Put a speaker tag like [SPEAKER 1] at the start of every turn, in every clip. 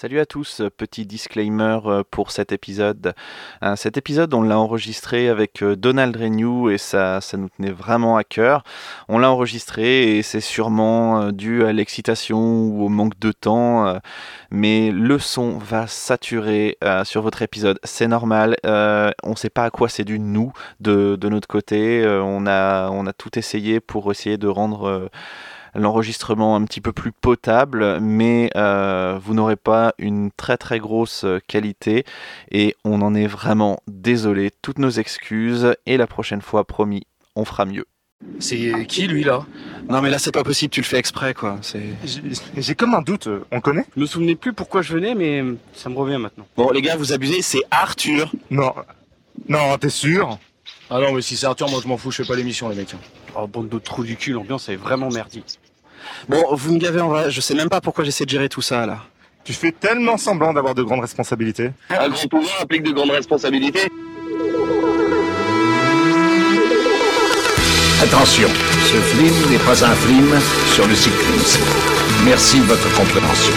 [SPEAKER 1] Salut à tous, petit disclaimer euh, pour cet épisode. Euh, cet épisode, on l'a enregistré avec euh, Donald Renew et ça, ça nous tenait vraiment à cœur. On l'a enregistré et c'est sûrement dû à l'excitation ou au manque de temps, mais le son va saturer sur votre épisode. C'est normal, on ne sait pas à quoi c'est dû nous de, notre côté. on a tout essayé pour essayer de rendre l'enregistrement un petit peu plus potable, mais euh, vous n'aurez pas une très très grosse qualité et on en est vraiment désolé. Toutes nos excuses et la prochaine fois, promis, on fera mieux.
[SPEAKER 2] C'est qui lui là?
[SPEAKER 1] Non mais là c'est pas possible, tu le fais exprès quoi.
[SPEAKER 3] J'ai comme un doute, on connaît?
[SPEAKER 2] Je me souvenais plus pourquoi je venais mais ça me revient maintenant.
[SPEAKER 1] Bon les gars vous abusez, c'est Arthur.
[SPEAKER 3] Non, non t'es sûr?
[SPEAKER 2] Ah non mais si c'est Arthur moi je m'en fous, je fais pas l'émission les mecs. Oh bande de trous du cul, l'ambiance est vraiment merdique.
[SPEAKER 1] Bon, vous me gavez en vrai, je sais même pas pourquoi j'essaie de gérer tout ça là.
[SPEAKER 3] Tu fais tellement semblant d'avoir de grandes responsabilités.
[SPEAKER 4] Un grand pouvoir implique de grandes responsabilités.
[SPEAKER 5] Attention, ce film n'est pas un film sur le cyclisme. Merci de votre compréhension.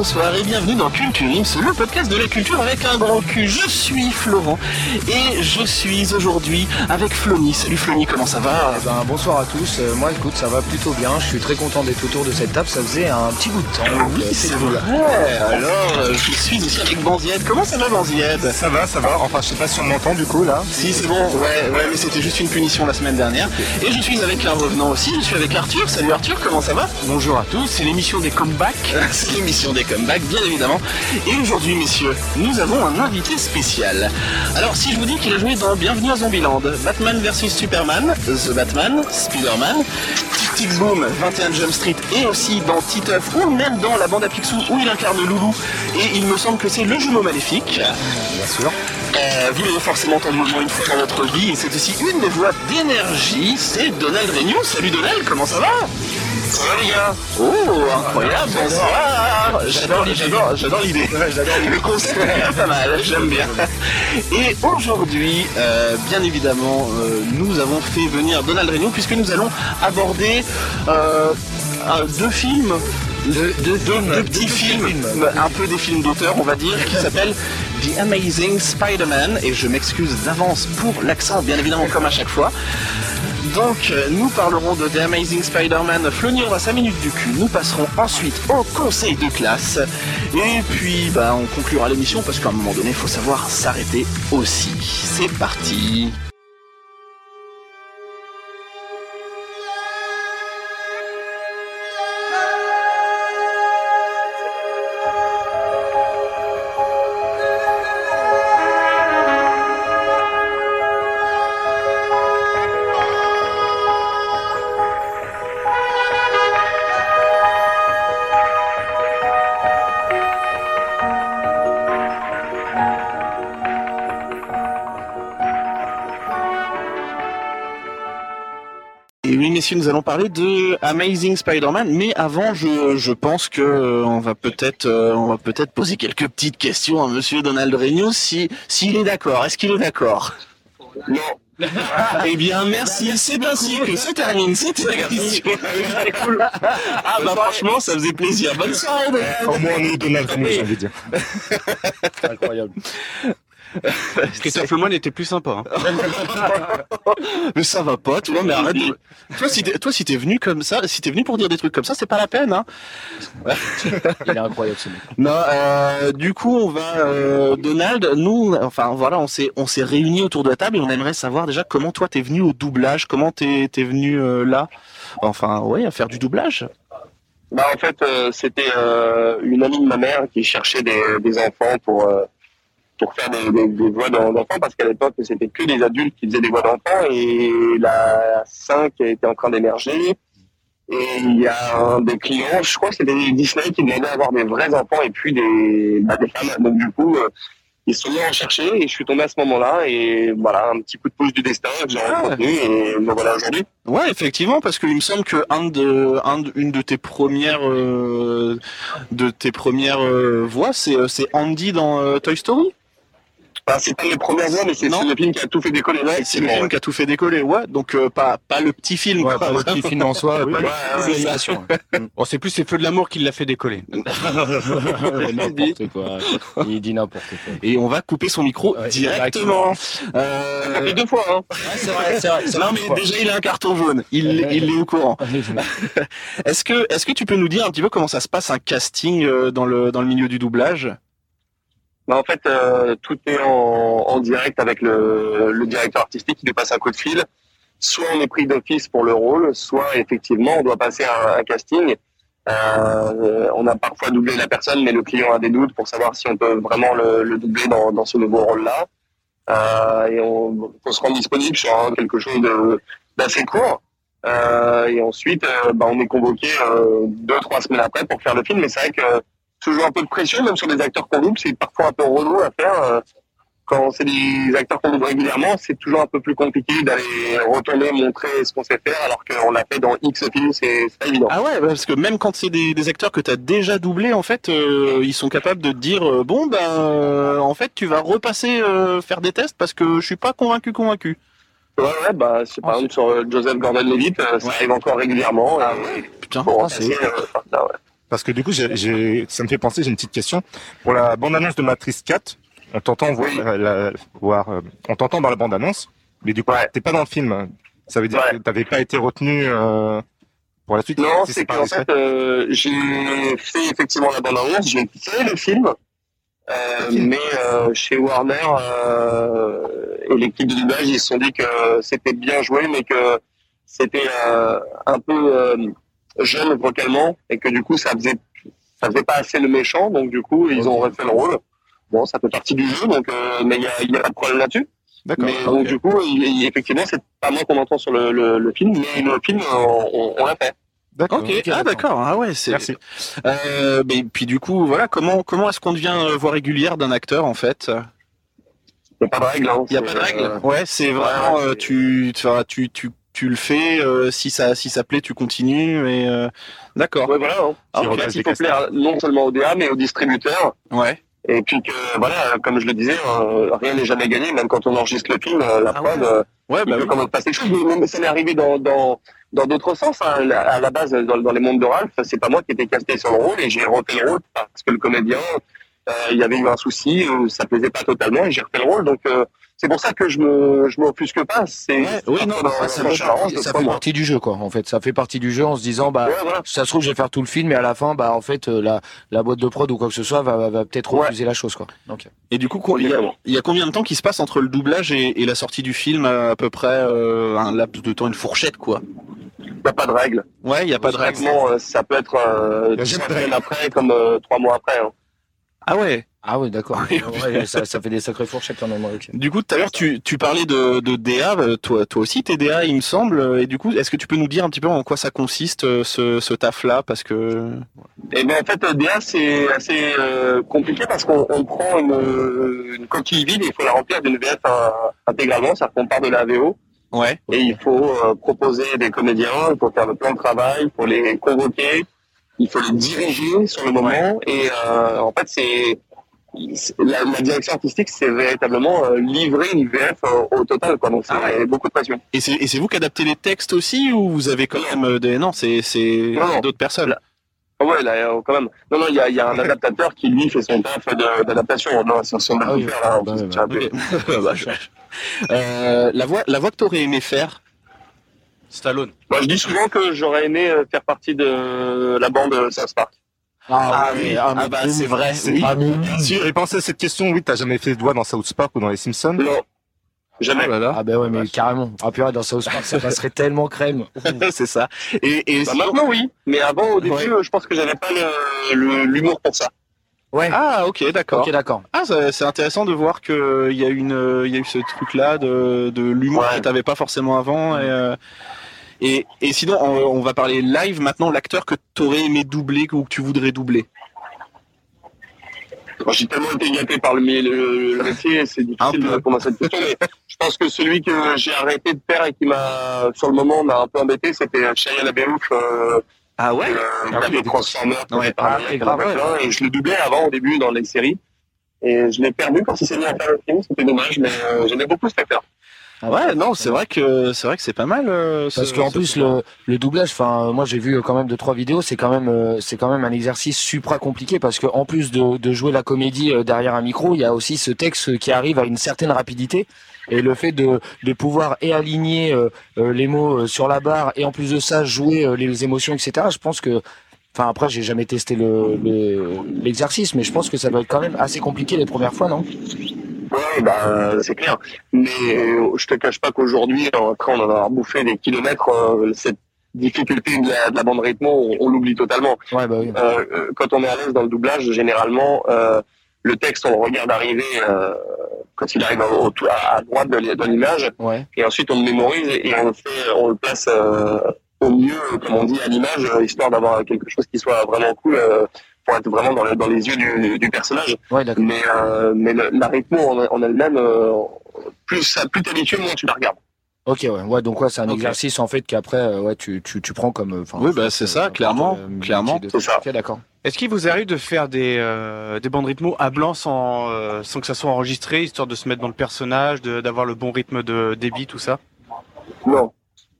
[SPEAKER 4] Bonsoir et bienvenue dans Culture Ims, le podcast de la culture avec un grand cul. Je suis Florent et je suis aujourd'hui avec Flony. Salut Flony, comment ça va?
[SPEAKER 6] Eh ben, Bonsoir à tous. Euh, moi, écoute, ça va plutôt bien. Je suis très content d'être autour de cette table. Ça faisait un petit bout de temps.
[SPEAKER 4] oui, euh, c'est vrai. Alors, euh, je suis aussi avec Banzied. Comment ça va, Banzied
[SPEAKER 3] Ça va, ça va. Enfin, je sais pas si on m'entend du coup là.
[SPEAKER 4] Si, c'est bon. Ouais, ouais, mais c'était juste une punition la semaine dernière. Et je suis avec un revenant aussi. Je suis avec Arthur. Salut Arthur, comment ça va?
[SPEAKER 2] Bonjour à tous. C'est l'émission des comebacks.
[SPEAKER 4] c'est l'émission des comeback, bien évidemment. Et aujourd'hui, messieurs, nous avons un invité spécial. Alors, si je vous dis qu'il a joué dans Bienvenue à Zombieland, Batman vs Superman, The Batman, Spider-Man, Tic Tic Boom, 21 Jump Street et aussi dans Titeuf ou même dans la bande à Picsou où il incarne Loulou. Et il me semble que c'est le jumeau maléfique.
[SPEAKER 3] Bien sûr.
[SPEAKER 4] Euh, vous l'avez forcément entendu au moins une fois dans votre vie et c'est aussi une des voix d'énergie, c'est Donald Renew. Salut Donald, comment ça va? Oh, incroyable, bonsoir J'adore j'adore, j'adore l'idée. Le concept pas mal, j'aime bien. Et aujourd'hui, euh, bien évidemment, euh, nous avons fait venir Donald Renew puisque nous allons aborder euh, deux films deux, petits films, un peu des films d'auteur, on va dire, qui s'appellent The Amazing Spider-Man. Et je m'excuse d'avance pour l'accent, bien évidemment, comme à chaque fois. Donc, nous parlerons de The Amazing Spider-Man. Flonny aura 5 minutes du cul. Nous passerons ensuite au conseil de classe. Et puis, bah, on conclura l'émission parce qu'à un moment donné, il faut savoir s'arrêter aussi. C'est parti. Allons parler de Amazing Spider-Man, mais avant, je, pense que euh, on va peut-être, euh, on va peut-être poser quelques petites questions à Monsieur Donald Renew, si s'il est d'accord. Est-ce qu'il est d'accord? Non. eh bien, merci. C'est ainsi que se termine cette émission. ah bah franchement, ça faisait plaisir. Bonne soirée.
[SPEAKER 3] Au moins, nous, Donald Renew, j'ai envie de dire.
[SPEAKER 2] Incroyable. Christophe Lemoine était plus sympa.
[SPEAKER 4] Hein. mais ça va pas, tu vois, mais arrête. Toi, si t'es, toi, si t'es venu comme ça, si t'es venu pour dire des trucs comme ça, c'est pas la peine, hein.
[SPEAKER 2] Il est incroyable, ce mec.
[SPEAKER 4] Non, euh, du coup, on va, euh, Donald, nous, enfin, voilà, on s'est, on s'est réunis autour de la table et on aimerait savoir déjà comment toi t'es venu au doublage, comment t'es, t'es venu euh, là, enfin, ouais, à faire du doublage.
[SPEAKER 7] Bah, en fait, c'était une amie de ma mère qui cherchait des, des enfants pour pour faire des, des, voix d'enfants parce qu'à l'époque c'était que des adultes qui faisaient des voix d'enfants et la 5 était en train d'émerger et il y a un des clients, je crois que c'était Disney qui demandait d'avoir des vrais enfants et puis des, bah, des femmes. Donc du coup, euh, ils sont mis à chercher et je suis tombé à ce moment-là et voilà un petit coup de pouce du destin que j'ai
[SPEAKER 4] Ah.
[SPEAKER 7] et me voilà aujourd'hui.
[SPEAKER 4] Ouais, effectivement, parce qu'il me semble que un de, un de- une de tes premières, euh, de tes premières euh, voix, c'est, euh, c'est Andy dans euh, Toy Story?
[SPEAKER 7] Enfin, c'est pas les premières voix mais c'est le film qui a tout fait décoller. Ouais,
[SPEAKER 4] C'est le film qui a tout fait décoller, ouais. Donc euh, pas, pas le petit film.
[SPEAKER 2] Ouais,
[SPEAKER 4] quoi.
[SPEAKER 2] pas le petit film en soi.
[SPEAKER 4] Oui,
[SPEAKER 2] pas
[SPEAKER 4] ouais.
[SPEAKER 2] Bon, c'est plus c'est Feux de l'amour qui l'a fait décoller.
[SPEAKER 6] n'importe quoi. Il dit n'importe quoi.
[SPEAKER 4] Et on va couper son micro
[SPEAKER 6] Ouais,
[SPEAKER 4] directement.
[SPEAKER 7] Ça
[SPEAKER 4] Euh,
[SPEAKER 7] fait deux fois hein.
[SPEAKER 6] c'est vrai, c'est vrai.
[SPEAKER 4] non mais déjà il a un carton jaune. Il, il est au courant. Est-ce que, est-ce que tu peux nous dire un petit peu comment ça se passe un casting euh, dans le, dans le milieu du doublage?
[SPEAKER 7] Bah, en fait, euh, tout est en, direct avec le, directeur artistique qui lui passe un coup de fil. Soit on est pris d'office pour le rôle, soit effectivement on doit passer un, un casting. Euh, on a parfois doublé la personne, mais le client a des doutes pour savoir si on peut vraiment le, le doubler dans, ce nouveau rôle-là. Euh, et on, se rend disponible sur un- quelque chose d'assez court. Et ensuite, bah, on est convoqué deux, trois semaines après pour faire le film. Mais c'est vrai que toujours un peu de pression, même sur des acteurs qu'on double, c'est parfois un peu relou à faire. euh, Quand c'est des acteurs qu'on double régulièrement, c'est toujours un peu plus compliqué d'aller retourner, montrer ce qu'on sait faire, alors qu'on l'a fait dans X films, c'est c'est pas évident.
[SPEAKER 4] Ah ouais, parce que même quand c'est des, des acteurs que tu as déjà doublés, en fait, euh, ils sont capables de te dire euh, bon ben euh, en fait tu vas repasser euh, faire des tests parce que je suis pas convaincu convaincu.
[SPEAKER 7] Ouais, ouais, bah, c'est par exemple sur Joseph Gordon-Levitt, ça
[SPEAKER 4] Ouais.
[SPEAKER 7] arrive encore régulièrement.
[SPEAKER 4] Ah
[SPEAKER 7] et
[SPEAKER 4] Putain, ah, c'est
[SPEAKER 7] euh, enfin, ouais.
[SPEAKER 3] Parce que du coup, j'ai, j'ai- ça me fait penser, j'ai une petite question. Pour la bande-annonce de Matrice 4, on t'entend voir, euh, la- voir, euh, on t'entend dans la bande-annonce, mais du coup,
[SPEAKER 7] Ouais.
[SPEAKER 3] t'es pas dans le film. Ça veut dire
[SPEAKER 7] Ouais.
[SPEAKER 3] que t'avais pas été retenu euh, pour la suite?
[SPEAKER 7] Non,
[SPEAKER 3] si
[SPEAKER 7] c'est qu'en fait, euh, j'ai fait effectivement la bande-annonce, j'ai fait le film, euh, mais euh, chez Warner euh, et l'équipe de doublage, ils se sont dit que c'était bien joué, mais que c'était euh, un peu euh, jeune vocalement et que du coup, ça faisait ça faisait pas assez le méchant, donc du coup, ils ont refait le rôle. Bon, ça fait partie du jeu, donc euh, mais il y a, il y a pas de problème là-dessus.
[SPEAKER 4] d'accord.
[SPEAKER 7] Mais donc du coup, il, il- effectivement, c'est pas moi qu'on entend sur le, le, le film, mais le film, on, on, on l'a fait.
[SPEAKER 3] D'accord.
[SPEAKER 4] Ah d'accord, ah ouais, c'est.
[SPEAKER 3] Merci.
[SPEAKER 4] Euh, mais puis du coup, voilà, comment comment est-ce qu'on devient euh, voix régulière d'un acteur en fait?
[SPEAKER 7] Il n'y a pas de règle. Hein.
[SPEAKER 4] Il y a pas de règle.
[SPEAKER 7] euh,
[SPEAKER 4] Ouais, c'est vraiment
[SPEAKER 7] ouais,
[SPEAKER 4] euh,
[SPEAKER 7] c'est-
[SPEAKER 4] tu, tu tu tu le fais euh, si ça si ça plaît, tu continues et euh, d'accord.
[SPEAKER 7] Ouais, voilà. Hein.
[SPEAKER 4] Ah,
[SPEAKER 7] faut plaire non seulement au DA, mais au distributeur.
[SPEAKER 4] Ouais.
[SPEAKER 7] Et puis que, voilà, comme je le disais, euh, rien n'est jamais gagné, même quand on enregistre le film, euh, la
[SPEAKER 4] Ah
[SPEAKER 7] prod,
[SPEAKER 4] ouais.
[SPEAKER 7] euh,
[SPEAKER 4] Ouais, bah oui.
[SPEAKER 7] quand même se passer. Mais ça m'est arrivé dans dans dans d'autres sens. Hein. La- À la base, dans, dans les mondes de Ralph, c'est pas moi qui étais casté sur le rôle et j'ai refait le rôle parce que le comédien, il y avait eu un souci, euh, ça plaisait pas totalement et j'ai refait le rôle. Donc euh, c'est pour ça que je me je m'offusque pas. C'est
[SPEAKER 4] Ouais, oui, non,
[SPEAKER 7] dans-
[SPEAKER 4] ça, vrai.
[SPEAKER 7] charge,
[SPEAKER 6] ça
[SPEAKER 7] pas
[SPEAKER 6] fait
[SPEAKER 7] moi.
[SPEAKER 6] partie du jeu, quoi. En fait, ça fait partie du jeu en se disant, bah,
[SPEAKER 7] Ouais, voilà.
[SPEAKER 6] ça se trouve, je vais faire tout le film, et à la fin, bah, en fait, euh, la, la boîte de prod ou quoi que ce soit va, va, va peut-être
[SPEAKER 7] Ouais.
[SPEAKER 6] refuser la chose, quoi. Donc,
[SPEAKER 4] Et du coup, co- il y, a,
[SPEAKER 7] Exactement.
[SPEAKER 4] il y a combien de temps qui se passe entre le doublage et, et la sortie du film à, à peu près euh, un laps de temps, une fourchette quoi?
[SPEAKER 7] Il n'y a pas de règle.
[SPEAKER 4] Ouais, il y a pas de règle.
[SPEAKER 7] Euh, ça peut être euh,
[SPEAKER 3] y a de
[SPEAKER 7] après comme euh, trois mois après. hein.
[SPEAKER 4] Ah ouais.
[SPEAKER 6] ah ouais, d'accord. Ouais, ça, ça fait des sacrées fourchettes quand même. ok.
[SPEAKER 4] Du coup, tout à l'heure, tu, tu parlais de, de DA. euh, Toi, toi aussi, t'es DA, il me semble. Et du coup, est-ce que tu peux nous dire un petit peu en quoi ça consiste euh, ce, ce taf-là? Parce que
[SPEAKER 7] Et ben en fait, DA c'est assez euh, compliqué parce qu'on on prend une, une coquille vide et il faut la remplir d'une VF intégralement, ça qu'on part de la VO
[SPEAKER 4] ouais.
[SPEAKER 7] et il faut euh, proposer des comédiens, il faut faire le plan de travail, il faut les convoquer, il faut les diriger sur le moment et euh, en fait c'est la, la direction artistique c'est véritablement euh, livrer une VF euh, au total quoi donc c'est
[SPEAKER 4] Ah
[SPEAKER 7] beaucoup de pression.
[SPEAKER 4] Et c'est vous qui adaptez les textes aussi ou vous avez quand même des non C'est d'autres personnes?
[SPEAKER 7] Ah Ouais, là, quand même. Non, non, il y a, y a un adaptateur qui, lui, fait son taf d'adaptation. Non, c'est son
[SPEAKER 6] Ah oui.
[SPEAKER 7] faire, là,
[SPEAKER 6] Bah, bah,
[SPEAKER 4] Bah, Euh, la voix la voix que t'aurais aimé faire.
[SPEAKER 2] Stallone.
[SPEAKER 7] Moi, je dis souvent que j'aurais aimé euh, faire partie de la bande euh, South Park.
[SPEAKER 4] Ah, oui. Ah, bah c'est vrai. Oui.
[SPEAKER 3] Bien sûr. J'ai pensé à cette question. Oui, t'as jamais fait de voix dans South Park ou dans les Simpsons?
[SPEAKER 7] Non, jamais.
[SPEAKER 4] Oh là là.
[SPEAKER 6] Ah ben ouais, mais carrément. Ah purée, dans South Park, ça passerait tellement crème.
[SPEAKER 4] c'est ça. Et, et
[SPEAKER 7] Bah, maintenant, oui. Mais avant, au début,
[SPEAKER 4] Ouais.
[SPEAKER 7] je pense que j'avais pas l'humour pour ça.
[SPEAKER 6] Ouais.
[SPEAKER 4] Ah ok d'accord.
[SPEAKER 6] Ok, d'accord.
[SPEAKER 4] Ah c'est intéressant de voir que il y a une euh, il y a eu ce truc là de de l'humour
[SPEAKER 7] Ouais.
[SPEAKER 4] que t'avais pas forcément avant et euh, et, et sinon on, on va parler live maintenant l'acteur que t'aurais aimé doubler ou que tu voudrais doubler.
[SPEAKER 7] Moi, j'ai tellement été gâté par le, le, le métier, c'est difficile de répondre à cette question, mais je pense que celui que j'ai arrêté de faire et qui m'a, sur le moment, m'a un peu embêté, c'était Shia LaBeouf, euh,
[SPEAKER 4] Ah ouais?
[SPEAKER 7] euh, Transformers,
[SPEAKER 4] Ouais.
[SPEAKER 6] Ah, c'est grave, ouais.
[SPEAKER 7] et je le doublais avant au début dans les séries. Et je l'ai perdu quand il s'est mis à faire le film, c'était dommage, mais euh, j'aimais beaucoup cet acteur.
[SPEAKER 4] Ouais, non, c'est vrai que c'est vrai que c'est pas mal. euh, ce-
[SPEAKER 6] Parce qu'en plus le, le doublage, enfin moi j'ai vu euh, quand même deux trois vidéos, c'est quand même euh, c'est quand même un exercice supra compliqué parce que en plus de, de jouer la comédie euh, derrière un micro, il y a aussi ce texte qui arrive à une certaine rapidité et le fait de, de pouvoir et aligner les mots sur la barre et en plus de ça jouer euh, les émotions etc. Je pense que Enfin après j'ai jamais testé le le- l'exercice mais je pense que ça doit être quand même assez compliqué les premières fois non?
[SPEAKER 7] Ouais, bah, c'est clair. Mais euh, je te cache pas qu'aujourd'hui, euh, après on en a bouffé des kilomètres, euh, cette difficulté de la, de la bande rythmo, on, on l'oublie totalement.
[SPEAKER 6] Ouais bah oui.
[SPEAKER 7] Euh, quand on est à l'aise dans le doublage, généralement, euh, le texte, on le regarde arriver euh, quand il arrive au- à, droite de, l'image,
[SPEAKER 6] Ouais.
[SPEAKER 7] et ensuite on le mémorise et on le fait, on le place euh, au mieux, comme on dit, à l'image, histoire d'avoir quelque chose qui soit vraiment cool. Pour être vraiment dans, le- dans les yeux du, du personnage.
[SPEAKER 6] Ouais.
[SPEAKER 7] Mais, euh, mais le- la rythmo en, en elle-même, euh, plus, ça- plus t'es habitué, moins tu la regardes.
[SPEAKER 6] Ok ouais ouais donc ouais c'est un exercice en fait qu'après euh, ouais tu, tu tu prends comme
[SPEAKER 4] Oui, bah, c'est ça, clairement,
[SPEAKER 6] euh,
[SPEAKER 4] clairement.
[SPEAKER 7] C'est ça.
[SPEAKER 6] D'accord.
[SPEAKER 2] Est-ce qu'il vous arrive de faire des, euh, des bandes rythmo à blanc sans, euh, sans que ça soit enregistré, histoire de se mettre dans le personnage, de- d'avoir le bon rythme de débit, tout ça?
[SPEAKER 7] Non.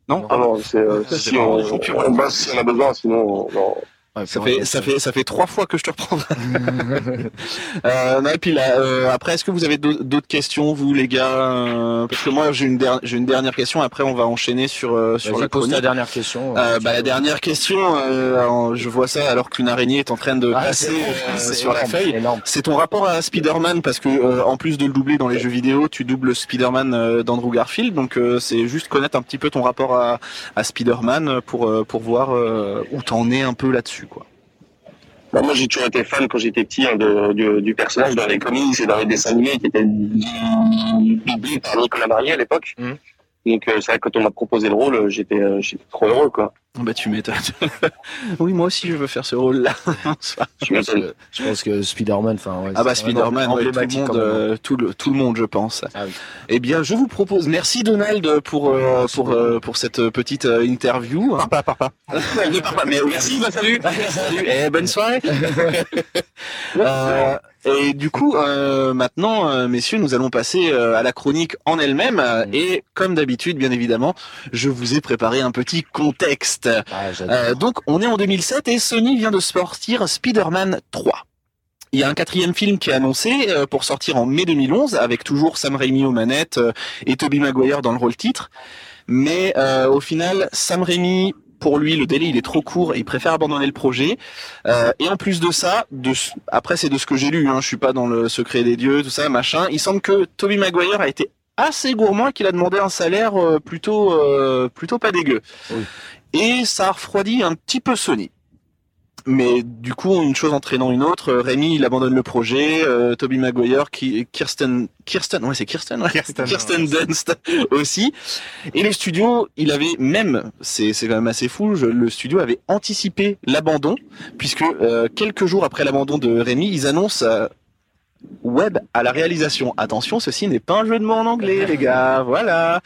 [SPEAKER 2] Non?
[SPEAKER 7] Ah non, c'est, euh, si on,
[SPEAKER 2] pur.
[SPEAKER 7] on bosse si on a besoin, sinon, non.
[SPEAKER 6] Ouais,
[SPEAKER 4] Ça fait, ça fait, ça fait trois fois que je te reprends. euh, non, et puis là, euh, après, est-ce que vous avez d'autres questions, vous, les gars euh, Parce que moi, j'ai une, der- une dernière question. Après, on va enchaîner sur euh, sur la
[SPEAKER 6] pose ta
[SPEAKER 4] chronique.
[SPEAKER 6] dernière question.
[SPEAKER 4] Euh, bah, la dernière question, euh, alors, je vois ça alors qu'une araignée est en train de
[SPEAKER 6] Ah,
[SPEAKER 4] passer sur la feuille. C'est ton rapport à Spider-Man parce que euh, en plus de le doubler dans les jeux vidéo, tu doubles Spider-Man d'Andrew Garfield. Donc euh, c'est juste connaître un petit peu ton rapport à, à Spider-Man pour euh, pour voir où t'en es un peu là-dessus, quoi.
[SPEAKER 7] Bah, moi, j'ai toujours été fan quand j'étais petit hein, de, du, du personnage dans les comics et dans les dessins animés qui étaient doublés par Nicolas Marié à l'époque.
[SPEAKER 6] Mhm.
[SPEAKER 7] Donc, euh, c'est vrai que quand on m'a proposé le rôle, j'étais, euh, j'étais trop heureux, quoi.
[SPEAKER 4] Bah tu m'étonnes. oui, moi aussi je veux faire ce rôle-là.
[SPEAKER 7] Je
[SPEAKER 6] Je pense que, je pense que Spider-Man, enfin, ouais,
[SPEAKER 4] ah bah Spider-Man, ouais, tout le monde,
[SPEAKER 6] même.
[SPEAKER 4] euh, tout le tout le monde, je pense.
[SPEAKER 6] Ah oui.
[SPEAKER 4] Eh bien, je vous propose. Merci Donald pour euh, pour euh, pour cette petite euh, interview.
[SPEAKER 3] Papa, papa.
[SPEAKER 7] Il ne part pas, mais merci, bah, salut.
[SPEAKER 4] Salut et bonne soirée. Et du coup, euh, maintenant, euh, messieurs, nous allons passer euh, à la chronique en elle-même. euh, Et comme d'habitude, bien évidemment, je vous ai préparé un petit contexte.
[SPEAKER 6] Ah.
[SPEAKER 4] Euh, donc, on est en 2007 et Sony vient de sortir Spider-Man 3. Il y a un quatrième film qui est annoncé euh, pour sortir en mai 2011 avec toujours Sam Raimi aux manettes euh, et Tobey Maguire dans le rôle titre. Mais euh, au final, Sam Raimi, pour lui, le délai il est trop court et il préfère abandonner le projet. Euh, et en plus de ça, de, après c'est de ce que j'ai lu, hein, je suis pas dans le secret des dieux, tout ça, machin. Il semble que Tobey Maguire a été assez gourmand et qu'il a demandé un salaire euh, plutôt euh, plutôt pas dégueu.
[SPEAKER 6] Oui.
[SPEAKER 4] Et ça a refroidi un petit peu Sony. Mais du coup, une chose entraînant une autre, euh, Rémi il abandonne le projet, euh, Toby Maguire, qui, Kirsten, Kirsten, ouais c'est Kirsten, ouais.
[SPEAKER 3] Kirsten,
[SPEAKER 4] Dunst aussi. Et le studio, il avait même, c'est c'est quand même assez fou, je- le studio avait anticipé l'abandon, puisque euh, quelques jours après l'abandon de Rémi, ils annoncent euh, Web à la réalisation. Attention, ceci n'est pas un jeu de mots en anglais, les gars. Voilà.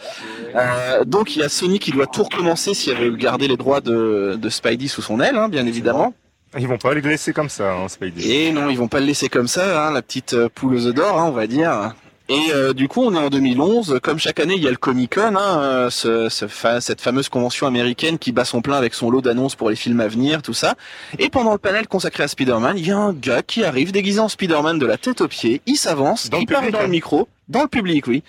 [SPEAKER 4] Euh, donc il y a Sony qui doit tout recommencer s'il avait gardé les droits de, de Spidey sous son aile, hein, bien évidemment.
[SPEAKER 3] Ils vont pas les laisser comme ça, hein, Spidey.
[SPEAKER 4] Et non, ils vont pas le laisser comme ça, hein, la petite euh, poule aux œufs d'or, hein, on va dire. Et euh, du coup, on est en 2011. Comme chaque année, il y a le Comic Con, hein, euh, ce, ce fa- cette fameuse convention américaine qui bat son plein avec son lot d'annonces pour les films à venir, tout ça. Et pendant le panel consacré à Spider-Man, il y a un gars qui arrive déguisé en Spider-Man de la tête aux pieds. Il s'avance, il
[SPEAKER 3] le
[SPEAKER 4] parle dans le
[SPEAKER 3] hein.
[SPEAKER 4] micro, dans le public, oui.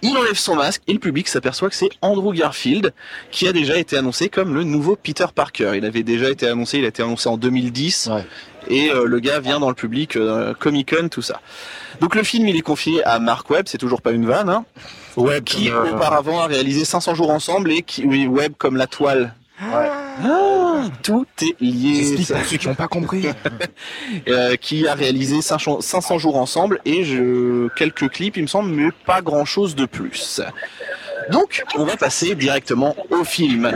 [SPEAKER 4] Il enlève son masque et le public s'aperçoit que c'est Andrew Garfield qui a déjà été annoncé comme le nouveau Peter Parker. Il avait déjà été annoncé, il a été annoncé en 2010
[SPEAKER 6] Ouais.
[SPEAKER 4] et euh, le gars vient dans le public, euh, Comic Con, tout ça. Donc le film il est confié à Mark Webb, c'est toujours pas une vanne, hein,
[SPEAKER 3] Ouais,
[SPEAKER 4] qui
[SPEAKER 3] euh,
[SPEAKER 4] auparavant a réalisé 500 jours ensemble et qui oui, Webb comme la toile. Ah, tout est lié.
[SPEAKER 3] J'explique pour ceux qui n'ont pas compris.
[SPEAKER 4] Euh, qui a réalisé 500 500 jours ensemble et je quelques clips il me semble mais pas grand chose de plus. Donc on va passer directement au film.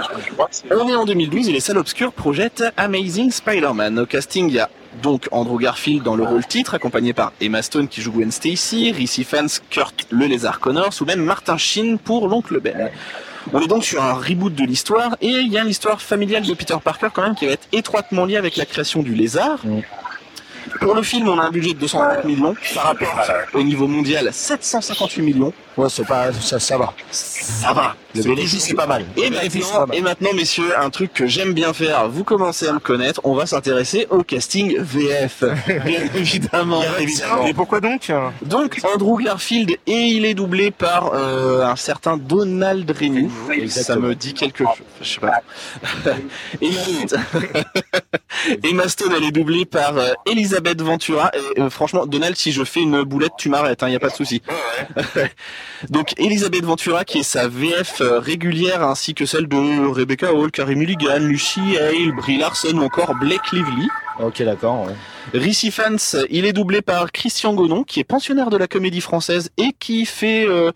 [SPEAKER 4] On est en 2012 et les salles obscures projettent Amazing Spider-Man. Au casting il y a donc Andrew Garfield dans le rôle titre, accompagné par Emma Stone qui joue Gwen Stacy, Ricci Fans, Kurt le Lézard Connors ou même Martin Sheen pour l'oncle Ben. On est donc sur un reboot de l'histoire et il y a l'histoire familiale de Peter Parker quand même qui va être étroitement liée avec la création du lézard. Pour le film, on a un budget de 250 millions par rapport au niveau mondial 758 millions.
[SPEAKER 6] Ouais, c'est pas, ça, ça va.
[SPEAKER 4] Ça va.
[SPEAKER 6] Le bénéfice, c'est pas mal.
[SPEAKER 4] Et maintenant,
[SPEAKER 6] pas mal.
[SPEAKER 4] et maintenant, messieurs, un truc que j'aime bien faire, vous commencez à me connaître, on va s'intéresser au casting VF. Bien évidemment, évidemment.
[SPEAKER 3] Et pourquoi donc
[SPEAKER 4] Donc, Andrew Garfield, et il est doublé par euh, un certain Donald Renew. Ça me dit quelque chose. Je sais pas. et Emma Stone, elle est doublée par euh, Elisabeth Ventura. Et, euh, franchement, Donald, si je fais une boulette, tu m'arrêtes, il n'y a pas de souci. Donc Elisabeth Ventura qui est sa VF euh, régulière ainsi que celle de Rebecca Hall, Carey Mulligan, Lucy Hale, Brie Larson ou encore Blake Lively.
[SPEAKER 6] Ok, d'accord. ouais.
[SPEAKER 4] Ricci Fans, il est doublé par Christian Gonon qui est pensionnaire de la comédie française et qui fait euh,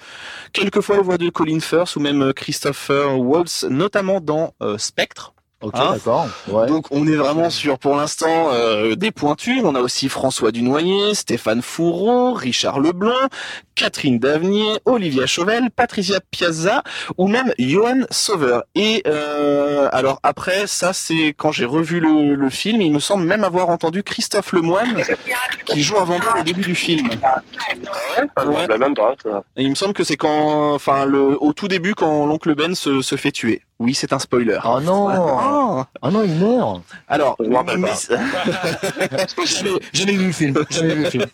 [SPEAKER 4] quelquefois la voix de Colin Firth ou même euh, Christopher Waltz, notamment dans euh, Spectre.
[SPEAKER 6] Ok,
[SPEAKER 4] Hein
[SPEAKER 6] d'accord. Ouais.
[SPEAKER 4] Donc on est vraiment sur pour l'instant euh, des pointures. On a aussi François Dunoyer, Stéphane Fourreau, Richard Leblanc, Catherine Davenier, Olivia Chauvel, Patricia Piazza ou même Johan Sauveur. Et euh, alors après ça c'est quand j'ai revu le, le film, il me semble même avoir entendu Christophe Lemoine qui joue un vampire au début du film. Ouais. Et il me semble que c'est quand, enfin le au tout début quand l'oncle Ben se, se fait tuer. Oui c'est un spoiler.
[SPEAKER 6] Oh non
[SPEAKER 4] Ah.
[SPEAKER 6] Oh non, il meurt
[SPEAKER 4] Alors, mais-
[SPEAKER 6] Jamais vu le film. Jamais vu le film.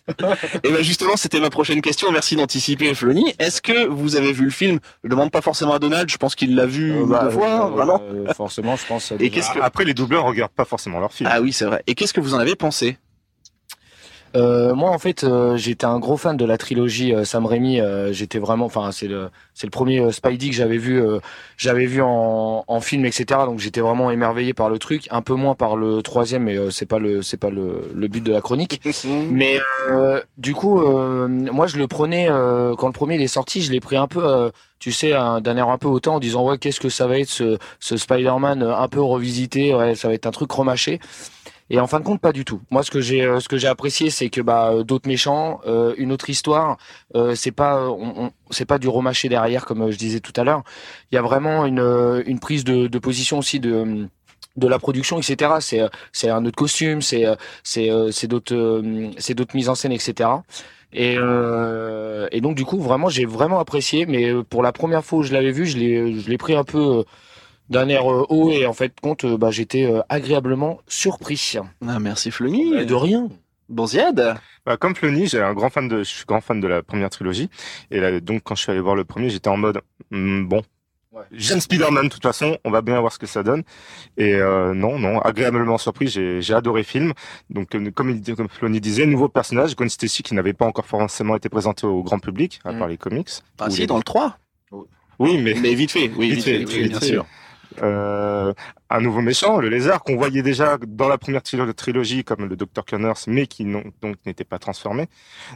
[SPEAKER 4] Et ben justement, c'était ma prochaine question. Merci d'anticiper, Flony. Est-ce que vous avez vu le film? Je demande pas forcément à Donald. Je pense qu'il l'a vu
[SPEAKER 6] Euh, bah,
[SPEAKER 4] deux fois,
[SPEAKER 6] euh,
[SPEAKER 4] vraiment.
[SPEAKER 6] euh, Forcément, je pense.
[SPEAKER 4] Et qu'est-ce que
[SPEAKER 3] Après, les doubleurs regardent pas forcément leur film.
[SPEAKER 4] Ah oui, c'est vrai. Et qu'est-ce que vous en avez pensé?
[SPEAKER 6] Euh, moi, en fait, euh, j'étais un gros fan de la trilogie euh, Sam Raimi. euh, j'étais vraiment, enfin, c'est le, c'est le premier euh, Spidey que j'avais vu, euh, j'avais vu en, en film, etc. Donc, j'étais vraiment émerveillé par le truc, un peu moins par le troisième, mais euh, c'est pas le, c'est pas le, le but de la chronique. Mais euh, du coup, euh, moi, je le prenais euh, quand le premier il est sorti, je l'ai pris un peu, euh, tu sais, un- d'un air un peu hautain en disant ouais, qu'est-ce que ça va être ce, ce Spider-Man un peu revisité, ouais, ça va être un truc remâché. Et en fin de compte, pas du tout. Moi, ce que j'ai, euh, ce que j'ai apprécié, c'est que bah euh, d'autres méchants, euh, une autre histoire. Euh, c'est pas, euh, on, on- c'est pas du remâché derrière, comme je disais tout à l'heure. Il y a vraiment une, une prise de, de position aussi de de la production, etc. C'est c'est un autre costume, c'est c'est c'est d'autres c'est d'autres mises en scène, etc. Et euh, et donc du coup, vraiment, j'ai vraiment apprécié. Mais pour la première fois où je l'avais vu, je l'ai je l'ai pris un peu. D'un air euh, haut et en fait compte euh, bah, j'étais euh, agréablement surpris
[SPEAKER 4] Ah, merci, Flony.
[SPEAKER 6] de rien
[SPEAKER 4] Bon Ziad.
[SPEAKER 3] Bah, comme Flony, j'ai un grand fan de, je suis grand fan de la première trilogie. Et là, donc, quand je suis allé voir le premier, j'étais en mode, hmm, bon.
[SPEAKER 6] Ouais.
[SPEAKER 3] J'aime Spider-Man, de toute façon, on va bien voir ce que ça donne. Et euh, non, non, agréablement surpris, j'ai adoré le film. Donc, comme, il, comme Flony disait, nouveau personnage, Gwen Stacy, qui n'avait pas encore forcément été présenté au grand public, à
[SPEAKER 6] Mm.
[SPEAKER 3] part les comics.
[SPEAKER 4] Ah si,
[SPEAKER 3] les-
[SPEAKER 4] dans le 3.
[SPEAKER 3] Oui, mais
[SPEAKER 4] Mais vite fait. Oui,
[SPEAKER 3] Vite
[SPEAKER 4] vite,
[SPEAKER 3] fait,
[SPEAKER 4] oui, bien sûr.
[SPEAKER 3] Euh, un nouveau méchant, le lézard, qu'on voyait déjà dans la première trilo- trilogie comme le Dr. Connors, mais qui donc n'était pas transformé.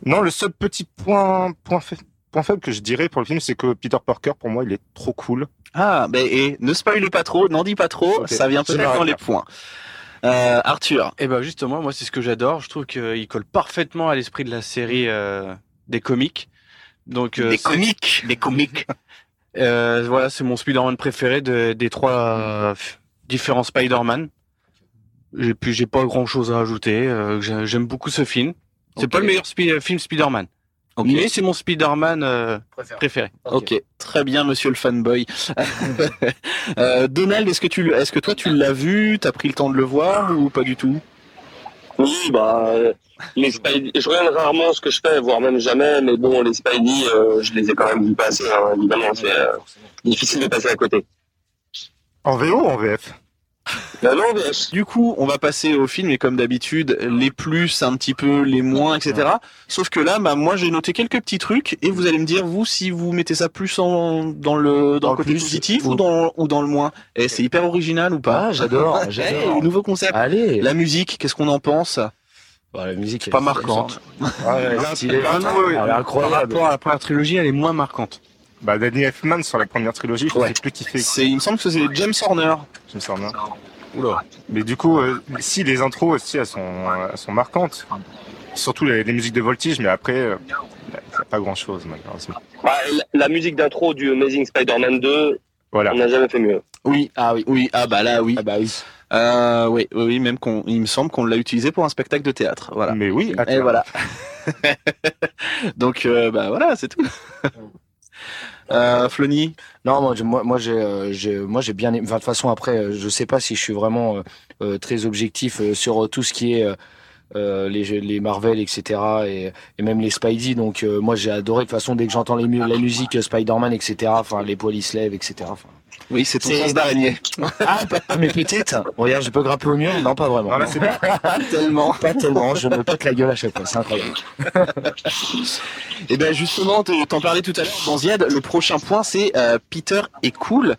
[SPEAKER 3] Non, le seul petit point, point, fa- point faible que je dirais pour le film, c'est que Peter Parker, pour moi, il est trop cool.
[SPEAKER 4] Ah, ben et ne spoile pas trop, n'en dis pas trop. Ça vient
[SPEAKER 3] Je
[SPEAKER 4] peut-être dans les points. Euh, Arthur.
[SPEAKER 2] Et ben justement, moi c'est ce que j'adore. Je trouve qu'il colle parfaitement à l'esprit de la série euh, des comics. Donc euh,
[SPEAKER 4] des comiques, des comiques.
[SPEAKER 2] euh, voilà, c'est mon Spider-Man préféré de- des trois euh, différents Spider-Man. Et puis j'ai pas grand chose à ajouter. euh, j'ai- J'aime beaucoup ce film. C'est pas le meilleur spi- film Spider-Man, mais c'est mon Spider-Man euh, préféré.
[SPEAKER 4] Ok, très bien, monsieur le fanboy. Euh, Donald, est-ce que tu, est-ce que toi tu l'as vu, t'as pris le temps de le voir ou pas du tout?
[SPEAKER 7] Oui, bah, les Spidey, je regarde rarement ce que je fais, voire même jamais, mais bon, les Spidey, euh, je les ai quand même vus passer, hein, évidemment, c'est euh, difficile de passer à côté.
[SPEAKER 3] En VO ou en VF
[SPEAKER 7] Bah non, VS.
[SPEAKER 4] Du coup, on va passer au film et comme d'habitude, les plus, un petit peu, les moins, etc. Sauf que là, bah, moi, j'ai noté quelques petits trucs et vous allez me dire, vous, si vous mettez ça plus en, dans le, dans
[SPEAKER 6] Dans
[SPEAKER 4] le
[SPEAKER 6] le
[SPEAKER 4] côté
[SPEAKER 6] plus,
[SPEAKER 4] positif
[SPEAKER 6] ou-
[SPEAKER 4] dans, ou dans le moins. Et c'est hyper original ou pas
[SPEAKER 6] Ah, j'adore,
[SPEAKER 4] Hey,
[SPEAKER 6] j'adore.
[SPEAKER 4] nouveau concept.
[SPEAKER 6] allez
[SPEAKER 4] La musique, qu'est-ce qu'on en pense?
[SPEAKER 6] Bah, la musique
[SPEAKER 2] Ah.
[SPEAKER 3] Bah, Danny Elfman sur la première trilogie, je
[SPEAKER 4] Ouais.
[SPEAKER 3] sais plus qui fait.
[SPEAKER 4] C'est, il me semble que c'est James Horner.
[SPEAKER 3] Sens bien.
[SPEAKER 2] Oula.
[SPEAKER 3] Mais du coup, euh, si les intros aussi, elles sont, elles sont marquantes. Surtout les, les musiques de Voltige, mais après, euh, pas grand chose, malheureusement.
[SPEAKER 7] Bah, la- la musique d'intro du Amazing Spider-Man 2,
[SPEAKER 3] Voilà.
[SPEAKER 7] on n'a jamais fait mieux.
[SPEAKER 4] Oui,
[SPEAKER 6] Ah oui.
[SPEAKER 4] oui, ah bah là, oui.
[SPEAKER 6] Ah bah oui.
[SPEAKER 4] Euh, oui, oui, même qu'on, il me semble qu'on l'a utilisé pour un spectacle de théâtre. Voilà.
[SPEAKER 3] Mais oui,
[SPEAKER 4] Et voilà. Donc, euh, bah voilà, c'est tout. euh, Flony,
[SPEAKER 6] Non, moi, euh, moi, j'ai bien aimé. Enfin, de toute façon, après, euh, je sais pas si je suis vraiment euh, euh, très objectif sur tout ce qui est les, les Marvel, etc. Et, même les Spidey. Donc, moi, j'ai adoré. De toute façon, dès que j'entends les la musique Spider-Man, etc. Enfin, les poils lèvent, etc.
[SPEAKER 4] oui, c'est ton sens d'araignée.
[SPEAKER 6] ah, bah, mais peut-être. Regarde, je peux grimper au mur. Non, pas vraiment.
[SPEAKER 3] Voilà, c'est bien.
[SPEAKER 6] tellement. Pas tellement. Je me pète la gueule à chaque fois. C'est incroyable.
[SPEAKER 4] Et ben justement, t- t'en parlais tout à l'heure dans Ziad, le prochain point c'est euh, Peter est cool.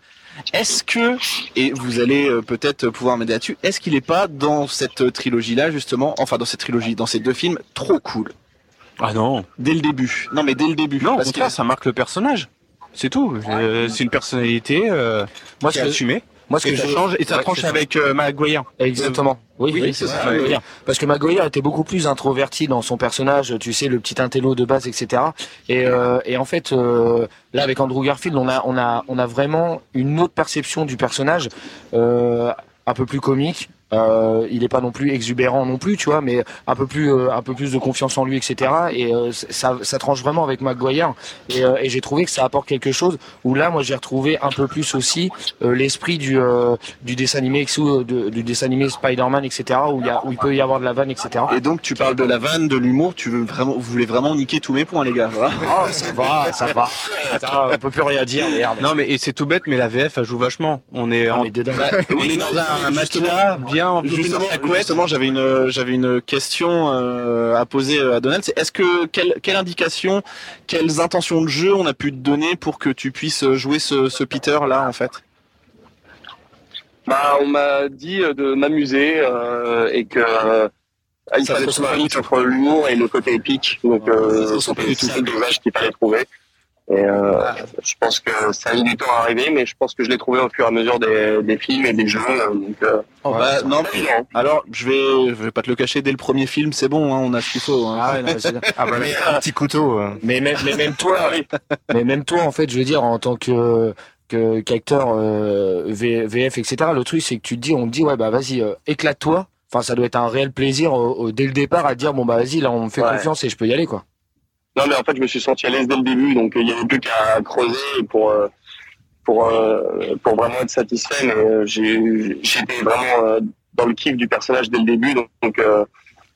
[SPEAKER 4] Est-ce que, et vous allez euh, peut-être pouvoir m'aider là-dessus, est-ce qu'il est pas dans cette trilogie-là justement, enfin dans cette trilogie, dans ces deux films, trop cool?
[SPEAKER 2] Ah non.
[SPEAKER 4] Dès le début. Non mais dès le début.
[SPEAKER 2] Non,
[SPEAKER 4] parce que
[SPEAKER 2] ça marque le personnage. C'est tout. Euh, c'est une personnalité euh,
[SPEAKER 6] Moi, ce que,
[SPEAKER 2] assumée.
[SPEAKER 6] moi, ce que je,
[SPEAKER 2] change et ça
[SPEAKER 6] Ouais,
[SPEAKER 2] tranche avec euh, Maguire.
[SPEAKER 6] Exactement. Oui,
[SPEAKER 4] Oui,
[SPEAKER 6] oui,
[SPEAKER 4] c'est ça.
[SPEAKER 6] Parce que Maguire était beaucoup plus introverti dans son personnage, tu sais, le petit intello de base, etc. Et, euh, et en fait, euh, là avec Andrew Garfield, on a, on a, on a vraiment une autre perception du personnage, euh, un peu plus comique. Euh, il est pas non plus exubérant non plus, tu vois, mais un peu plus, euh, un peu plus de confiance en lui, etc. Et euh, ça, ça tranche vraiment avec Maguire. Et, euh, et j'ai trouvé que ça apporte quelque chose. Où là, moi, j'ai retrouvé un peu plus aussi euh, l'esprit du, euh, du dessin animé, sous- de- du dessin animé Spider-Man, etc. Où il y a, où il peut y avoir de la vanne, etc.
[SPEAKER 4] Et donc tu parles de la vanne, de l'humour, tu veux vraiment, vous voulez vraiment niquer tous mes points les gars. Voilà.
[SPEAKER 6] Oh, ça va, ça va. Ça, on peut plus rien dire, merde.
[SPEAKER 2] Non, mais c'est tout bête, mais la VF elle joue vachement. On est,
[SPEAKER 6] Ah,
[SPEAKER 2] en-
[SPEAKER 6] dedans.
[SPEAKER 2] on est dans un, un matelas bien
[SPEAKER 4] Justement,
[SPEAKER 2] dans la couette.
[SPEAKER 4] justement, j'avais une, j'avais une question euh, à poser à Donald. C'est est-ce que quelle, quelle indication, quelles intentions de jeu on a pu te donner pour que tu puisses jouer ce, ce Peter là en fait?
[SPEAKER 7] Bah, on m'a dit euh, de m'amuser euh, et que euh, il
[SPEAKER 4] Ça
[SPEAKER 7] fallait
[SPEAKER 4] se
[SPEAKER 7] mix entre l'humour et le côté épique. Donc, euh, c'était
[SPEAKER 4] tout.
[SPEAKER 7] ça le dosage qu'il fallait trouver. Et euh, je pense que ça a mis du temps à arriver, mais je pense que je l'ai trouvé au fur et à mesure des, des films et des jeux. euh, Donc, euh,
[SPEAKER 4] Bah, non,
[SPEAKER 7] c'est évident.
[SPEAKER 4] alors je vais, je vais pas te le cacher. Dès le premier film, c'est bon, hein, on a ce qu'il faut. hein.
[SPEAKER 6] Ah ouais, non, mais
[SPEAKER 3] Ah bah, un petit couteau. euh.
[SPEAKER 6] mais même, mais même toi, mais même toi, en fait, je veux dire, en tant que que- qu'acteur euh, VF, etc. Le truc, c'est que tu te dis, on te dit, ouais, bah vas-y, euh, éclate-toi. Enfin, ça doit être un réel plaisir au- au- dès le départ à te dire, bon bah vas-y, là, on me fait
[SPEAKER 7] Ouais.
[SPEAKER 6] confiance et je peux y aller, quoi.
[SPEAKER 7] Non, mais en fait, je me suis senti à l'aise dès le début, donc euh, il y avait plus qu'à creuser pour euh, pour euh, pour vraiment être satisfait. Mais j'étais vraiment dans le kiff du personnage dès le début, donc, donc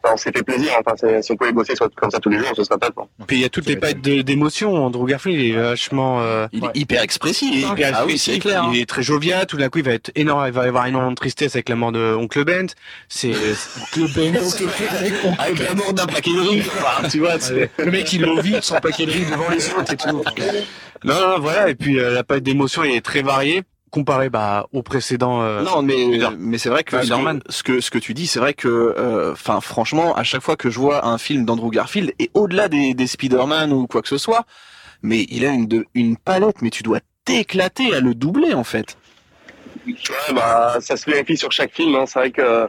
[SPEAKER 7] enfin, on s'est fait plaisir. Enfin, c'est- si on pouvait bosser comme ça tous les jours, ce serait top. hein.
[SPEAKER 2] Puis il y a toutes les paillettes d'émotion. Andrew Garfield il est vachement. euh,
[SPEAKER 4] Il est hyper expressif.
[SPEAKER 2] il est hyper
[SPEAKER 4] ah oui, clair. hein.
[SPEAKER 2] Il est très jovial. Tout d'un coup, il va être énorme. Il va y avoir énormément de tristesse avec la mort de Oncle Ben. C'est
[SPEAKER 6] Le Ben,
[SPEAKER 4] Avec la mort d'un paquet de riz, tu vois.
[SPEAKER 6] le mec, il le vit sans paquet de riz devant les autres et tout.
[SPEAKER 2] non, non, voilà. Et puis euh, la palette d'émotion est très variée comparée bah, au précédent. euh,
[SPEAKER 4] Non, mais
[SPEAKER 2] Spider-
[SPEAKER 4] mais c'est vrai que ce,
[SPEAKER 2] Spider-Man.
[SPEAKER 4] que ce que ce que tu dis, c'est vrai que, enfin, franchement, à chaque fois que je vois un film d'Andrew Garfield et au-delà des, des Spider-Man ou quoi que ce soit, mais il a une de, une palette, mais tu dois t'éclater à le doubler en fait.
[SPEAKER 7] Ouais, bah, ça se vérifie sur chaque film. Hein. C'est vrai que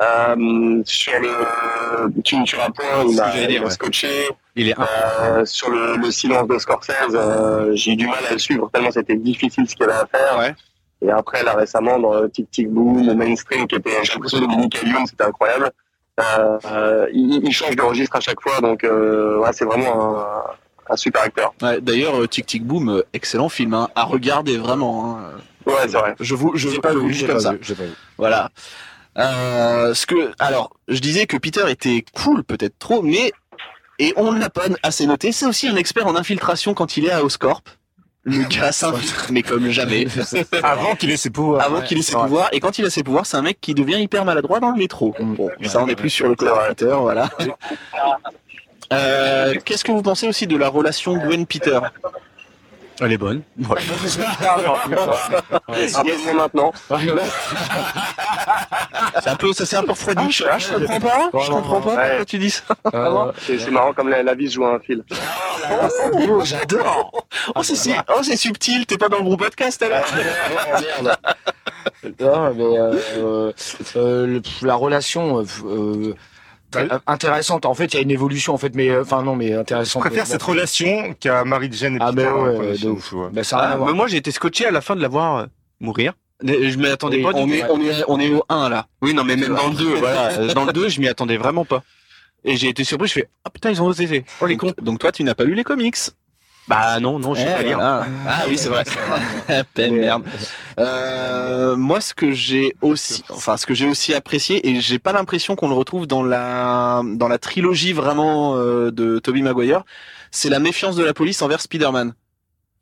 [SPEAKER 7] euh, sur le tu ne tueras point, il m'a
[SPEAKER 2] ouais.
[SPEAKER 7] scotché.
[SPEAKER 2] il est
[SPEAKER 7] Euh, sur le, le silence de Scorsese, euh, j'ai eu du mal à le suivre tellement c'était difficile ce qu'il y avait à faire.
[SPEAKER 4] Ouais.
[SPEAKER 7] Et après, là récemment, dans le Tic Tic Boom, au Mainstream, qui était, j'ai l'impression de c'était incroyable. Euh, euh, il, il change de registre à chaque fois, donc euh, ouais, c'est vraiment un, un super acteur.
[SPEAKER 4] Ouais, D'ailleurs, Tic Tic Boom, excellent film hein, à regarder vraiment. hein.
[SPEAKER 7] Ouais, c'est vrai.
[SPEAKER 4] Je vous, je,
[SPEAKER 6] pas
[SPEAKER 4] je vous
[SPEAKER 6] vu,
[SPEAKER 4] le dis
[SPEAKER 6] j'ai
[SPEAKER 4] comme
[SPEAKER 6] pas
[SPEAKER 4] ça.
[SPEAKER 6] vu, pas vu.
[SPEAKER 4] Voilà. Euh, ce que, alors, je disais que Peter était cool, peut-être trop, mais et on ne l'a pas assez noté. C'est aussi un expert en infiltration quand il est à Oscorp. Le gars s'infiltre, mais comme jamais.
[SPEAKER 3] Avant qu'il ait ses pouvoirs.
[SPEAKER 4] Avant
[SPEAKER 6] Ouais,
[SPEAKER 4] qu'il ait ses pouvoirs. Et quand il a ses pouvoirs, c'est un mec qui devient hyper maladroit dans le métro. Bon,
[SPEAKER 6] Ouais,
[SPEAKER 4] ça, on est plus sur le Peter, voilà. Euh, Qu'est-ce que vous pensez aussi de la relation Gwen-Peter?
[SPEAKER 2] Elle est bonne. Voilà.
[SPEAKER 7] Rappelez-moi maintenant.
[SPEAKER 2] C'est un peu, ça s'est un peu refroidi. je, je comprends pas. Je comprends pas
[SPEAKER 7] Ouais.
[SPEAKER 2] pourquoi tu dis ça.
[SPEAKER 6] Euh,
[SPEAKER 7] C'est c'est marrant comme la, la vie se joue à un fil.
[SPEAKER 2] J'adore. Oh, c'est si- oh, c'est subtil. T'es pas dans le groupe podcast alors.
[SPEAKER 6] merde. Non, mais euh, euh, euh, la relation euh, euh,
[SPEAKER 3] Ouais.
[SPEAKER 6] Intéressante. En fait, il y a une évolution en fait, mais euh, enfin non, mais
[SPEAKER 3] Je
[SPEAKER 6] intéressante.
[SPEAKER 3] préfère cette relation qu'à Marie-Jane et
[SPEAKER 6] Ah,
[SPEAKER 3] Peter. tu vois.
[SPEAKER 6] Bah, ça
[SPEAKER 2] Ah, moi, j'ai été scotché à la fin de la voir euh, mourir. Je m'y attendais
[SPEAKER 6] Oui,
[SPEAKER 2] pas.
[SPEAKER 6] on est-
[SPEAKER 2] on est, on est au 1 là. Oui, non, mais même dans le 2, voilà. Euh, Dans le 2, je m'y attendais vraiment pas. Et j'ai été surpris. Je fais, ah putain, ils ont osé. Oh les cons.
[SPEAKER 4] Donc toi, tu n'as pas lu les comics
[SPEAKER 2] Bah non, non, je sais
[SPEAKER 4] Eh,
[SPEAKER 2] pas lire.
[SPEAKER 4] Ah oui, c'est vrai. Peine, merde. Euh, moi, ce que j'ai aussi, enfin, ce que j'ai aussi apprécié, et j'ai pas l'impression qu'on le retrouve dans la dans la trilogie vraiment euh, de Tobey Maguire, c'est la méfiance de la police envers Spider-Man.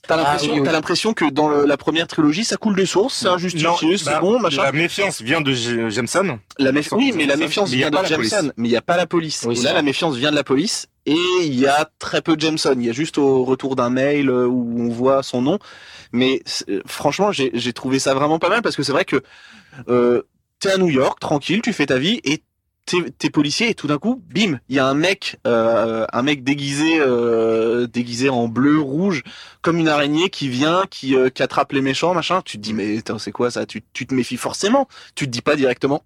[SPEAKER 4] T'as l'impression,
[SPEAKER 6] oui, oui.
[SPEAKER 4] t'as l'impression que dans le- la première trilogie, ça coule des sources, c'est injustifié,
[SPEAKER 3] Non,
[SPEAKER 4] c'est
[SPEAKER 3] bah,
[SPEAKER 4] bon, machin.
[SPEAKER 3] La méfiance vient de Jameson.
[SPEAKER 4] La méfiance, oui, mais la méfiance vient de. Jameson, mais il n'y a pas la police.
[SPEAKER 6] Oui,
[SPEAKER 4] Et là,
[SPEAKER 6] vrai.
[SPEAKER 4] la méfiance vient de la police et il y a très peu de Jameson. Il y a juste au retour d'un mail euh, où on voit son nom. Mais euh, franchement, j'ai j'ai trouvé ça vraiment pas mal parce que c'est vrai que euh, t'es à New York, tranquille, tu fais ta vie et t'es policier et tout d'un coup, bim, il y a un mec, euh, un mec déguisé, euh, déguisé en bleu, rouge, comme une araignée qui vient, qui, euh, qui attrape les méchants, machin. Tu te dis mais c'est quoi ça? Tu, tu te méfies forcément. Tu te dis pas directement.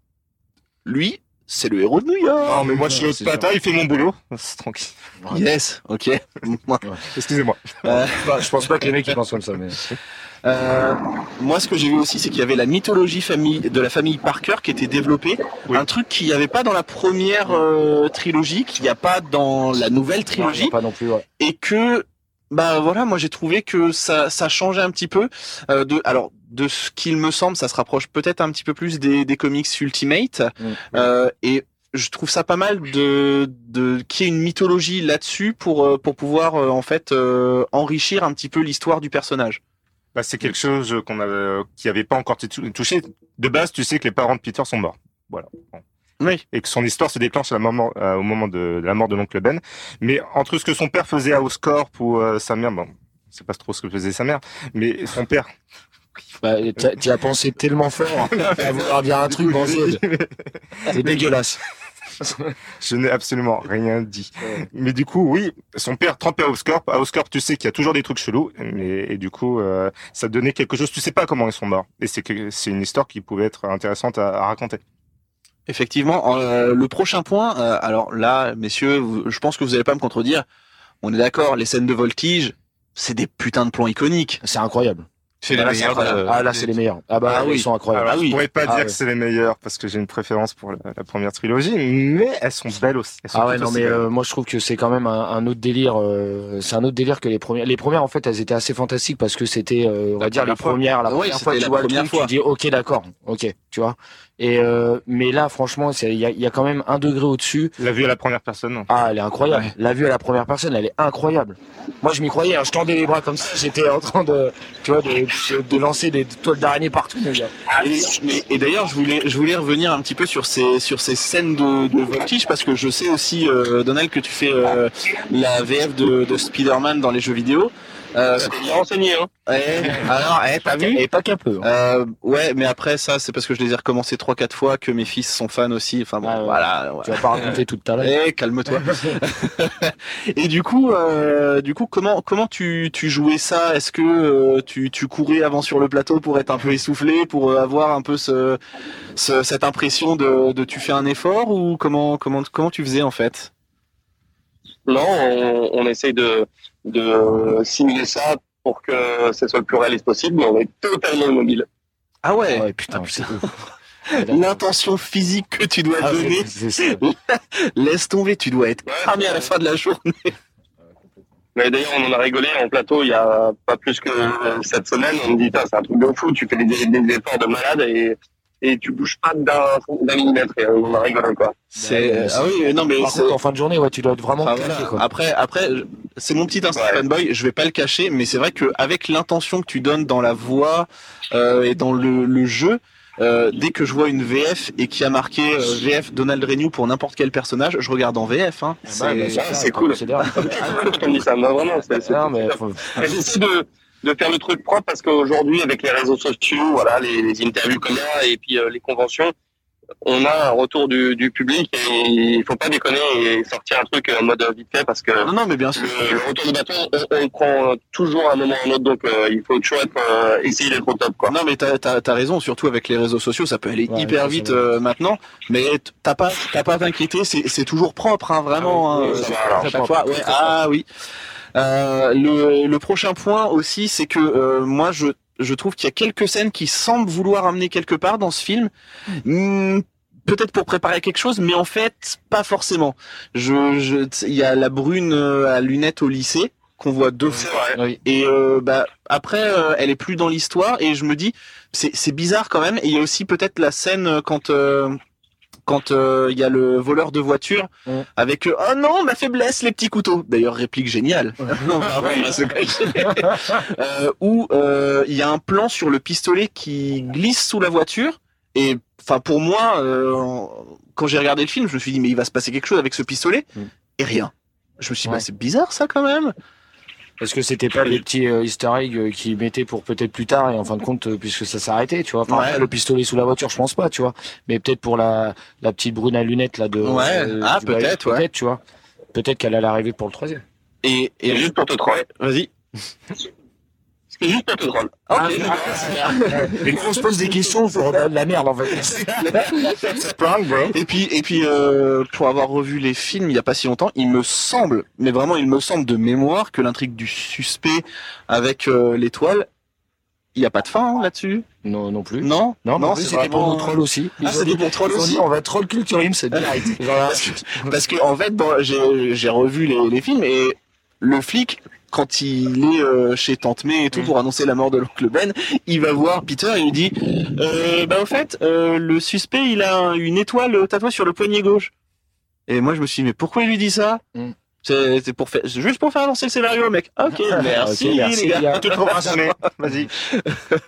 [SPEAKER 4] Lui, c'est le héros de New York.
[SPEAKER 3] Non, mais moi, je suis le pata, il fait mon boulot. C'est tranquille.
[SPEAKER 4] Yes, ok.
[SPEAKER 3] Excusez-moi.
[SPEAKER 6] Bah, je pense pas que les mecs ils pensent comme ça, mais
[SPEAKER 4] Euh, moi, ce que j'ai vu aussi, c'est qu'il y avait la mythologie famille de la famille Parker qui était développée.
[SPEAKER 3] Oui.
[SPEAKER 4] Un truc qu'il n'y avait pas dans la première euh, trilogie, qu'il n'y a pas dans la nouvelle trilogie,
[SPEAKER 6] pas non plus. Ouais.
[SPEAKER 4] et que bah voilà, moi j'ai trouvé que ça ça changeait un petit peu euh, de alors de ce qu'il me semble, ça se rapproche peut-être un petit peu plus des, des comics Ultimate
[SPEAKER 6] Mm.
[SPEAKER 4] euh, et je trouve ça pas mal de de qu'il y ait une mythologie là-dessus pour euh, pour pouvoir en fait euh, enrichir un petit peu l'histoire du personnage.
[SPEAKER 3] Bah, c'est quelque chose qu'on avait, qui avait pas encore été tou- touché. De base, tu sais que les parents de Peter sont morts. Voilà.
[SPEAKER 4] Oui.
[SPEAKER 3] Et que son histoire se déclenche à la moment, euh, au moment de la mort de l'oncle Ben. Mais entre ce que son père faisait à Oscorp ou euh, sa mère, bon, c'est pas trop ce que faisait sa mère, mais son père.
[SPEAKER 6] Bah, tu as pensé tellement fort à vouloir dire un truc. C'est dégueulasse.
[SPEAKER 3] Je n'ai absolument rien dit. Mais du coup, oui, son père trempé à Oscorp. À Oscorp, tu sais qu'il y a toujours des trucs chelous. Mais, et du coup, euh, ça donnait quelque chose. Tu sais pas comment ils sont morts. Et c'est que c'est une histoire qui pouvait être intéressante à, à raconter.
[SPEAKER 4] Effectivement, euh, le prochain point, euh, alors là, messieurs, vous- je pense que vous n'allez pas me contredire. On est d'accord, les scènes de voltige, c'est des putains de plans iconiques.
[SPEAKER 6] C'est incroyable.
[SPEAKER 2] C'est
[SPEAKER 6] Ah, là, c'est incroyable. Ah là, c'est les meilleurs. Ah bah
[SPEAKER 4] Ah
[SPEAKER 6] ils
[SPEAKER 4] oui.
[SPEAKER 6] sont incroyables.
[SPEAKER 3] Alors,
[SPEAKER 4] oui.
[SPEAKER 3] je pourrais pas
[SPEAKER 6] Ah
[SPEAKER 3] dire
[SPEAKER 6] ouais.
[SPEAKER 3] que c'est les meilleures parce que j'ai une préférence pour la, la première trilogie, mais elles sont belles aussi. Elles sont
[SPEAKER 6] Ah ouais non mais euh, moi je trouve que c'est quand même un, un autre délire. euh, c'est un autre délire que les premières. Les premières en fait elles étaient assez fantastiques parce que c'était euh, on va
[SPEAKER 4] La
[SPEAKER 6] dire les
[SPEAKER 4] première fois.
[SPEAKER 6] premières. La
[SPEAKER 4] Ouais,
[SPEAKER 6] première fois tu
[SPEAKER 4] la
[SPEAKER 6] vois le truc,
[SPEAKER 4] fois.
[SPEAKER 6] tu dis ok d'accord ok tu vois. Et euh, mais là franchement il y a, il y a quand même un degré au-dessus.
[SPEAKER 3] La vue à la première personne.
[SPEAKER 6] Ah elle est incroyable.
[SPEAKER 4] Ouais.
[SPEAKER 6] La vue à la première personne elle est incroyable. Moi je m'y croyais. hein, je tendais les bras comme ça. J'étais en train de tu vois de, de, de lancer des toiles d'araignée partout.
[SPEAKER 4] Et, mais- et d'ailleurs, je voulais, je voulais revenir un petit peu sur ces, sur ces scènes de, de voltige parce que je sais aussi, euh, Donald, que tu fais euh, la VF de, de Spider-Man dans les jeux vidéo. Euh,
[SPEAKER 7] renseigné, hein.
[SPEAKER 4] ouais, alors, eh, t'as vu
[SPEAKER 6] Et pas qu'un peu. hein.
[SPEAKER 4] Euh, ouais, mais après ça, c'est parce que je les ai recommencés trois quatre fois que mes fils sont fans aussi. Enfin bon,
[SPEAKER 6] Ah ouais.
[SPEAKER 4] voilà.
[SPEAKER 6] Tu vas pas raconter toute ta life.
[SPEAKER 4] Eh, calme-toi. Et du coup, euh, du coup, comment comment tu, tu jouais ça? Est-ce que euh, tu, tu courais avant sur le plateau pour être un peu essoufflé, pour avoir un peu ce, ce- cette impression de, de tu fais un effort ou comment comment comment tu faisais en fait?
[SPEAKER 7] Non, on, on essaye de, de simuler ça pour que ce soit le plus réaliste possible, mais on est totalement immobile.
[SPEAKER 4] Ah ouais.
[SPEAKER 6] Ouais putain.
[SPEAKER 4] Ah, putain. L'intention physique que tu dois
[SPEAKER 6] Ah,
[SPEAKER 4] donner, laisse tomber, tu dois être cramé à la fin de la journée.
[SPEAKER 7] Mais d'ailleurs, on en a rigolé en plateau il y a pas plus que euh, cette semaine. On me dit, c'est un truc de fou, tu fais des, des, des efforts de malade et, et tu bouges pas d'un d'un millimètre. Et on a rigolé, quoi.
[SPEAKER 4] C'est ah oui, non mais
[SPEAKER 6] Par
[SPEAKER 4] c'est-
[SPEAKER 6] contre, en fin de journée, ouais, tu dois être vraiment
[SPEAKER 4] Enfin,
[SPEAKER 6] claqué,
[SPEAKER 4] voilà.
[SPEAKER 6] quoi.
[SPEAKER 4] Après, après, c'est mon petit instinct
[SPEAKER 7] Ouais.
[SPEAKER 4] fanboy. Je vais pas le cacher, mais c'est vrai que avec l'intention que tu donnes dans la voix euh, et dans le, le jeu, euh, dès que je vois une VF et qui a marqué euh, VF Donald Renew pour n'importe quel personnage, je regarde en VF. Hein.
[SPEAKER 6] Bah,
[SPEAKER 4] C'est-
[SPEAKER 6] bah, ça,
[SPEAKER 7] c'est cool. dit ça, mais vraiment, c'est c'est-
[SPEAKER 6] Non, mais
[SPEAKER 7] c'est top.
[SPEAKER 6] faut-
[SPEAKER 7] Et J'essaie de, de faire le truc propre parce qu'aujourd'hui, avec les réseaux sociaux, voilà, les, les interviews qu'on a et puis euh, les conventions, on a un retour du, du public et il faut pas déconner et sortir un truc en mode vite fait parce que
[SPEAKER 4] Non, non, mais bien sûr.
[SPEAKER 7] le, le retour du bâton, on, on prend toujours un moment ou un autre, donc euh, il faut toujours être, euh, essayer d'être au top, quoi.
[SPEAKER 4] Non mais t'as as, as raison, surtout avec les réseaux sociaux, ça peut aller
[SPEAKER 6] Ouais,
[SPEAKER 4] hyper
[SPEAKER 6] ça,
[SPEAKER 4] vite euh, maintenant. Mais t'as pas t'as pas à t'inquiéter, c'est c'est toujours propre, hein, vraiment.
[SPEAKER 7] Ah oui,
[SPEAKER 4] hein,
[SPEAKER 7] ça va, alors.
[SPEAKER 4] à
[SPEAKER 6] Très
[SPEAKER 4] chaque
[SPEAKER 6] propre,
[SPEAKER 4] fois. Ouais, ah oui. Euh, le, le prochain point aussi, c'est que euh, moi je je trouve qu'il y a quelques scènes qui semblent vouloir amener quelque part dans ce film. Hmm, Peut-être pour préparer quelque chose, mais en fait pas forcément. Je, je, il y a la brune euh, à lunettes au lycée qu'on voit deux fois.
[SPEAKER 6] Oui.
[SPEAKER 4] Et euh, bah après, euh, elle est plus dans l'histoire et je me dis c'est c'est bizarre quand même. Et il y a aussi peut-être la scène quand euh, quand euh, il y a le voleur de voiture avec euh, oh non ma faiblesse les petits couteaux. D'ailleurs réplique géniale. Bah, euh, où euh, il y a un plan sur le pistolet qui glisse sous la voiture et enfin pour moi euh, quand j'ai regardé le film je me suis dit mais il va se passer quelque chose avec ce pistolet
[SPEAKER 6] Mm.
[SPEAKER 4] et rien. Je me suis dit
[SPEAKER 6] Ouais.
[SPEAKER 4] bah, c'est bizarre ça quand même.
[SPEAKER 6] Est-ce que c'était pas des petits euh, Easter eggs euh, qu'ils mettaient pour peut-être plus tard et en fin de compte euh, puisque ça s'est arrêté, tu vois. Enfin,
[SPEAKER 4] Ouais.
[SPEAKER 6] le pistolet sous la voiture, je pense pas, tu vois. Mais peut-être pour la la petite brune à lunettes là de.
[SPEAKER 4] Ouais.
[SPEAKER 6] euh,
[SPEAKER 4] Ah, peut-être, ouais.
[SPEAKER 6] Peut-être, tu vois. Peut-être qu'elle allait arriver pour le troisième.
[SPEAKER 4] Et, et
[SPEAKER 7] Et juste pour te troller.
[SPEAKER 4] vas-y.
[SPEAKER 7] C'est juste.
[SPEAKER 4] Ok.
[SPEAKER 6] Mais quand on se pose des questions, faut de la merde en fait.
[SPEAKER 4] Et puis, et puis, euh, pour avoir revu les films il y a pas si longtemps, il me semble, mais vraiment, il me semble de mémoire que l'intrigue du suspect avec euh, l'étoile, il y a pas de fin hein, là-dessus?
[SPEAKER 6] Non, non plus.
[SPEAKER 4] Non,
[SPEAKER 6] Non, non,
[SPEAKER 4] c'est
[SPEAKER 6] c'était pour
[SPEAKER 4] vraiment-
[SPEAKER 6] nos trolls aussi.
[SPEAKER 4] Ah, c'était pour troll
[SPEAKER 6] Ils ont
[SPEAKER 4] aussi.
[SPEAKER 6] on va troll culture c'est. Voilà.
[SPEAKER 4] Parce que, parce que, en fait, bon, j'ai j'ai revu les, les films et le flic. Quand il est euh, chez Tante May et tout pour annoncer la mort de l'oncle Ben, il va voir Peter et il lui dit euh, bah au fait euh, le suspect il a une étoile tatouée sur le poignet gauche. Et moi je me suis dit mais pourquoi il lui dit ça?
[SPEAKER 6] Mm.
[SPEAKER 4] C'est pour faire juste pour faire avancer le scénario mec. Ok merci, les gars.
[SPEAKER 3] jamais. Vas-y.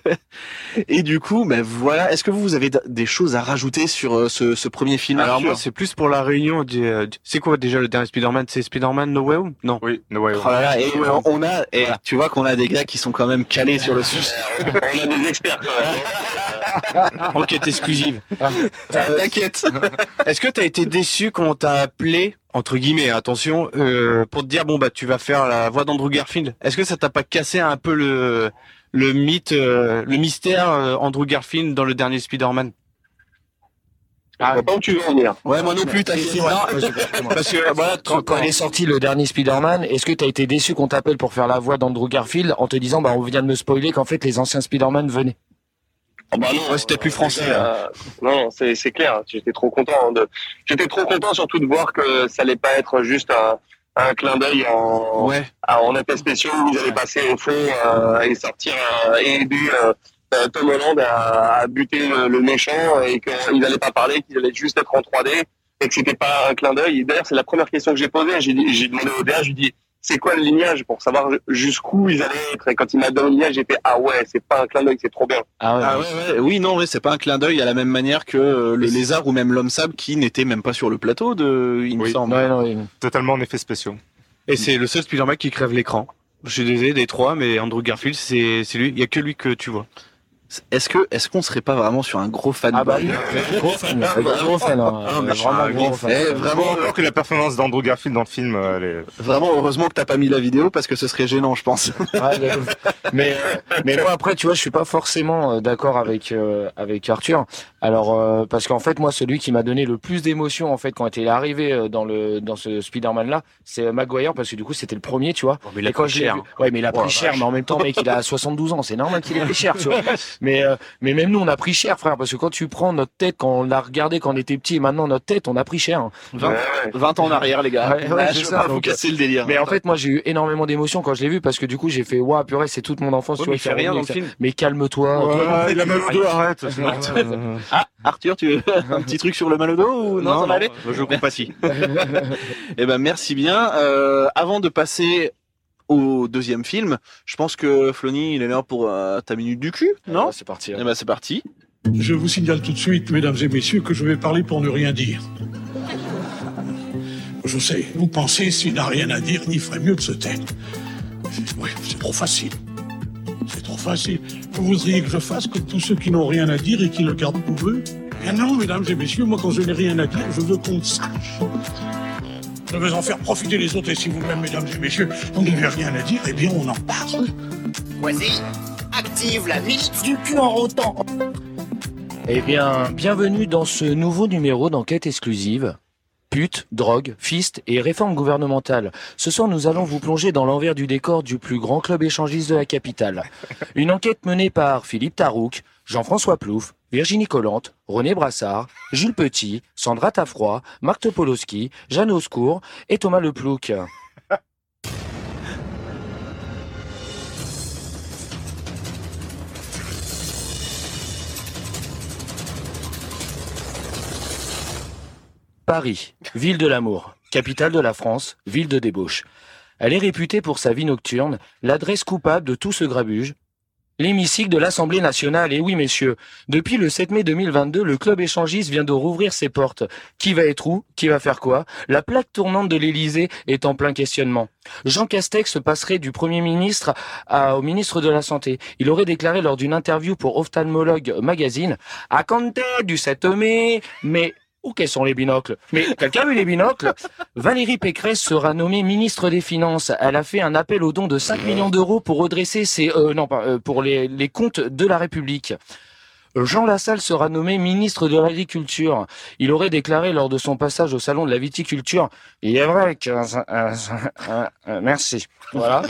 [SPEAKER 4] Et du coup ben voilà est-ce que vous avez des choses à rajouter sur euh, ce, ce premier film?
[SPEAKER 2] Alors moi, c'est plus pour la réunion du... euh, C'est quoi déjà le dernier Spider-Man? C'est Spider-Man No Way Home? Non.
[SPEAKER 3] Oui, no way.
[SPEAKER 4] Oh là là, et euh, on a, et tu vois qu'on a des gars qui sont quand même calés sur le sujet.
[SPEAKER 7] On a des experts quand même.
[SPEAKER 2] Enquête exclusive.
[SPEAKER 4] T'inquiète.
[SPEAKER 2] Est-ce que t'as été déçu quand on t'a appelé, entre guillemets, attention, euh, pour te dire, bon, bah, tu vas faire la voix d'Andrew Garfield. Est-ce que ça t'a pas cassé un peu le, le mythe, euh, le mystère euh, Andrew Garfield dans le dernier Spider-Man?
[SPEAKER 7] Je vois pas où tu veux en venir.
[SPEAKER 4] Ouais, moi non plus,
[SPEAKER 6] compris, moi.
[SPEAKER 2] Parce que, voilà,
[SPEAKER 6] Quand, quand est sorti le dernier Spider-Man, est-ce que t'as été déçu qu'on t'appelle pour faire la voix d'Andrew Garfield en te disant bah on vient de me spoiler qu'en fait les anciens Spider-Man venaient?
[SPEAKER 7] Oh bah non,
[SPEAKER 2] Ouais, c'était plus français,
[SPEAKER 7] euh, non, c'est c'est clair. J'étais trop content de. J'étais trop content surtout de voir que ça allait pas être juste un, un clin d'œil en,
[SPEAKER 2] Ouais.
[SPEAKER 7] en spéciaux où ils allaient passer au fond euh, et sortir euh, et aider euh, euh, Tom Holland à, à buter le, le méchant et qu'ils allaient pas parler, qu'ils allaient juste être en 3D et que c'était pas un clin d'œil. D'ailleurs, c'est la première question que j'ai posée. J'ai demandé au DA, je lui dis c'est quoi le lignage pour savoir jusqu'où ils allaient être? Et quand il m'a donné le lignage, j'ai fait ah ouais, c'est pas un clin d'œil, c'est trop bien.
[SPEAKER 6] Ah ouais.
[SPEAKER 4] Ah ouais, ouais. Oui, non, ouais, c'est pas un clin d'œil à la même manière que euh, le lézard ou même l'homme sable qui n'était même pas sur le plateau de, il me
[SPEAKER 3] Oui.
[SPEAKER 4] semble.
[SPEAKER 6] Ouais, non, oui.
[SPEAKER 3] Totalement en effets spéciaux.
[SPEAKER 2] Et c'est le seul Spider-Man qui crève l'écran. Je suis désolé des trois, mais Andrew Garfield, c'est c'est lui. Il y a que lui que tu vois.
[SPEAKER 4] Est-ce que, est-ce qu'on serait pas vraiment sur un gros fan
[SPEAKER 6] Ah bah oui, gros fan, gros fan, hein.
[SPEAKER 4] Ah, mais
[SPEAKER 6] vraiment
[SPEAKER 4] un
[SPEAKER 6] gros
[SPEAKER 4] gros
[SPEAKER 6] fan.
[SPEAKER 4] Eh, vraiment,
[SPEAKER 3] Alors que la performance d'Andrew Garfield dans le film, euh, elle est...
[SPEAKER 4] vraiment, heureusement que t'as pas mis la vidéo parce que ce serait gênant, je pense.
[SPEAKER 6] Ouais, ouf. mais mais moi après tu vois je suis pas forcément euh, d'accord avec euh, avec Arthur alors euh, parce qu'en fait moi celui qui m'a donné le plus d'émotion en fait quand il est arrivé euh, dans le dans ce Spider-Man là c'est Maguire parce que du coup c'était le premier tu vois
[SPEAKER 2] mais il a pris cher.
[SPEAKER 6] vu- ouais mais il a
[SPEAKER 2] Oh,
[SPEAKER 6] pris cher mais en même temps mec il a 72 ans c'est normal qu'il ait pris cher tu vois mais euh, mais même nous on a pris cher frère parce que quand tu prends notre tête quand on l'a regardé quand on était petit et maintenant notre tête on a pris cher hein.
[SPEAKER 4] 20,
[SPEAKER 7] Ouais, ouais.
[SPEAKER 4] 20 ans en arrière, les gars.
[SPEAKER 6] Ouais, ouais,
[SPEAKER 4] Ah,
[SPEAKER 6] c'est
[SPEAKER 4] je
[SPEAKER 6] ça,
[SPEAKER 4] vous casser le délire.
[SPEAKER 6] mais en fait moi j'ai eu énormément d'émotions quand je l'ai vu parce que du coup j'ai fait waouh purée c'est toute mon enfance
[SPEAKER 2] Ouais,
[SPEAKER 6] tu
[SPEAKER 2] mais
[SPEAKER 6] vois
[SPEAKER 2] il fait rien dans le film.
[SPEAKER 6] mais calme-toi
[SPEAKER 3] il a mal au dos, arrête.
[SPEAKER 4] Ah, Arthur, tu veux un petit truc sur le mal au dos ou non, ça va aller
[SPEAKER 2] je compatis.
[SPEAKER 4] Eh ben merci bien. Euh, avant de passer au deuxième film, je pense que Flony, il est là pour euh, ta minute du cul, non
[SPEAKER 6] Ouais, c'est parti
[SPEAKER 4] Eh ben c'est parti.
[SPEAKER 8] Je vous signale tout de suite, mesdames et messieurs, que je vais parler pour ne rien dire. Je sais, vous pensez s'il n'a rien à dire, il ferait mieux de se taire. Oui, c'est trop facile. C'est trop facile. Vous voudriez que je fasse comme tous ceux qui n'ont rien à dire et qui le gardent pour eux? Eh non, mesdames et messieurs, moi quand je n'ai rien à dire, je veux qu'on sache. Je veux en faire profiter les autres et si vous-même, mesdames et messieurs, vous n'avez rien à dire, eh bien on en parle.
[SPEAKER 9] Voici, active la minute du cul en rotant.
[SPEAKER 6] Eh bien, bienvenue dans ce nouveau numéro d'enquête exclusive. Pute, drogue, fist et réforme gouvernementale. Ce soir, nous allons vous plonger dans l'envers du décor du plus grand club échangiste de la capitale. Une enquête menée par Philippe Tarouk, Jean-François Plouf, Virginie Collante, René Brassard, Jules Petit, Sandra Tafroy, Marc Topolowski, Jeanne Oscourt et Thomas Leplouc. Paris, ville de l'amour, capitale de la France, ville de débauche. Elle est réputée pour sa vie nocturne, l'adresse coupable de tout ce grabuge. L'hémicycle de l'Assemblée nationale, et oui messieurs, depuis le 7 mai 2022, le club échangiste vient de rouvrir ses portes. Qui va être où? Qui va faire quoi? La plaque tournante de l'Élysée est en plein questionnement. Jean Castex passerait du Premier ministre au ministre de la Santé. Il aurait déclaré lors d'une interview pour Ophtalmologue Magazine, à compter du 7 mai, mais où quels sont les binocles? Mais quelqu'un a vu les binocles? Valérie Pécresse sera nommée ministre des Finances. Elle a fait un appel au don de 5 millions d'euros pour redresser ses, euh, non pas, euh, pour les, les comptes de la République. Jean Lassalle sera nommé ministre de l'Agriculture. Il aurait déclaré lors de son passage au salon de la viticulture, il est vrai que... merci. Voilà.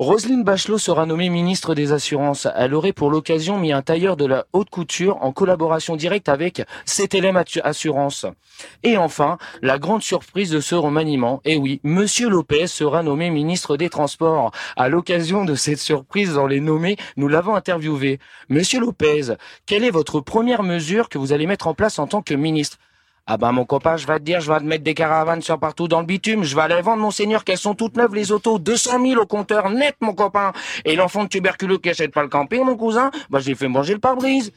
[SPEAKER 6] Roselyne Bachelot sera nommée ministre des Assurances. Elle aurait pour l'occasion mis un tailleur de la haute couture en collaboration directe avec CTLM Assurance. Et enfin, la grande surprise de ce remaniement, eh oui, Monsieur Lopez sera nommé ministre des Transports. À l'occasion de cette surprise dans les nommés, nous l'avons interviewé. Monsieur Lopez, quelle est votre première mesure que vous allez mettre en place en tant que ministre? Ah ben mon copain, je vais te dire, je vais te mettre des caravanes sur partout dans le bitume, je vais aller vendre monseigneur qu'elles sont toutes neuves les autos, 200 000 au compteur net mon copain. Et l'enfant de tuberculeux qui achète pas le camping mon cousin, bah j'ai fait manger le pare-brise.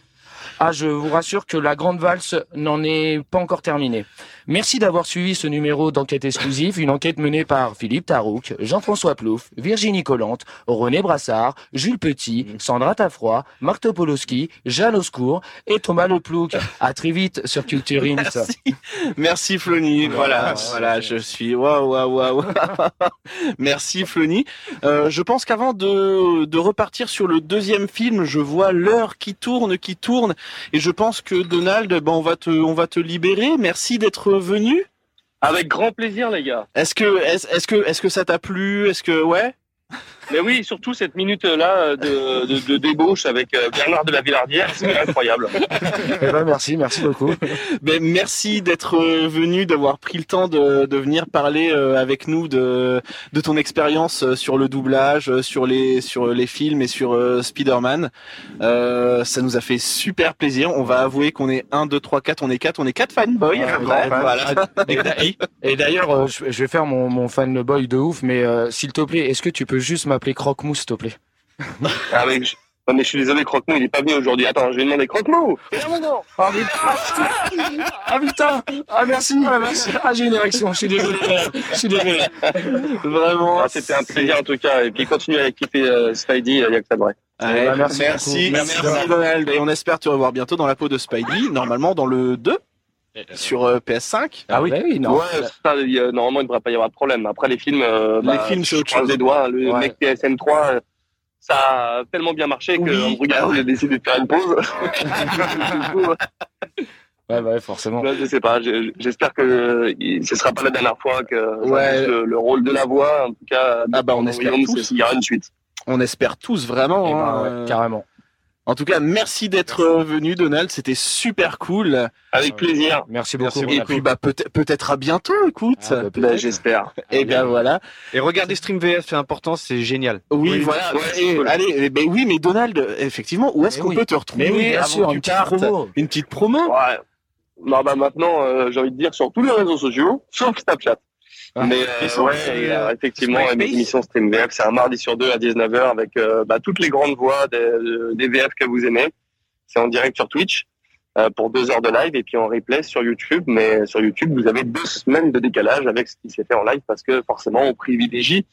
[SPEAKER 6] Ah, je vous rassure que la grande valse n'en est pas encore terminée. Merci d'avoir suivi ce numéro d'enquête exclusive, une enquête menée par Philippe Tarouk, Jean-François Plouf, Virginie Collante, René Brassard, Jules Petit, Sandra Tafroy, Marc Topolowski, Jeanne Oscourt et Thomas Leplouc. À très vite sur Culture Int.
[SPEAKER 4] Merci, merci Flony. Voilà, voilà, je suis waouh, waouh, waouh. merci Flony. Euh, je pense qu'avant de, de repartir sur le deuxième film, je vois l'heure qui tourne, qui tourne, et je pense que Donald, ben on va te, on va te libérer. Merci d'être venu?
[SPEAKER 7] Avec grand plaisir, les gars.
[SPEAKER 4] Est-ce que, est-ce est-ce que, est-ce que ça t'a plu? Est-ce que, ouais?
[SPEAKER 7] Mais oui, surtout cette minute-là de, de, de débauche avec euh, Bernard de la Villardière, c'est incroyable.
[SPEAKER 6] Eh ben, merci, merci beaucoup.
[SPEAKER 4] Ben, merci d'être euh, venu, d'avoir pris le temps de, de venir parler euh, avec nous de, de ton expérience euh, sur le doublage, euh, sur les, sur les films et sur euh, Spider-Man. Euh, ça nous a fait super plaisir. On va avouer qu'on est 1, 2, 3, 4, on est 4, on est 4 fanboys.
[SPEAKER 6] Ouais.
[SPEAKER 4] Voilà.
[SPEAKER 6] Et, d'ailleurs, euh, je, je vais faire mon, mon fanboy de ouf, mais euh, s'il te plaît, est-ce que tu peux juste m'appeler Croque-Mousse, s'il te plaît
[SPEAKER 7] Ah, mais je... non, mais je suis désolé, Croque-Mou, il est pas venu aujourd'hui. Attends, je vais demander Croque-Mou
[SPEAKER 6] Ah putain Ah putain Ah merci, ah, merci. Ah j'ai une érection, je suis désolé. Je suis désolé.
[SPEAKER 4] Vraiment.
[SPEAKER 7] Ah, C'était un plaisir en tout cas. Et puis continue à kiffer euh, Spidey, il y a que ça de vrai.
[SPEAKER 6] Bah, merci
[SPEAKER 4] merci, merci,
[SPEAKER 6] Merci,
[SPEAKER 4] Donald. Et on espère te revoir bientôt dans la peau de Spidey, normalement dans le 2, sur euh, PS5.
[SPEAKER 6] Ah oui, oui non.
[SPEAKER 7] Ouais, ça, il y a- normalement, il ne devrait pas y avoir de problème. Après, les films, euh,
[SPEAKER 4] Les
[SPEAKER 7] bah,
[SPEAKER 4] films, c'est
[SPEAKER 7] les doigts. Le
[SPEAKER 6] Ouais.
[SPEAKER 7] mec PSN3, euh, ça a tellement bien marché que
[SPEAKER 4] Oui,
[SPEAKER 7] regarde,
[SPEAKER 4] bah
[SPEAKER 7] j'ai décidé de faire une pause.
[SPEAKER 6] Ouais, ouais, forcément.
[SPEAKER 7] là, je sais pas. J'espère que euh, il- ce sera pas la dernière fois que
[SPEAKER 4] Ouais.
[SPEAKER 7] le, le rôle de la voix. En tout cas,
[SPEAKER 4] Ah bah, on espère tous.
[SPEAKER 7] Il y aura une suite.
[SPEAKER 4] On espère tous vraiment.
[SPEAKER 6] Eh ben,
[SPEAKER 4] hein,
[SPEAKER 6] ouais,
[SPEAKER 4] euh,
[SPEAKER 6] carrément.
[SPEAKER 4] En tout cas, merci d'être venu, Donald. C'était super cool.
[SPEAKER 7] Avec plaisir.
[SPEAKER 6] Merci beaucoup.
[SPEAKER 3] Merci
[SPEAKER 4] Et puis, bah, peut-être, peut-être à bientôt, écoute.
[SPEAKER 6] Ah, bah,
[SPEAKER 7] Bah, J'espère.
[SPEAKER 4] et bien voilà.
[SPEAKER 2] Et regardez Stream VF, c'est important, c'est génial.
[SPEAKER 4] Oui,
[SPEAKER 7] Oui,
[SPEAKER 4] voilà.
[SPEAKER 7] ouais,
[SPEAKER 4] Et-
[SPEAKER 7] c'est cool.
[SPEAKER 4] allez, eh ben oui, mais Donald, effectivement, où est-ce
[SPEAKER 6] Mais
[SPEAKER 4] qu'on
[SPEAKER 6] oui.
[SPEAKER 4] peut te retrouver?
[SPEAKER 6] Mais oui, bien sûr, une petite promo.
[SPEAKER 4] Une petite promo.
[SPEAKER 7] Ouais. Non, bah maintenant, euh, j'ai envie de dire sur tous les réseaux sociaux, sauf Snapchat.
[SPEAKER 6] Ah.
[SPEAKER 7] Mais euh, ouais, et, euh,
[SPEAKER 2] euh,
[SPEAKER 7] effectivement, une émission Stream VF, c'est un mardi sur deux à 19h avec euh, bah, toutes les grandes voix des, des VF que vous aimez. C'est en direct sur Twitch euh, pour deux heures de live et puis en replay sur YouTube. Mais sur YouTube, vous avez deux semaines de décalage avec ce qui s'est fait en live parce que forcément, on privilégie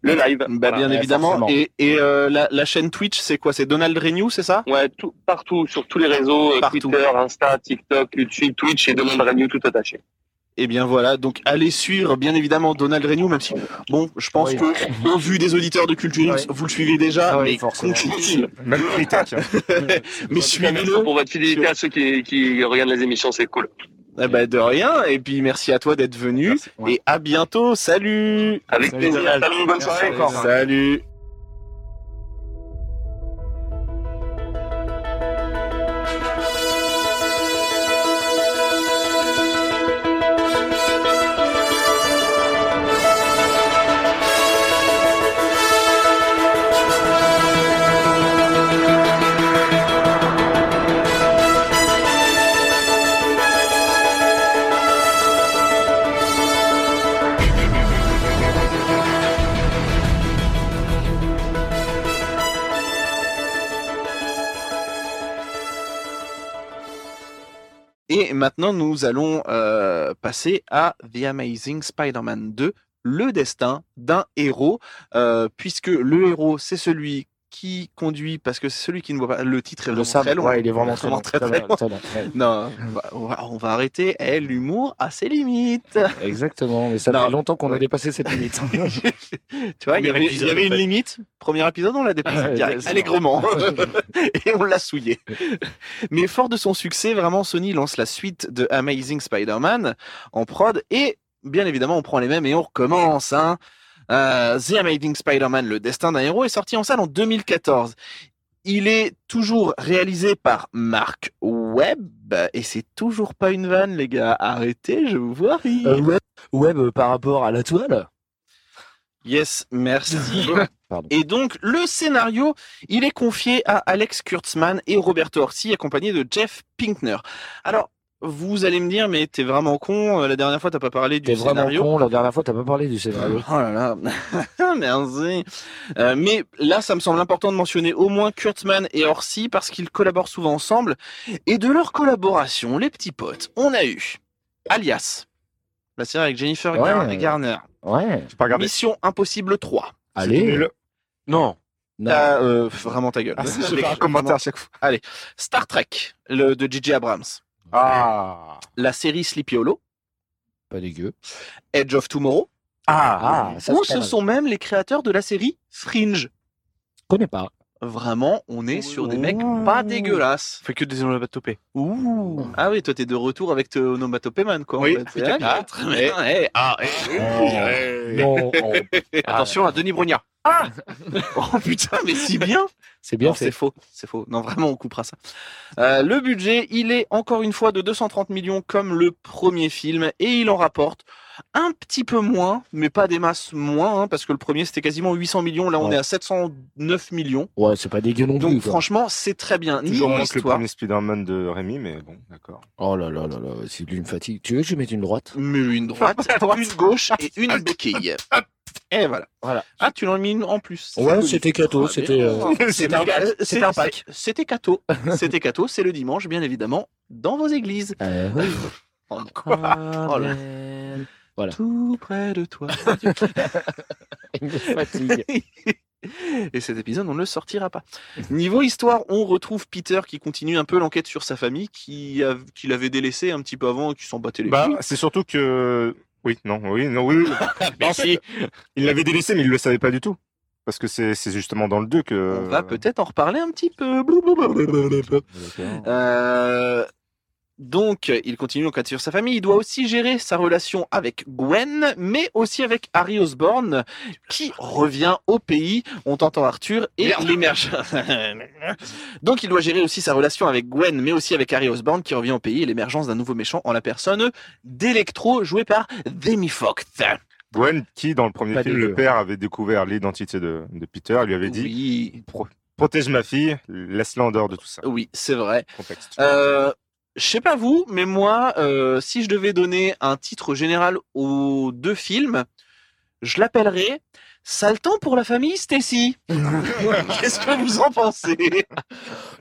[SPEAKER 7] le live.
[SPEAKER 4] Bah, bien
[SPEAKER 6] Ouais,
[SPEAKER 4] évidemment.
[SPEAKER 6] forcément.
[SPEAKER 4] Et, et euh, la, la chaîne Twitch, c'est quoi? C'est Donald Renew, c'est ça?
[SPEAKER 7] Ouais, tout, partout, sur tous les réseaux, euh,
[SPEAKER 4] Partout.
[SPEAKER 7] Twitter, Insta, TikTok, YouTube, Twitch et Donald Renew tout attaché.
[SPEAKER 4] Et bien voilà, donc allez suivre bien évidemment Donald Renew, même si, bon, je pense
[SPEAKER 6] Oui.
[SPEAKER 4] que, au vu des auditeurs de Culture vous le suivez déjà,
[SPEAKER 6] Ah oui,
[SPEAKER 4] mais
[SPEAKER 6] forcément.
[SPEAKER 4] continuez.
[SPEAKER 3] Même Tech.
[SPEAKER 4] mais suivez-le.
[SPEAKER 7] Pour votre fidélité à ceux qui, qui regardent les émissions, c'est cool.
[SPEAKER 4] Eh ben, de rien, et puis merci à toi d'être venu, et à bientôt, salut
[SPEAKER 7] Avec plaisir. Salut, bonne soirée.
[SPEAKER 6] encore.
[SPEAKER 4] Salut Et maintenant, nous allons euh, passer à The Amazing Spider-Man 2, le destin d'un héros, euh, puisque le héros, c'est celui qui conduit, parce que c'est celui qui ne voit pas. Le titre est
[SPEAKER 6] Le
[SPEAKER 4] vraiment
[SPEAKER 6] sabre,
[SPEAKER 4] très long.
[SPEAKER 6] ouais, il est vraiment très long.
[SPEAKER 4] très,
[SPEAKER 6] Très
[SPEAKER 4] très
[SPEAKER 6] long, très long, ouais.
[SPEAKER 4] Non, on va, on va- arrêter. Eh, l'humour a ses limites.
[SPEAKER 6] Exactement, mais ça
[SPEAKER 4] Non.
[SPEAKER 6] fait longtemps qu'on a dépassé cette limite.
[SPEAKER 4] Tu vois, il y avait, il y
[SPEAKER 3] épisode,
[SPEAKER 4] avait une
[SPEAKER 3] fait.
[SPEAKER 4] limite. Premier épisode, on l'a dépassé direct,
[SPEAKER 6] c'est
[SPEAKER 4] allègrement. Et on l'a souillé. Mais fort de son succès, vraiment, Sony lance la suite de Amazing Spider-Man en prod. Et bien évidemment, on prend les mêmes et on recommence. Hein. Euh, The Amazing Spider-Man, le destin d'un héros, est sorti en salle en 2014. Il est toujours réalisé par Mark Webb et c'est toujours pas une vanne, les gars. Arrêtez, je vous vois rire.
[SPEAKER 6] Euh, web, web euh, par rapport à la toile
[SPEAKER 4] Yes, merci.
[SPEAKER 6] Pardon.
[SPEAKER 4] Et donc, le scénario, il est confié à Alex Kurtzman et Roberto Orsi, accompagné de Jeff Pinkner. Alors, vous allez me dire, mais t'es vraiment con, euh, la dernière fois, t'as pas parlé du
[SPEAKER 6] T'es vraiment
[SPEAKER 4] scénario.
[SPEAKER 6] con, la dernière fois t'as pas parlé du scénario.
[SPEAKER 4] Oh là là, merci. Euh, mais là, ça me semble important de mentionner au moins Kurtzman et Orsi parce qu'ils collaborent souvent ensemble. Et de leur collaboration, les petits potes, on a eu Alias, la série avec Jennifer
[SPEAKER 6] Ouais.
[SPEAKER 4] Garner,
[SPEAKER 6] Ouais,
[SPEAKER 3] pas.
[SPEAKER 4] Mission Impossible 3.
[SPEAKER 6] allez.
[SPEAKER 3] Nul.
[SPEAKER 2] Non.
[SPEAKER 6] Non.
[SPEAKER 4] Ah, euh, vraiment ta gueule.
[SPEAKER 3] Ah,
[SPEAKER 4] Je
[SPEAKER 3] un commentaire à chaque fois.
[SPEAKER 4] Star Trek, le de J.J. Abrams.
[SPEAKER 3] Ah.
[SPEAKER 4] La série Sleepy Hollow,
[SPEAKER 6] Pas dégueu.
[SPEAKER 4] Edge of Tomorrow,
[SPEAKER 6] Ah, ça
[SPEAKER 4] ou
[SPEAKER 6] c'est pas
[SPEAKER 4] ce sont même les créateurs de la série Fringe.
[SPEAKER 6] Je connais pas.
[SPEAKER 4] Vraiment, on est sur des mecs pas dégueulasses.
[SPEAKER 2] fait que des onomatopées.
[SPEAKER 4] Ouh. Ah oui, toi t'es de retour avec ton onomatopée man quoi. en
[SPEAKER 2] Oui,
[SPEAKER 4] Ah, ah,
[SPEAKER 2] Attention à Denis Brognard.
[SPEAKER 4] Oh putain, mais si bien.
[SPEAKER 6] c'est bien
[SPEAKER 4] non, c'est faux, c'est faux. Non, vraiment, on coupera ça. Euh, le budget, il est encore une fois de 230 millions comme le premier film et il en rapporte un petit peu moins, mais pas des masses moins, hein, parce que le premier c'était quasiment 800 millions, là on
[SPEAKER 6] Ouais.
[SPEAKER 4] est à 709 millions.
[SPEAKER 6] Ouais, c'est pas dégueu non
[SPEAKER 4] Donc
[SPEAKER 6] quoi.
[SPEAKER 4] franchement, c'est très bien.
[SPEAKER 3] Toujours moins que le premier Spider-Man de Rémi, mais bon, d'accord.
[SPEAKER 6] Oh là là là là, c'est lui me fatigue. Tu veux que je mette une droite?
[SPEAKER 4] Mais une droite, une gauche et une béquille. Et voilà.
[SPEAKER 6] Voilà.
[SPEAKER 4] Ah, tu l'en as mis une en plus. C'est
[SPEAKER 6] Ouais, c'était cadeau,
[SPEAKER 4] Ah,
[SPEAKER 6] c'était. euh,
[SPEAKER 4] C'était un,
[SPEAKER 6] c'était
[SPEAKER 4] c'était
[SPEAKER 6] un pack.
[SPEAKER 4] C'était cadeau. C'était cadeau, c'est le dimanche, bien évidemment, dans vos églises.
[SPEAKER 6] euh, oui.
[SPEAKER 4] Oh, Oh là.
[SPEAKER 6] Voilà.
[SPEAKER 4] Tout près de toi.
[SPEAKER 6] Il me fatigue.
[SPEAKER 4] Et cet épisode, on ne le sortira pas. Niveau histoire, on retrouve Peter qui continue un peu l'enquête sur sa famille, qui, a- qui l'avait délaissé un petit peu avant, qui s'en battait les
[SPEAKER 3] Bah,
[SPEAKER 4] couilles.
[SPEAKER 3] c'est surtout que. Oui, non, oui, non, oui. si. Il l'avait délaissé, mais il le savait pas du tout. Parce que c'est c'est justement dans le 2 que.
[SPEAKER 4] On va peut-être en reparler un petit peu. Euh, donc, il continue l'enquête sur sa famille. Il doit aussi gérer sa relation avec Gwen, mais aussi avec Harry Osborn, qui revient au pays. On t'entend Arthur et l'émerge. donc, il doit gérer aussi sa relation avec Gwen, mais aussi avec Harry Osborn, qui revient au pays et l'émergence d'un nouveau méchant en la personne d'Electro, joué par Demi Fox.
[SPEAKER 3] Gwen, qui dans le premier
[SPEAKER 6] Pas
[SPEAKER 3] film, le père avait découvert l'identité de, de Peter, lui avait dit
[SPEAKER 4] Oui,
[SPEAKER 3] protège ma fille, laisse-la en dehors de tout ça.
[SPEAKER 4] oui, c'est vrai.
[SPEAKER 3] Contexte.
[SPEAKER 4] Euh, je sais pas vous, mais moi, euh, si je devais donner un titre général aux deux films, je l'appellerais Sale temps pour la famille Stacy. Qu'est-ce que vous en pensez?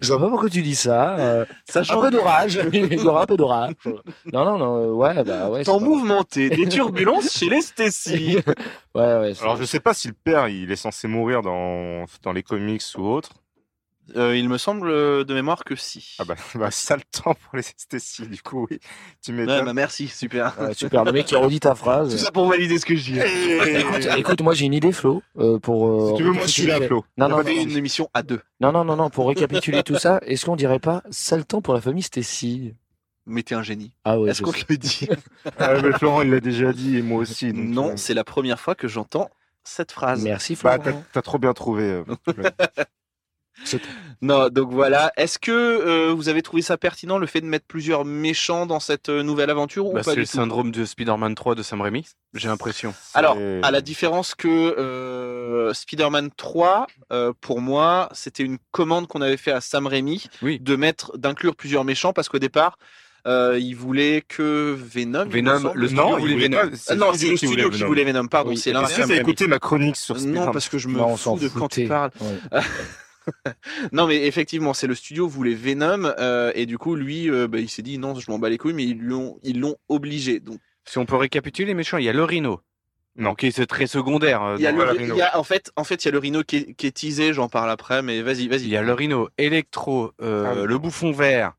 [SPEAKER 6] Je vois pas pourquoi tu dis ça. euh, un peu d'orage. Il y aura un peu d'orage. Non, non, non. euh, Ouais, bah ouais.
[SPEAKER 4] temps
[SPEAKER 6] pas-
[SPEAKER 4] mouvementé, des turbulences chez les Stacy.
[SPEAKER 6] Ouais, ouais.
[SPEAKER 3] Alors je sais pas si le père il est censé mourir dans, dans les comics ou autre.
[SPEAKER 4] Euh, il me semble euh, de mémoire que si.
[SPEAKER 3] Ah bah, bah sale temps pour les Stacy du coup oui. Tu
[SPEAKER 4] Ouais, bah merci, super.
[SPEAKER 6] Ouais, super. Le mec qui redit ta phrase.
[SPEAKER 4] Tout ça pour valider ce que je dis.
[SPEAKER 6] Écoute, écoute, moi j'ai une idée, Flo, euh, pour.
[SPEAKER 3] Si tu veux moi je suis là Flo.
[SPEAKER 6] Non,
[SPEAKER 4] On
[SPEAKER 6] non, non,
[SPEAKER 4] une émission à deux.
[SPEAKER 6] non, non, non, non, pour récapituler tout ça, est-ce qu'on dirait pas sale temps pour la famille Stacy
[SPEAKER 4] Mais t'es un génie.
[SPEAKER 6] Ah ouais.
[SPEAKER 4] Est-ce qu'on te le dit
[SPEAKER 3] Ah, mais Florent il l'a déjà dit et moi aussi. donc,
[SPEAKER 4] Non, c'est la première fois que j'entends cette phrase.
[SPEAKER 6] Merci,
[SPEAKER 3] Bah
[SPEAKER 6] Florent.
[SPEAKER 3] t'as t'as trop bien trouvé.
[SPEAKER 4] Non, donc voilà. Est-ce que euh, vous avez trouvé ça pertinent le fait de mettre plusieurs méchants dans cette euh, nouvelle aventure ou
[SPEAKER 2] Bah,
[SPEAKER 4] pas
[SPEAKER 2] c'est le
[SPEAKER 4] tout
[SPEAKER 2] syndrome de Spider-Man 3 de Sam Raimi, j'ai l'impression.
[SPEAKER 4] Alors, à la différence que euh, Spider-Man 3, euh, pour moi, c'était une commande qu'on avait fait à Sam Raimi
[SPEAKER 2] Oui.
[SPEAKER 4] de mettre, d'inclure plusieurs méchants parce qu'au départ, euh, il voulait que Venom.
[SPEAKER 2] Venom, le studio
[SPEAKER 3] Non, il
[SPEAKER 2] voulait
[SPEAKER 3] voulait
[SPEAKER 2] Venom.
[SPEAKER 3] pas-
[SPEAKER 4] Ah non, c'est le studio qui voulait Venom. Pardon,
[SPEAKER 6] Oui.
[SPEAKER 4] c'est
[SPEAKER 3] Est-ce
[SPEAKER 4] l'inverse.
[SPEAKER 3] que t'as écouté ma chronique sur
[SPEAKER 4] Non,
[SPEAKER 3] Spider-Man
[SPEAKER 4] parce que je me
[SPEAKER 6] Non,
[SPEAKER 4] fous de quand tu parles.
[SPEAKER 6] Ouais.
[SPEAKER 4] Non, mais effectivement, c'est le studio voulait Venom euh, et du coup, lui, euh, bah, il s'est dit non, je m'en bats les couilles, mais ils l'ont, ils l'ont obligé. Donc,
[SPEAKER 2] Si on peut récapituler les méchants, il y a le Rhino.
[SPEAKER 3] Non.
[SPEAKER 2] Ok, c'est très secondaire. euh,
[SPEAKER 4] il y a
[SPEAKER 2] dans-
[SPEAKER 4] le,
[SPEAKER 3] voilà,
[SPEAKER 4] il
[SPEAKER 3] Rhino.
[SPEAKER 4] y a- en fait, en fait, il y a le Rhino qui est, qui est teasé. J'en parle après, mais vas-y, vas-y.
[SPEAKER 2] Il y a le Rhino, Electro, euh,
[SPEAKER 3] Ah oui.
[SPEAKER 2] le Bouffon Vert.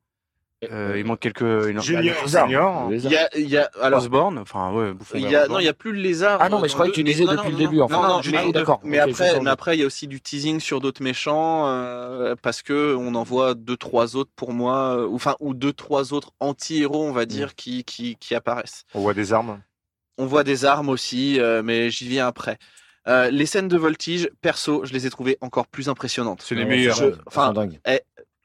[SPEAKER 2] Euh, il manque quelques.
[SPEAKER 3] Junior,
[SPEAKER 6] Les armes.
[SPEAKER 3] Senior.
[SPEAKER 6] Les
[SPEAKER 4] Il y a, il y a, alors,
[SPEAKER 2] Osborne, enfin ouais,
[SPEAKER 4] il y a, non, il y a plus le lézard.
[SPEAKER 6] Ah non,
[SPEAKER 4] euh,
[SPEAKER 6] mais je croyais que tu disais
[SPEAKER 4] mais- non,
[SPEAKER 6] depuis
[SPEAKER 4] non,
[SPEAKER 6] le
[SPEAKER 4] non,
[SPEAKER 6] début, enfin.
[SPEAKER 4] Non, non, je dis-
[SPEAKER 6] d'accord.
[SPEAKER 4] Mais après, mais après, il y a aussi du teasing sur d'autres méchants euh, parce que on en voit deux, trois autres pour moi, euh, ou enfin, ou deux, trois autres anti-héros, on va dire, qui, qui, qui apparaissent.
[SPEAKER 3] On voit des armes.
[SPEAKER 4] On voit des armes aussi, euh, mais j'y viens après. Euh, les scènes de voltige, perso, je les ai trouvées encore plus impressionnantes.
[SPEAKER 2] C'est les meilleurs.
[SPEAKER 4] Enfin,
[SPEAKER 6] dingues.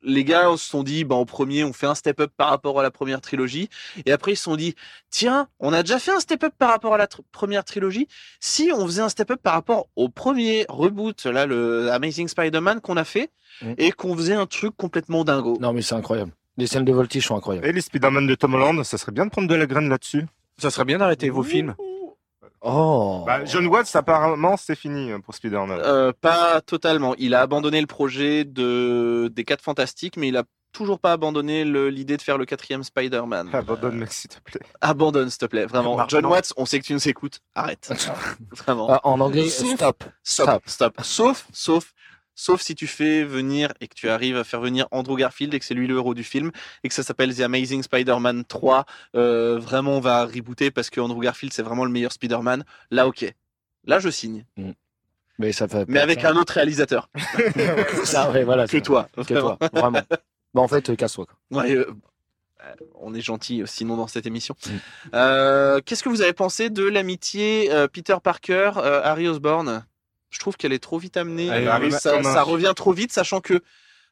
[SPEAKER 4] Les gars se sont dit, bah, en premier, on fait un step-up par rapport à la première trilogie. Et après, ils se sont dit, tiens, on a déjà fait un step-up par rapport à la tr- première trilogie. Si on faisait un step-up par rapport au premier reboot, là, le Amazing Spider-Man qu'on a fait,
[SPEAKER 6] Mm.
[SPEAKER 4] et qu'on faisait un truc complètement dingo.
[SPEAKER 6] Non, mais c'est incroyable. Les scènes de voltige sont incroyables.
[SPEAKER 3] Et les Spider-Man de Tom Holland, ça serait bien de prendre de la graine là-dessus.
[SPEAKER 2] Ça serait bien d'arrêter vos films.
[SPEAKER 6] Oh.
[SPEAKER 3] Bah, John Watts, apparemment, c'est fini euh, pour Spider-Man.
[SPEAKER 4] Euh, pas totalement. Il a abandonné le projet de des quatre fantastiques, mais il a toujours pas abandonné le- l'idée de faire le quatrième Spider-Man.
[SPEAKER 3] Abandonne-le, s'il te plaît.
[SPEAKER 4] Abandonne, s'il te plaît, vraiment. John. Watts, on sait que tu nous écoutes. Arrête. vraiment.
[SPEAKER 6] Ah, en anglais,
[SPEAKER 4] Sauf-
[SPEAKER 6] stop.
[SPEAKER 4] Stop, stop. Sauf, sauf, sauf si tu fais venir et que tu arrives à faire venir Andrew Garfield et que c'est lui le héros du film et que ça s'appelle The Amazing Spider-Man 3. euh, vraiment, on va rebooter parce que Andrew Garfield c'est vraiment le meilleur Spider-Man. Là, ok. Là, je signe.
[SPEAKER 6] Mais ça fait.
[SPEAKER 4] Mais avec un autre réalisateur
[SPEAKER 6] Ça, ouais, voilà.
[SPEAKER 4] que
[SPEAKER 6] c'est-
[SPEAKER 4] toi.
[SPEAKER 6] Que toi, vraiment. Bah, en fait, euh, casse-toi.
[SPEAKER 4] Ouais, euh, on est gentil sinon dans cette émission.
[SPEAKER 6] Mm.
[SPEAKER 4] Euh, Qu'est-ce que vous avez pensé de l'amitié euh, Peter Parker, euh, Harry Osborn? Je trouve qu'elle est trop vite amenée. Ça, revient trop vite, sachant que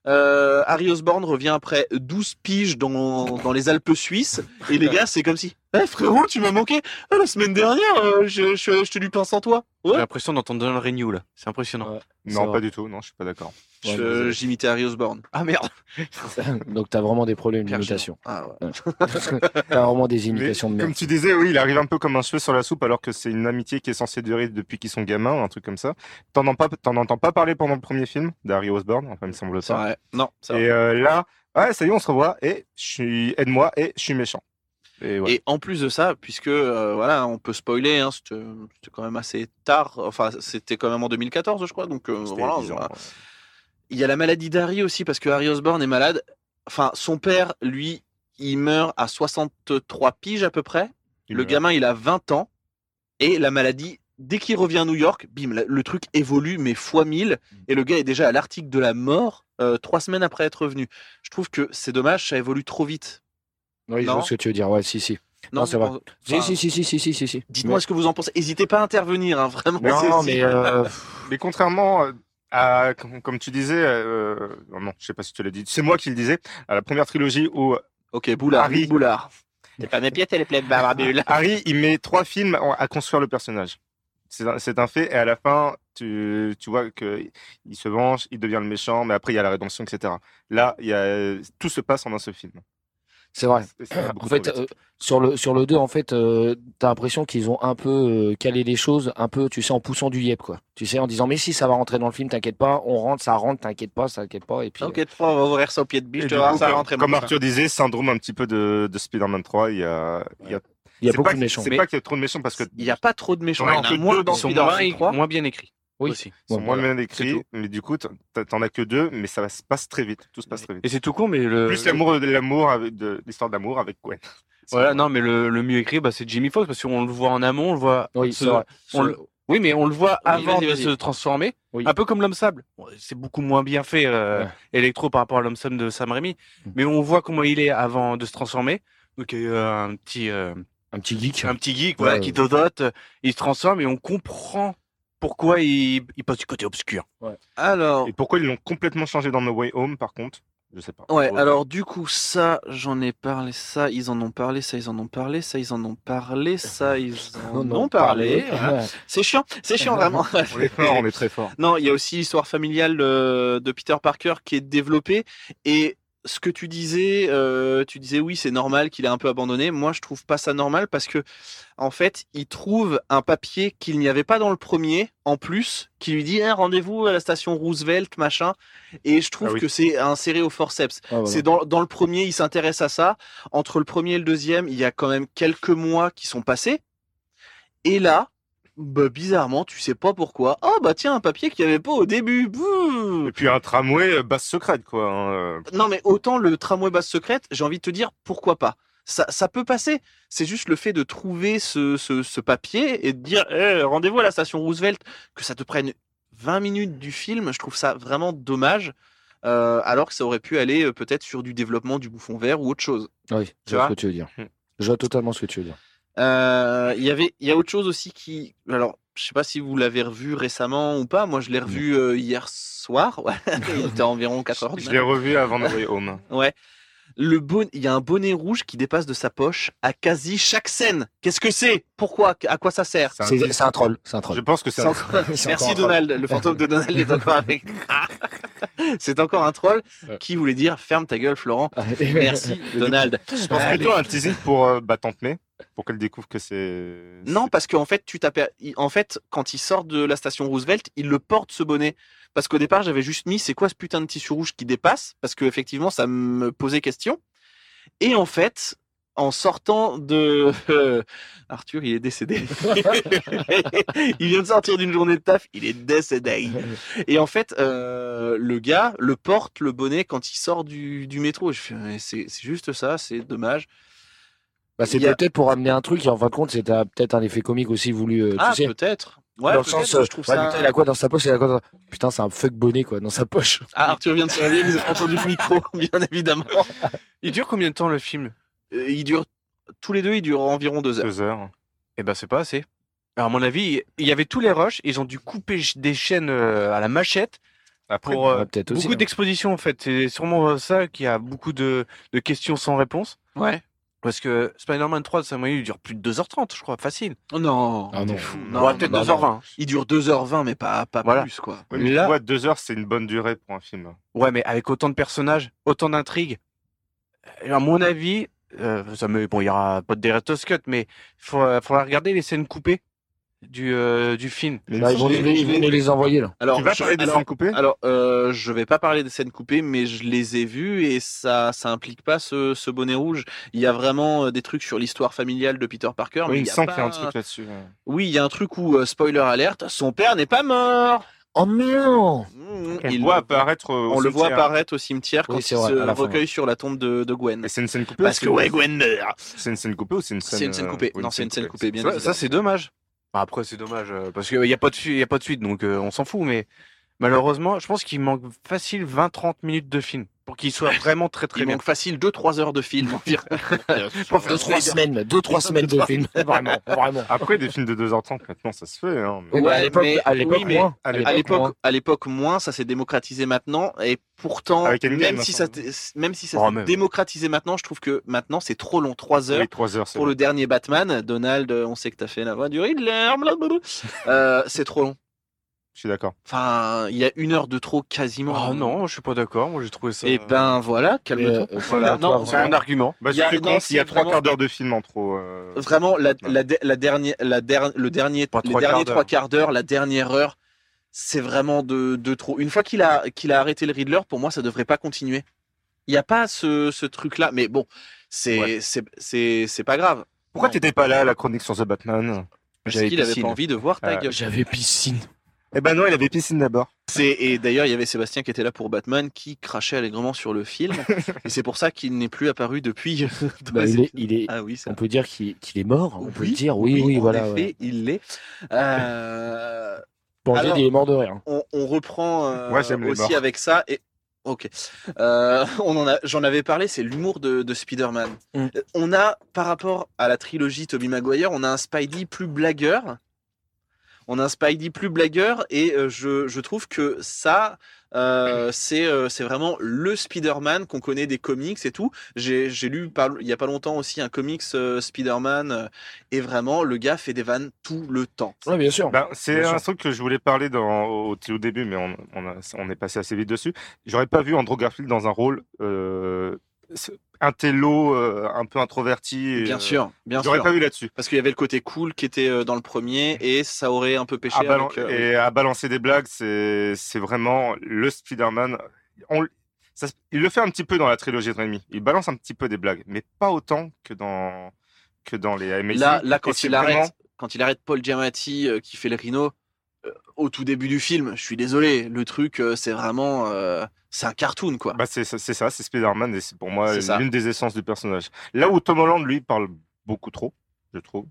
[SPEAKER 4] euh, Harry Osborn revient après 12 piges dans, dans les Alpes suisses. Et les gars, c'est comme si, Eh, frérot, tu m'as manqué. Ah, la semaine dernière, euh, je, je, je te lui pince sans toi.
[SPEAKER 2] J'ai l'impression d'entendre Donald Renew là. C'est impressionnant.
[SPEAKER 6] Ouais.
[SPEAKER 3] Non,
[SPEAKER 6] vrai.
[SPEAKER 3] pas du tout. Non, je suis pas d'accord.
[SPEAKER 6] Ouais.
[SPEAKER 4] J'imitais Harry Osborn.
[SPEAKER 2] Ah merde.
[SPEAKER 6] Donc, t'as vraiment des problèmes d'imitation.
[SPEAKER 4] Ah, ouais.
[SPEAKER 6] T'as vraiment des
[SPEAKER 3] Mais,
[SPEAKER 6] imitations de merde.
[SPEAKER 3] comme tu disais, oui, il arrive un peu comme un cheveu sur la soupe, alors que c'est une amitié qui est censée durer depuis qu'ils sont gamins, ou un truc comme ça. T'en entends pas, t'en entends pas parler pendant le premier film d'Harry Osborn, enfin, il me semble pas.
[SPEAKER 4] vrai. Non.
[SPEAKER 3] Et euh, là, ouais, ça y est, on se revoit, et je suis, aide-moi, et je suis méchant. Et ouais.
[SPEAKER 4] Et en plus de ça, puisque euh, voilà, on peut spoiler, hein, c'était quand même assez tard. Enfin, c'était quand même en 2014, je crois. Donc euh, voilà,
[SPEAKER 3] 10 ans,
[SPEAKER 4] voilà.
[SPEAKER 3] ouais.
[SPEAKER 4] Il y a la maladie d'Harry aussi, parce que Harry Osborn est malade. Enfin, son père, lui, il meurt à 63 piges à peu près.
[SPEAKER 3] Il
[SPEAKER 4] le
[SPEAKER 3] meurt.
[SPEAKER 4] gamin, il a 20 ans. Et la maladie, dès qu'il revient à New York, bim, le truc évolue, mais fois 1000. Et le gars est déjà à l'article de la mort euh, trois semaines après être revenu. Je trouve que c'est dommage, ça évolue trop vite.
[SPEAKER 6] Oui, je
[SPEAKER 4] Non.
[SPEAKER 6] vois ce que tu veux dire. Ouais, si, si. Non, c'est vrai.
[SPEAKER 4] enfin,
[SPEAKER 6] si, si, si, si, si, si, si.
[SPEAKER 4] Dites-moi ce que vous en pensez. N'hésitez pas à intervenir, hein, vraiment.
[SPEAKER 6] Non, mais euh,
[SPEAKER 3] Mais contrairement euh, à, comme, tu disais, euh, non, non, je sais pas si tu l'as dit, c'est moi qui le disais, à la première trilogie où
[SPEAKER 4] Ok, Boulard.
[SPEAKER 3] Harry.
[SPEAKER 4] Boulard. Pas mes pieds, t'es les plaies barbule.
[SPEAKER 3] Harry, il met trois films à construire le personnage. C'est un, un fait, et à la fin, tu, tu vois que il se venge, il devient le méchant, mais après il y a la rédemption, etc. Là, il y a, tout se passe en un seul film.
[SPEAKER 6] C'est vrai.
[SPEAKER 3] Va
[SPEAKER 6] En fait, euh, sur le sur le 2, en fait, euh, t'as l'impression qu'ils ont un peu euh, calé les choses, un peu, tu sais, en poussant du yep, quoi. Tu sais, en disant mais si ça va rentrer dans le film, t'inquiète pas, on rentre, ça rentre, t'inquiète pas, ça t'inquiète pas, et puis.
[SPEAKER 4] T'inquiète pas, on va ouvrir ça au pied de biche, tu
[SPEAKER 3] du
[SPEAKER 4] vas voir,
[SPEAKER 3] coup,
[SPEAKER 4] ça
[SPEAKER 3] comme-
[SPEAKER 4] rentre.
[SPEAKER 3] Comme Arthur disait, syndrome un petit peu de, de Spider-Man 3, il y a, il y a,
[SPEAKER 6] il y a beaucoup
[SPEAKER 3] pas
[SPEAKER 6] de méchants.
[SPEAKER 3] C'est
[SPEAKER 4] Mais-
[SPEAKER 3] pas qu'il y a trop de méchants parce que
[SPEAKER 4] Il n'y a pas trop de méchants.
[SPEAKER 3] T'en as
[SPEAKER 4] Il y en a
[SPEAKER 3] que
[SPEAKER 4] moins dans
[SPEAKER 2] Ils sont
[SPEAKER 4] Spider-Man
[SPEAKER 2] moins,
[SPEAKER 4] 3.
[SPEAKER 2] moins bien écrits.
[SPEAKER 6] Oui.
[SPEAKER 2] Aussi.
[SPEAKER 3] ils sont moins
[SPEAKER 6] voilà.
[SPEAKER 3] bien
[SPEAKER 2] C'est
[SPEAKER 3] écrits,
[SPEAKER 2] tout.
[SPEAKER 3] mais du coup, t'en as que deux, mais ça se passe très vite. Tout se passe très vite.
[SPEAKER 2] Et c'est tout con, mais le.
[SPEAKER 3] Plus l'amour, l'amour avec de l'histoire d'amour avec Gwen.
[SPEAKER 2] Voilà, non, mais le, le mieux écrit, bah, c'est Jimmy Fox parce qu'on le voit en amont, on le voit.
[SPEAKER 6] Oui,
[SPEAKER 2] se-
[SPEAKER 6] c'est vrai.
[SPEAKER 2] on le- Oui, mais on le voit
[SPEAKER 4] Oui,
[SPEAKER 2] avant
[SPEAKER 4] vas-y,
[SPEAKER 2] de se transformer.
[SPEAKER 6] Oui.
[SPEAKER 2] Un peu comme l'homme sable. C'est beaucoup moins bien fait, euh,
[SPEAKER 6] Ouais.
[SPEAKER 2] Electro, par rapport à l'homme sable de Sam Raimi.
[SPEAKER 6] Mm.
[SPEAKER 2] Mais on voit comment il est avant de se transformer. Donc, il y a un petit, euh,
[SPEAKER 6] Un petit geek.
[SPEAKER 2] un petit geek, voilà,
[SPEAKER 6] Ouais.
[SPEAKER 2] qui dodote, il se transforme et on comprend pourquoi il, il passe du côté obscur.
[SPEAKER 4] Alors,
[SPEAKER 3] Et pourquoi ils l'ont complètement changé dans No Way Home, par contre? Je sais pas.
[SPEAKER 4] ouais, alors du coup, ça, j'en ai parlé, ça, ils en ont parlé, ça, ils en ont parlé, ça, ils en ont parlé, ça, ils en ont parlé. C'est chiant, c'est chiant vraiment.
[SPEAKER 3] On est fort, on est très fort.
[SPEAKER 4] Non, il y a aussi l'histoire familiale euh, de Peter Parker qui est développée. Et ce que tu disais, euh, tu disais oui, c'est normal qu'il ait un peu abandonné. Moi, je trouve pas ça normal parce que, en fait, il trouve un papier qu'il n'y avait pas dans le premier, en plus, qui lui dit Eh, rendez-vous à la station Roosevelt, machin. Et je trouve
[SPEAKER 3] Ah oui.
[SPEAKER 4] que c'est inséré au forceps.
[SPEAKER 6] Ah, voilà.
[SPEAKER 4] C'est dans, dans le premier, il s'intéresse à ça. Entre le premier et le deuxième, il y a quand même quelques mois qui sont passés. Et là, bah, bizarrement, tu sais pas pourquoi. Oh bah tiens, un papier qu'il n'y avait pas au début. Bouh
[SPEAKER 3] Et puis un tramway euh, basse secrète, quoi. hein, euh.
[SPEAKER 4] non mais autant le tramway basse secrète, j'ai envie de te dire pourquoi pas? Ça, ça peut passer. C'est juste le fait de trouver ce, ce, ce papier et de dire Eh, rendez-vous à la station Roosevelt, que ça te prenne 20 minutes du film, je trouve ça vraiment dommage. euh, alors que ça aurait pu aller euh, peut-être sur du développement du bouffon vert ou autre chose.
[SPEAKER 6] Oui, je vois
[SPEAKER 4] vois?
[SPEAKER 6] ce que tu veux dire.
[SPEAKER 3] Hmm.
[SPEAKER 6] Je vois totalement ce que tu veux dire.
[SPEAKER 4] Euh, Il y avait, il y a autre chose aussi qui, alors, je sais pas si vous l'avez revu récemment ou pas. Moi, je l'ai revu euh, hier soir. Ouais. Il était environ 4 heures.
[SPEAKER 3] Je l'ai revu avant Way Home.
[SPEAKER 4] Ouais. Le bon... Il y a un bonnet rouge qui dépasse de sa poche à quasi chaque scène. Qu'est-ce que c'est? Pourquoi? À quoi ça sert?
[SPEAKER 3] C'est un titre.
[SPEAKER 6] c'est un troll. C'est un
[SPEAKER 3] Je
[SPEAKER 6] troll.
[SPEAKER 3] pense que c'est un...
[SPEAKER 6] C'est
[SPEAKER 4] Merci
[SPEAKER 6] troll.
[SPEAKER 4] Donald. Le fantôme de Donald est encore avec. c'est encore un troll qui voulait dire ferme ta gueule, Florent. Merci Donald.
[SPEAKER 3] Je pense plutôt un teasing pour euh, bah, Tante May, pour qu'elle découvre que c'est...
[SPEAKER 4] Non, parce qu'en fait, tu. En fait, quand il sort de la station Roosevelt, il le porte ce bonnet. Parce qu'au départ, j'avais juste mis c'est quoi ce putain de tissu rouge qui dépasse? Parce que effectivement, ça me posait question. Et en fait, en sortant de Arthur, il est décédé. il vient de sortir d'une journée de taf, il est décédé. Et en fait, euh, le gars le porte le bonnet quand il sort du, du métro. Je fais, c'est juste ça, c'est dommage.
[SPEAKER 6] Bah, c'est
[SPEAKER 4] a-
[SPEAKER 6] peut-être pour amener un truc et en fin de compte, c'était peut-être un effet comique aussi voulu. euh,
[SPEAKER 4] Ah,
[SPEAKER 6] tu sais.
[SPEAKER 4] peut-être. Ouais,
[SPEAKER 6] dans le sens, euh,
[SPEAKER 4] je trouve
[SPEAKER 6] ouais,
[SPEAKER 4] ça.
[SPEAKER 6] putain, il a quoi dans sa poche il a quoi dans- Putain, c'est un fuck bonnet quoi dans sa poche.
[SPEAKER 4] Ah, Arthur vient de se réveiller, vous avez entendu le micro, bien évidemment.
[SPEAKER 2] Il dure combien de temps le film?
[SPEAKER 4] Euh, Il dure, tous les deux, il dure environ deux heures.
[SPEAKER 3] Deux heures.
[SPEAKER 2] Eh ben, c'est pas assez. Alors, à mon avis, il y avait tous les rushs, ils ont dû couper des chaînes euh, à la machette
[SPEAKER 3] Après,
[SPEAKER 2] pour euh, beaucoup
[SPEAKER 6] hein.
[SPEAKER 2] d'expositions en fait. C'est sûrement ça qui a beaucoup de, de questions sans réponse.
[SPEAKER 4] Ouais.
[SPEAKER 2] Parce que Spider-Man 3 de Sam Raimi, il dure plus de 2h30, je crois, facile.
[SPEAKER 4] Oh non,
[SPEAKER 6] Ah non.
[SPEAKER 4] fou.
[SPEAKER 2] Non, peut-être
[SPEAKER 4] non,
[SPEAKER 2] 2h20.
[SPEAKER 4] Il dure 2h20, mais pas, pas
[SPEAKER 2] Voilà.
[SPEAKER 4] plus, quoi.
[SPEAKER 3] Ouais, mais
[SPEAKER 2] Là-
[SPEAKER 3] tu vois, deux heures, c'est une bonne durée pour un film.
[SPEAKER 2] Ouais, mais avec autant de personnages, autant d'intrigues. Et À mon avis, euh, ça me, bon, il y aura pas de director's cut, mais il faudra, faudra regarder les scènes coupées du, euh, du film.
[SPEAKER 6] Bah, ils vont, ils vont- ils vont nous les envoyer là.
[SPEAKER 4] Alors,
[SPEAKER 3] tu vas
[SPEAKER 4] je,
[SPEAKER 3] parler des
[SPEAKER 4] alors,
[SPEAKER 3] scènes coupées
[SPEAKER 4] alors, euh, je vais pas parler des scènes coupées, mais je les ai vues et ça, ça implique pas ce, ce bonnet rouge. Il y a vraiment euh, des trucs sur l'histoire familiale de Peter Parker, mais
[SPEAKER 3] Oui,
[SPEAKER 4] il
[SPEAKER 3] il
[SPEAKER 4] pas...
[SPEAKER 3] qu'il y a un truc là-dessus. ouais.
[SPEAKER 4] Oui, il y a un truc où, euh, spoiler alerte, son père n'est pas mort.
[SPEAKER 6] Oh non
[SPEAKER 4] Mmh,
[SPEAKER 3] On
[SPEAKER 4] il
[SPEAKER 3] le voit apparaître au
[SPEAKER 4] On le voit
[SPEAKER 3] cimetière.
[SPEAKER 4] apparaître au cimetière
[SPEAKER 6] Oui,
[SPEAKER 4] quand il
[SPEAKER 6] vrai,
[SPEAKER 4] se recueille sur la tombe de, de Gwen.
[SPEAKER 3] C'est une scène coupée
[SPEAKER 4] Parce que
[SPEAKER 3] ou-
[SPEAKER 4] ouais, Gwen meurt.
[SPEAKER 3] C'est une scène coupée ou c'est une scène
[SPEAKER 4] C'est une scène coupée. Non, c'est une scène coupée, bien
[SPEAKER 2] Ça,
[SPEAKER 4] évidemment.
[SPEAKER 2] ça, c'est dommage. Après, c'est dommage euh, parce qu'il n'y a, pas de y a pas de suite, donc euh, on s'en fout. Mais malheureusement, je pense qu'il manque facile 20-30 minutes de film pour qu'il soit vraiment très très
[SPEAKER 4] Il
[SPEAKER 2] bien.
[SPEAKER 4] manque facile 2-3 heures de film environ.
[SPEAKER 6] Deux, trois semaines, deux, trois semaines de film. Vraiment, vraiment.
[SPEAKER 3] Après, des films de 2h30, maintenant, ça se fait. Hein, mais-
[SPEAKER 6] Oui, bah, à
[SPEAKER 4] Ouais,
[SPEAKER 6] l'époque,
[SPEAKER 4] mais-
[SPEAKER 6] à l'époque,
[SPEAKER 4] oui,
[SPEAKER 6] moins.
[SPEAKER 3] à
[SPEAKER 6] l'époque, moins.
[SPEAKER 4] à l'époque moins, ça s'est démocratisé maintenant, et pourtant, même si ça, même si ça
[SPEAKER 2] Oh,
[SPEAKER 4] s'est démocratisé maintenant, je trouve que maintenant c'est trop long, 3 heures.
[SPEAKER 3] Oui, 3 heures,
[SPEAKER 4] Pour le dernier Batman, Donald, on sait que t'as fait la voix du Riddler. Euh, c'est trop long.
[SPEAKER 3] Je suis d'accord.
[SPEAKER 4] Enfin, il y a une heure de trop quasiment.
[SPEAKER 10] Ah non, je suis pas d'accord. Moi, j'ai trouvé ça.
[SPEAKER 4] Et ben voilà, calme-toi.
[SPEAKER 6] euh,
[SPEAKER 4] Voilà,
[SPEAKER 6] toi,
[SPEAKER 4] non,
[SPEAKER 10] c'est un argument.
[SPEAKER 3] Bah,
[SPEAKER 4] Il y a-
[SPEAKER 3] je
[SPEAKER 4] non,
[SPEAKER 3] il y a trois quarts d'heure de film en trop. euh,
[SPEAKER 4] Vraiment, la, la, de- la dernière, la der- le dernier,
[SPEAKER 10] Pas
[SPEAKER 4] les
[SPEAKER 10] trois
[SPEAKER 4] derniers
[SPEAKER 10] quarts d'heure.
[SPEAKER 4] trois quarts d'heure, la dernière heure, c'est vraiment de, de trop. Une fois qu'il a, qu'il a arrêté le Riddler, pour moi, ça devrait pas continuer. Il n'y a pas ce, ce truc-là, mais bon, c'est,
[SPEAKER 3] Ouais.
[SPEAKER 4] c'est, c'est, c'est pas grave.
[SPEAKER 3] Pourquoi
[SPEAKER 4] Non.
[SPEAKER 3] t'étais pas là à la chronique sur The Batman?
[SPEAKER 4] Parce
[SPEAKER 3] J'avais
[SPEAKER 4] qu'il avait pas envie de voir ta gueule.
[SPEAKER 6] J'avais piscine.
[SPEAKER 3] Eh ben non, il avait piscine d'abord.
[SPEAKER 4] Et d'ailleurs, il y avait Sébastien qui était là pour Batman, qui crachait allègrement sur le film, et c'est pour ça qu'il n'est plus apparu depuis. dans
[SPEAKER 6] Bah, il, est, il est,
[SPEAKER 4] Ah oui, ça.
[SPEAKER 6] on peut dire qu'il est mort. On peut
[SPEAKER 4] Oui,
[SPEAKER 6] le dire. Oui, oui,
[SPEAKER 4] en
[SPEAKER 6] voilà.
[SPEAKER 4] effet,
[SPEAKER 6] ouais.
[SPEAKER 4] il l'est. Euh,
[SPEAKER 6] Bon,
[SPEAKER 4] Alors-
[SPEAKER 6] il est mort de rien.
[SPEAKER 4] on, on reprend euh, aussi avec ça et ok Euh, on en a j'en avais parlé c'est l'humour de, de Spider-Man
[SPEAKER 6] Mm.
[SPEAKER 4] Euh, on a par rapport à la trilogie Tobey Maguire on a un Spidey plus blagueur on a un Spidey plus blagueur et euh, je, je trouve que ça euh, c'est euh, c'est vraiment le Spider-Man qu'on connaît des comics et tout j'ai j'ai lu par- il y a pas longtemps aussi un comics euh, Spider-Man euh, et vraiment le gars fait des vannes tout le temps
[SPEAKER 6] Ouais, bien sûr.
[SPEAKER 3] Ben, c'est un
[SPEAKER 6] sûr.
[SPEAKER 3] truc que je voulais parler dans, au, au début, mais on, on, a- on est passé assez vite dessus. J'aurais pas vu Andrew Garfield dans un rôle un télo euh, un peu introverti.
[SPEAKER 4] bien
[SPEAKER 3] euh,
[SPEAKER 4] sûr bien
[SPEAKER 3] J'aurais
[SPEAKER 4] sûr
[SPEAKER 3] pas vu là-dessus.
[SPEAKER 4] Parce qu'il y avait le côté cool qui était euh, dans le premier et ça aurait un peu pêché
[SPEAKER 3] À
[SPEAKER 4] avec, euh,
[SPEAKER 3] Et à balancer des blagues, c'est c'est vraiment le Spider-Man. Il le fait un petit peu dans la trilogie de Raimi. Il balance un petit peu des blagues, mais pas autant que dans, que dans les Amazing.
[SPEAKER 4] Là, là quand il arrête,
[SPEAKER 3] vraiment-
[SPEAKER 4] quand il arrête Paul Giamatti qui fait le rhino au tout début du film, je suis désolé, le truc c'est vraiment c'est un cartoon quoi.
[SPEAKER 3] Bah, c'est ça, c'est Spider-Man et c'est pour moi l'une des essences du personnage. Là où Tom Holland, lui, parle beaucoup trop, je trouve.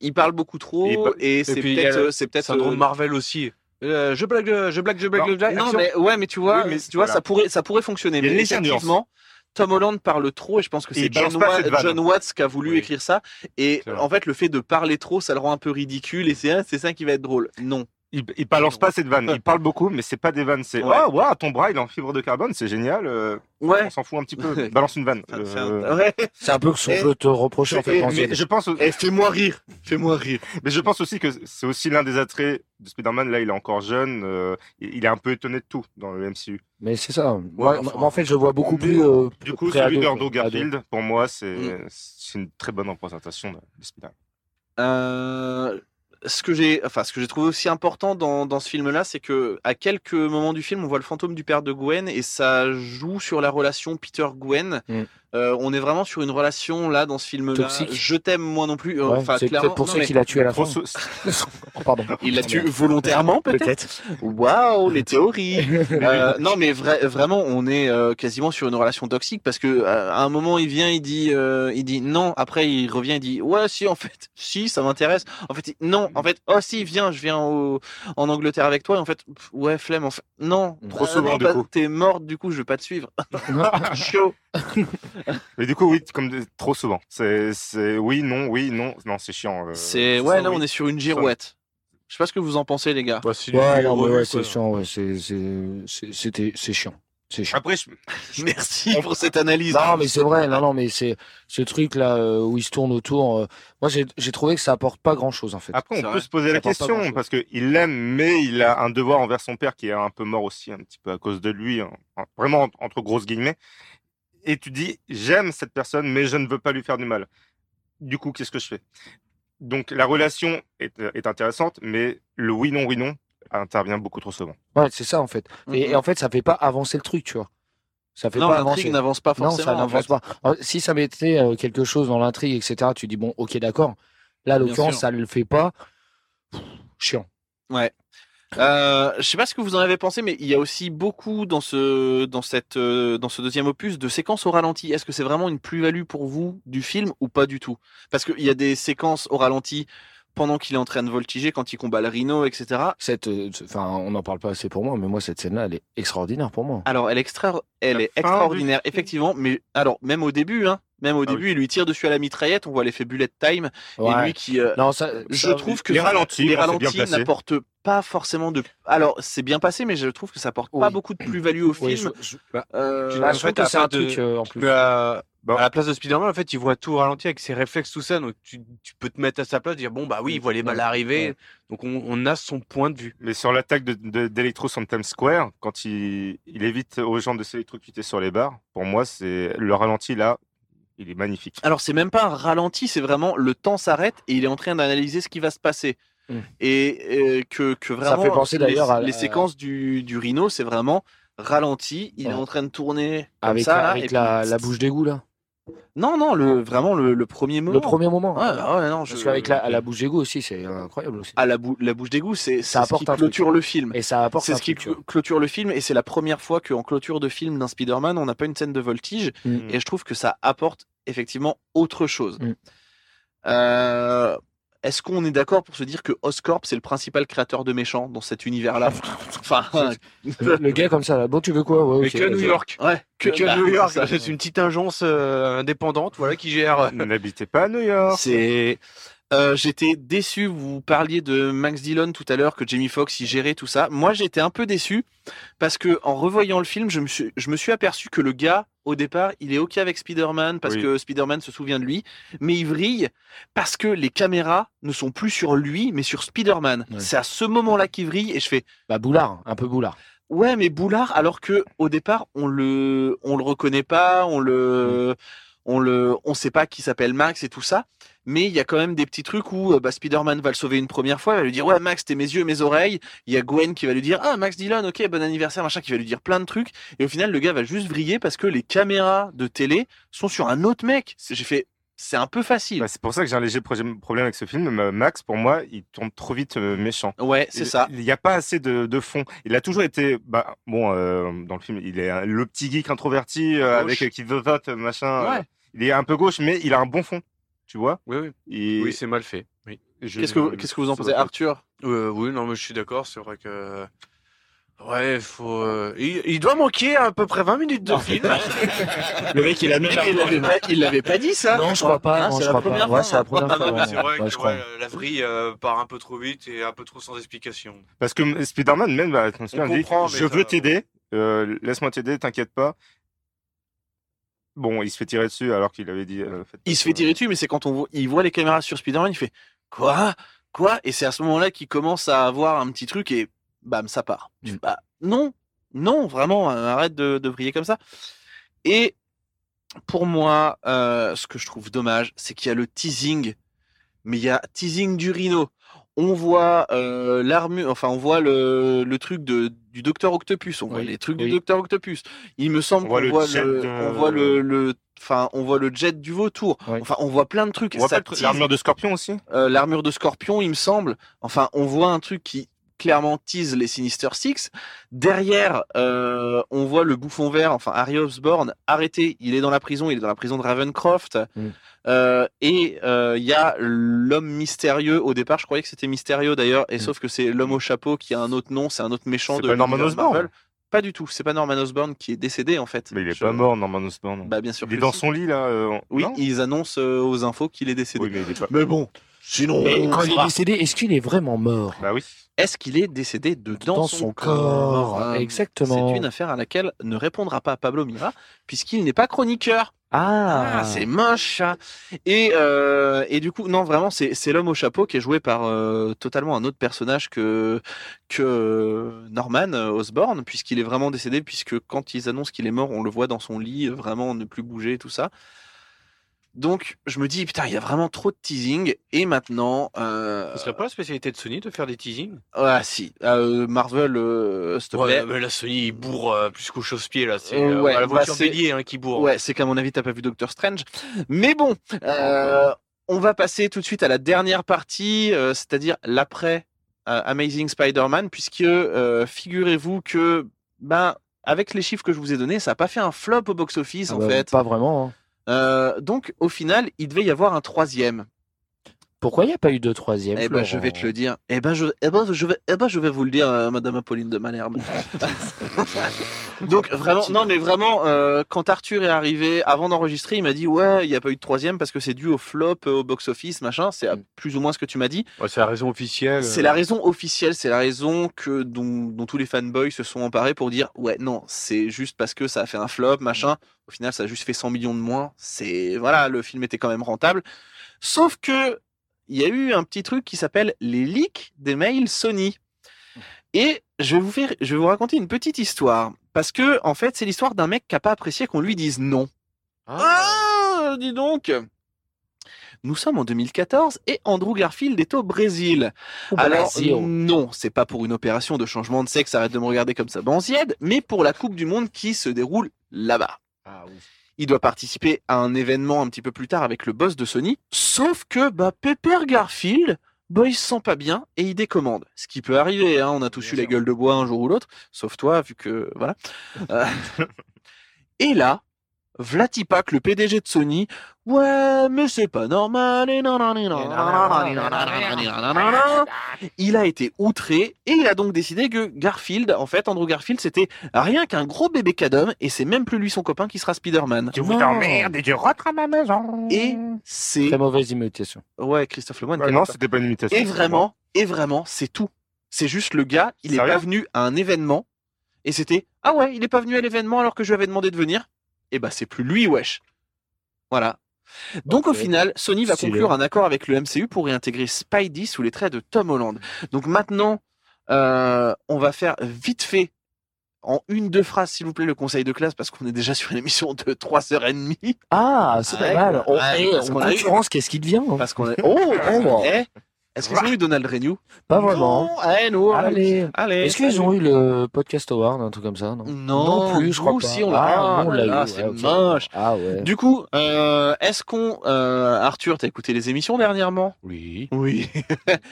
[SPEAKER 4] Il parle beaucoup trop
[SPEAKER 3] Et bah-
[SPEAKER 4] et, c'est peut-être euh, c'est peut-être
[SPEAKER 10] Syndrome
[SPEAKER 4] euh,
[SPEAKER 10] Marvel aussi. Euh, je blague, euh, je blague, je blague,
[SPEAKER 3] Non,
[SPEAKER 10] je blague.
[SPEAKER 4] Non mais ouais mais tu vois,
[SPEAKER 3] Oui, mais
[SPEAKER 4] tu vois
[SPEAKER 3] voilà.
[SPEAKER 4] ça pourrait ça pourrait fonctionner mais effectivement Tom Holland parle trop et je pense que c'est John, Wa- Watts qui a voulu
[SPEAKER 3] Oui.
[SPEAKER 4] écrire ça et en fait le fait de parler trop ça le rend un peu ridicule et c'est ah, c'est ça qui va être drôle. Non.
[SPEAKER 3] Il, il balance pas cette vanne. Il parle beaucoup, mais c'est pas des vannes. C'est
[SPEAKER 4] Ouais.
[SPEAKER 3] oh, waouh, ton bras il est en fibre de carbone, c'est génial. euh,
[SPEAKER 4] Ouais.
[SPEAKER 3] On s'en fout un petit peu. Balance une vanne. Euh.
[SPEAKER 6] C'est un peu ce
[SPEAKER 4] Et-
[SPEAKER 6] qu'on peut te reprocher en fait.
[SPEAKER 3] mais je pense, au-
[SPEAKER 4] Eh, fais-moi rire, fais-moi rire.
[SPEAKER 3] mais je pense aussi que c'est aussi l'un des attraits de Spider-Man. Là, il est encore jeune. euh, il est un peu étonné de tout dans le MCU.
[SPEAKER 6] Mais c'est ça. Moi,
[SPEAKER 3] enfin,
[SPEAKER 6] moi, en fait, je vois beaucoup plus. euh,
[SPEAKER 3] Du coup, celui.
[SPEAKER 6] Ado.
[SPEAKER 3] Garfield, pour moi, c'est
[SPEAKER 4] Mm.
[SPEAKER 3] c'est une très bonne représentation de, de Spider-Man.
[SPEAKER 4] Euh, ce que j'ai, enfin, ce que j'ai trouvé aussi important dans, dans ce film-là, c'est que à quelques moments du film, on voit le fantôme du père de Gwen et ça joue sur la relation Peter-Gwen.
[SPEAKER 6] Mm.
[SPEAKER 4] Euh, on est vraiment sur une relation là dans ce film-là.
[SPEAKER 6] Toxique.
[SPEAKER 4] Je t'aime moi non plus. euh,
[SPEAKER 6] Ouais,
[SPEAKER 4] Enfin,
[SPEAKER 6] c'est peut-être pour
[SPEAKER 4] non,
[SPEAKER 6] ça
[SPEAKER 4] mais
[SPEAKER 6] qu'il a tué à la fin. Oh, pardon.
[SPEAKER 4] Il l'a tué volontairement peut-être. Waouh, les théories. Euh, non, mais vra- vraiment, on est euh, quasiment sur une relation toxique parce que euh, à un moment, il vient, il dit, euh, il dit non. Après, il revient, il dit ouais, si, en fait, si, ça m'intéresse. En fait, il- non, en fait, oh si, viens, je viens au, en Angleterre avec toi. Et en fait, pff, ouais, flemme. En fait, non.
[SPEAKER 3] Trop
[SPEAKER 4] Bah,
[SPEAKER 3] souvent,
[SPEAKER 4] non,
[SPEAKER 3] du
[SPEAKER 4] bah,
[SPEAKER 3] coup.
[SPEAKER 4] T'es morte, du coup, je vais pas te suivre. Chaud.
[SPEAKER 3] Mais du coup, oui, comme de- trop souvent. C'est c'est oui, non, oui, non. Non, c'est chiant. euh,
[SPEAKER 4] C'est ouais,
[SPEAKER 3] ça,
[SPEAKER 4] là,
[SPEAKER 3] oui.
[SPEAKER 4] on est sur une girouette. Je sais pas ce que vous en pensez, les gars.
[SPEAKER 10] Bah, c'est
[SPEAKER 6] Ouais, ouais, chiant. Ouais, c'est c'était c'est chiant. C'est chiant.
[SPEAKER 3] Après, je-
[SPEAKER 4] Merci pour cette analyse.
[SPEAKER 6] Non, mais c'est vrai. Non, non, mais c'est ce truc là euh, où il se tourne autour. euh, moi, j'ai trouvé que ça apporte pas grand chose en fait.
[SPEAKER 3] Après, on peut
[SPEAKER 4] vrai.
[SPEAKER 3] se poser
[SPEAKER 6] Ça
[SPEAKER 3] la question parce qu'il l'aime, mais il a un devoir envers son père qui est un peu mort aussi, un petit peu à cause de lui, hein, vraiment en- entre grosses guillemets. Et tu dis, j'aime cette personne, mais je ne veux pas lui faire du mal. Du coup, qu'est-ce que je fais? Donc, la relation est, euh, est intéressante, mais le oui, non, oui, non intervient beaucoup trop souvent.
[SPEAKER 6] Ouais, c'est ça en fait. Et,
[SPEAKER 4] Mhm.
[SPEAKER 6] et en fait, ça fait pas avancer le truc, tu vois. Ça fait
[SPEAKER 4] Non,
[SPEAKER 6] pas
[SPEAKER 4] l'intrigue
[SPEAKER 6] avancer.
[SPEAKER 4] n'avance pas
[SPEAKER 6] Non,
[SPEAKER 4] forcément.
[SPEAKER 6] ça
[SPEAKER 4] en
[SPEAKER 6] n'avance pas. Alors, si ça mettait euh, quelque chose dans l'intrigue, etc., tu dis bon, ok, d'accord. Là, l'occurrence, ça le fait pas. Pff, Chiant.
[SPEAKER 4] Ouais. Euh, je sais pas ce que vous en avez pensé, mais il y a aussi beaucoup dans ce dans cette euh, dans ce deuxième opus de séquences au ralenti. Est-ce que c'est vraiment une plus-value pour vous du film ou pas du tout? Parce qu'il y a des séquences au ralenti pendant qu'il est en train de voltiger, quand il combat le rhino, etc.
[SPEAKER 6] Cette, euh, enfin, on n'en parle pas assez pour moi, mais moi, cette scène-là, elle est extraordinaire pour moi.
[SPEAKER 4] Alors, elle est, extra... elle est
[SPEAKER 3] du
[SPEAKER 4] extraordinaire, effectivement, mais alors même au début, hein, même au
[SPEAKER 3] Ah
[SPEAKER 4] début, il lui tire dessus à la mitraillette. On voit l'effet bullet time et lui qui euh,
[SPEAKER 6] Non, ça,
[SPEAKER 4] Je
[SPEAKER 6] ça-
[SPEAKER 4] trouve que
[SPEAKER 3] les ralentis,
[SPEAKER 4] ralentis n'apportent pas forcément de. Alors c'est bien passé, mais je trouve que ça apporte pas beaucoup de plus-value au
[SPEAKER 6] Oui,
[SPEAKER 4] film.
[SPEAKER 6] je- je-
[SPEAKER 4] Euh,
[SPEAKER 6] bah,
[SPEAKER 10] en
[SPEAKER 6] je trouve
[SPEAKER 10] fait,
[SPEAKER 6] que
[SPEAKER 10] à
[SPEAKER 6] c'est un
[SPEAKER 10] de-
[SPEAKER 6] truc euh, en plus.
[SPEAKER 10] Tu as- À la place de Spider-Man, en fait, il voit tout ralenti avec ses réflexes, tout ça. Donc, tu, tu peux te mettre à sa place, dire bon, bah oui, il voit les balles arriver. Donc, on, on a son point de vue.
[SPEAKER 3] Mais sur l'attaque de, de- d'Electro sur Times Square, quand il, il évite aux gens de s'électrocuter sur les barres, pour moi, c'est le ralenti là, il est magnifique.
[SPEAKER 4] Alors c'est même pas un ralenti, c'est vraiment le temps s'arrête et il est en train d'analyser ce qui va se passer.
[SPEAKER 6] Mm.
[SPEAKER 4] Et euh, que, que vraiment
[SPEAKER 6] fait penser
[SPEAKER 4] les-
[SPEAKER 6] d'ailleurs à
[SPEAKER 4] les, séquences du, du Rhino, c'est vraiment ralenti, il est en train de tourner comme
[SPEAKER 6] Avec,
[SPEAKER 4] ça.
[SPEAKER 6] la,
[SPEAKER 4] là,
[SPEAKER 6] avec
[SPEAKER 4] et
[SPEAKER 6] la,
[SPEAKER 4] puis-
[SPEAKER 6] la bouche d'égout là.
[SPEAKER 4] Non, non, le, vraiment le, le premier moment.
[SPEAKER 6] Le premier moment.
[SPEAKER 4] Ouais, ouais, non,
[SPEAKER 6] Parce
[SPEAKER 4] je-
[SPEAKER 6] qu'avec la, la bouche d'égout aussi, c'est incroyable aussi.
[SPEAKER 4] à la, bou- la bouche d'égout, c'est
[SPEAKER 6] Ça
[SPEAKER 4] ce qui
[SPEAKER 6] truc.
[SPEAKER 4] clôture le film.
[SPEAKER 6] Et ça apporte
[SPEAKER 4] C'est ce qui
[SPEAKER 6] truc,
[SPEAKER 4] clôture le film et c'est la première fois qu'en clôture de film d'un Spider-Man, on n'a pas une scène de voltige
[SPEAKER 6] Mm.
[SPEAKER 4] et je trouve que ça apporte effectivement autre chose.
[SPEAKER 6] Mm.
[SPEAKER 4] Euh, Est-ce qu'on est d'accord pour se dire que Oscorp c'est le principal créateur de méchants dans cet univers-là? Enfin,
[SPEAKER 6] Le, le gars comme ça, là. bon, tu veux quoi? Ouais,
[SPEAKER 10] Mais que à New. York.
[SPEAKER 4] ouais,
[SPEAKER 10] Que, que à
[SPEAKER 4] bah,
[SPEAKER 10] New York. C'est une petite agence euh, indépendante, voilà, qui gère.
[SPEAKER 3] N'habitez pas à New York.
[SPEAKER 4] C'est. Euh, j'étais déçu. Vous parliez de Max Dillon tout à l'heure, que Jamie Foxx y gérait tout ça. Moi, j'étais un peu déçu parce que en revoyant le film, je me suis, je me suis aperçu que le gars, au départ, il est ok avec Spider-Man parce
[SPEAKER 3] Oui.
[SPEAKER 4] que Spider-Man se souvient de lui, mais il vrille parce que les caméras ne sont plus sur lui, mais sur Spider-Man.
[SPEAKER 6] Ouais.
[SPEAKER 4] C'est à ce moment-là qu'il vrille et je fais.
[SPEAKER 6] Bah, boulard, un peu boulard.
[SPEAKER 4] Ouais, mais Boulard, alors que au départ, on le, on le reconnaît pas, on le, on le, on sait pas qui s'appelle Max et tout ça. Mais il y a quand même des petits trucs où euh, bah, Spider-Man va le sauver une première fois, il va lui dire ouais Max t'es mes yeux, mes oreilles. Il y a Gwen qui va lui dire ah Max Dillon, ok bon anniversaire machin, qui va lui dire plein de trucs. Et au final le gars va juste vriller parce que les caméras de télé sont sur un autre mec. C'est- J'ai fait c'est un peu facile.
[SPEAKER 3] Bah, c'est pour ça que j'ai un léger problème avec ce film. Mais Max, pour moi, il tourne trop vite euh, méchant.
[SPEAKER 4] Ouais c'est ça.
[SPEAKER 3] Il n'y a pas assez de, de fond. Il a toujours été, bah, bon, euh, dans le film, il est le petit geek introverti euh, avec euh, qui vote, machin.
[SPEAKER 4] Ouais.
[SPEAKER 3] Euh, il est un peu gauche, mais il a un bon fond. Tu vois?
[SPEAKER 10] Oui, oui.
[SPEAKER 3] Et
[SPEAKER 10] Oui, c'est mal fait. Oui.
[SPEAKER 3] je-
[SPEAKER 4] Qu'est-ce que vous- qu'est-ce que vous en pensez? Arthur?
[SPEAKER 10] Euh, oui, non, mais je suis d'accord. C'est vrai que. Ouais, faut. euh, Il, il doit manquer à peu près 20 minutes de film.
[SPEAKER 2] Le mec, il a même
[SPEAKER 4] il l'avait pas, il l'avait pas dit ça
[SPEAKER 6] Non, je crois pas.
[SPEAKER 4] Hein,
[SPEAKER 6] non,
[SPEAKER 4] c'est
[SPEAKER 6] je
[SPEAKER 4] la
[SPEAKER 6] crois pas.
[SPEAKER 4] première
[SPEAKER 6] Ouais,
[SPEAKER 4] fois,
[SPEAKER 6] c'est la
[SPEAKER 4] hein.
[SPEAKER 6] première
[SPEAKER 10] Ah
[SPEAKER 6] fois. ouais.
[SPEAKER 10] c'est vrai
[SPEAKER 6] Ouais,
[SPEAKER 10] que
[SPEAKER 6] je crois.
[SPEAKER 10] ouais, la vrille euh, part un peu trop vite et un peu trop sans explication.
[SPEAKER 3] Parce que Spider-Man, même, bah,
[SPEAKER 10] On
[SPEAKER 3] il dit, je veux t'aider, euh, laisse-moi t'aider, t'inquiète pas. Bon, il se fait tirer dessus alors qu'il avait dit. euh,
[SPEAKER 4] il se fait tirer dessus, mais c'est quand on voit, il voit les caméras sur Spider-Man, il fait quoi, quoi, et c'est à ce moment-là qu'il commence à avoir un petit truc et bam, ça part. Fais, bah, non, non, vraiment, euh, arrête de, de briller comme ça. Et pour moi, euh, ce que je trouve dommage, c'est qu'il y a le teasing, mais il y a teasing du Rhino. On voit euh, l'armure, enfin on voit le, le truc de, du Docteur Octopus, on voit
[SPEAKER 6] Oui,
[SPEAKER 4] les trucs
[SPEAKER 6] oui.
[SPEAKER 4] du Docteur Octopus. Il me semble
[SPEAKER 3] On voit
[SPEAKER 4] qu'on
[SPEAKER 3] le
[SPEAKER 4] voit le,
[SPEAKER 3] de-
[SPEAKER 4] on voit le, le, enfin on voit le jet du vautour.
[SPEAKER 6] Oui.
[SPEAKER 4] Enfin on voit plein de trucs.
[SPEAKER 3] L'armure de Scorpion aussi?
[SPEAKER 4] Euh, l'armure de Scorpion, il me semble. Enfin, on voit un truc qui clairement tease les Sinister Six. Derrière, euh, on voit le bouffon vert, enfin Harry Osborn, arrêté. Il est dans la prison, il est dans la prison de Ravencroft.
[SPEAKER 6] Mm.
[SPEAKER 4] Euh, et euh, il y a l'homme mystérieux. Au départ, je croyais que c'était Mysterio d'ailleurs, et
[SPEAKER 6] Mm.
[SPEAKER 4] sauf que c'est l'homme au chapeau qui a un autre nom, c'est un autre méchant de
[SPEAKER 3] pas Norman Osborn.
[SPEAKER 4] Pas du tout, c'est pas Norman Osborn qui est décédé en fait.
[SPEAKER 3] Mais il est pas mort, Norman Osborn.
[SPEAKER 4] Bah bien sûr.
[SPEAKER 3] il est dans
[SPEAKER 4] si.
[SPEAKER 3] son lit là. euh,
[SPEAKER 4] Oui,
[SPEAKER 3] non
[SPEAKER 4] ils annoncent aux infos qu'il est décédé.
[SPEAKER 3] Oui, mais il est pas.
[SPEAKER 4] Mais bon, sinon.
[SPEAKER 6] Mais quand il est décédé, est-ce qu'il est vraiment mort?
[SPEAKER 3] Bah oui.
[SPEAKER 4] Est-ce qu'il est décédé dedans
[SPEAKER 6] Dans
[SPEAKER 4] son,
[SPEAKER 6] son
[SPEAKER 4] corps,
[SPEAKER 6] corps,
[SPEAKER 4] Euh,
[SPEAKER 6] exactement.
[SPEAKER 4] C'est une affaire à laquelle ne répondra pas Pablo Mira, puisqu'il n'est pas chroniqueur.
[SPEAKER 6] Ah,
[SPEAKER 4] Ah, c'est moche. Et, euh, et du coup, non, vraiment, c'est c'est l'homme au chapeau qui est joué par euh, totalement un autre personnage que, que Norman Osborn, puisqu'il est vraiment décédé, puisque quand ils annoncent qu'il est mort, on le voit dans son lit, vraiment ne plus bouger, tout ça. Donc, je me dis, putain, il y a vraiment trop de teasing. Et maintenant. Euh...
[SPEAKER 10] Ce serait pas la spécialité de Sony de faire des teasings?
[SPEAKER 4] Ah, si. Euh, Marvel, euh, s'il te plaît.
[SPEAKER 10] Ouais, mais la Sony, il bourre euh, plus qu'au chausse-pied, là. C'est
[SPEAKER 4] Euh,
[SPEAKER 10] euh,
[SPEAKER 4] ouais,
[SPEAKER 10] la
[SPEAKER 4] bah,
[SPEAKER 10] voiture
[SPEAKER 4] c'est-
[SPEAKER 10] bélier hein, qui bourre.
[SPEAKER 4] Ouais, c'est qu'à mon avis, t'as pas vu Doctor Strange. Mais bon, euh, on va passer tout de suite à la dernière partie, euh, c'est-à-dire l'après euh, Amazing Spider-Man, puisque euh, figurez-vous que, ben, avec les chiffres que je vous ai donnés, ça n'a pas fait un flop au box-office,
[SPEAKER 6] Ah
[SPEAKER 4] en
[SPEAKER 6] bah,
[SPEAKER 4] fait.
[SPEAKER 6] Pas vraiment. hein.
[SPEAKER 4] Euh, donc, au final, il devait y avoir un troisième.
[SPEAKER 6] Pourquoi il n'y a pas eu de troisième
[SPEAKER 4] Eh ben, je vais te le dire. Eh ben, je, eh ben, je vais, eh ben, je vais vous le dire, euh, Madame Apolline de Malherbe. Donc vraiment, non, mais vraiment, euh, quand Arthur est arrivé, avant d'enregistrer, il m'a dit ouais, il n'y a pas eu de troisième parce que c'est dû au flop, euh, au box-office, machin. C'est euh, plus ou moins ce que tu m'as dit.
[SPEAKER 10] Ouais, c'est la raison officielle.
[SPEAKER 4] C'est la raison officielle, c'est la raison que dont, dont tous les fanboys se sont emparés pour dire ouais non, c'est juste parce que ça a fait un flop, machin. Au final, ça a juste fait 100 millions de moins. C'est voilà, le film était quand même rentable. Sauf que il y a eu un petit truc qui s'appelle les leaks des mails Sony. Et je vais vous faire, je vais vous raconter une petite histoire parce que en fait, c'est l'histoire d'un mec qui a pas apprécié qu'on lui dise non. Ah, dis donc. Nous sommes en 2014 et Andrew Garfield est au Brésil.
[SPEAKER 6] Au
[SPEAKER 4] Alors
[SPEAKER 6] Brésil.
[SPEAKER 4] non, c'est pas pour une opération de changement de sexe, arrête de me regarder comme ça, banzied, mais pour la Coupe du Monde qui se déroule là-bas. Il doit participer à un événement un petit peu plus tard avec le boss de Sony, sauf que bah Pepper Garfield, bah il se sent pas bien et il décommande. Ce qui peut arriver, hein, on a tous eu la gueule de bois un jour ou l'autre, sauf toi vu que voilà. Euh, et là, Vlatipak, le PDG de Sony, ouais, mais c'est pas normal. et. Il a été outré et il a donc décidé que Garfield, en fait, Andrew Garfield, c'était rien qu'un gros bébé cadom et c'est même plus lui son copain qui sera Spider-Man.
[SPEAKER 6] Je vous emmerde
[SPEAKER 3] et je rentre à ma maison.
[SPEAKER 4] Et c'est
[SPEAKER 6] Très mauvaise imitation.
[SPEAKER 4] ouais Christophe Lemoine. Quel
[SPEAKER 3] non, c'était pas une imitation.
[SPEAKER 4] Et vraiment, et vraiment, c'est tout. C'est juste le gars, il est pas venu à un événement et c'était ah ouais, il est pas venu à l'événement alors que je lui avais demandé de venir. Et bah c'est plus lui, wesh. Voilà. Donc au final, Sony va conclure un accord avec le MCU pour réintégrer Spidey sous les traits de Tom Holland. Donc maintenant, euh, on va faire vite fait en une deux phrases s'il vous plaît le conseil de classe parce qu'on est déjà sur une émission de 3 heures et demie.
[SPEAKER 6] Ah, c'est pas mal. Eh,
[SPEAKER 4] parce
[SPEAKER 6] en concurrence, qu'est-ce qui devient hein?
[SPEAKER 4] Parce qu'on est oh,
[SPEAKER 6] Oh.
[SPEAKER 4] eh, est-ce qu'ils ont eu Donald Renew?
[SPEAKER 6] Pas vraiment.
[SPEAKER 4] Non, eh, nous,
[SPEAKER 6] Allez.
[SPEAKER 4] allez.
[SPEAKER 6] Est-ce qu'ils ont eu le podcast award, un truc comme ça Non,
[SPEAKER 4] Non,
[SPEAKER 6] plus, je crois pas.
[SPEAKER 4] aussi, on l'a
[SPEAKER 6] ah,
[SPEAKER 4] eu. Ah,
[SPEAKER 6] ouais,
[SPEAKER 4] c'est moche.
[SPEAKER 6] Ah ouais.
[SPEAKER 4] Du coup, euh, est-ce qu'on, euh, Arthur, t'as écouté les émissions dernièrement?
[SPEAKER 10] Oui.
[SPEAKER 4] Oui.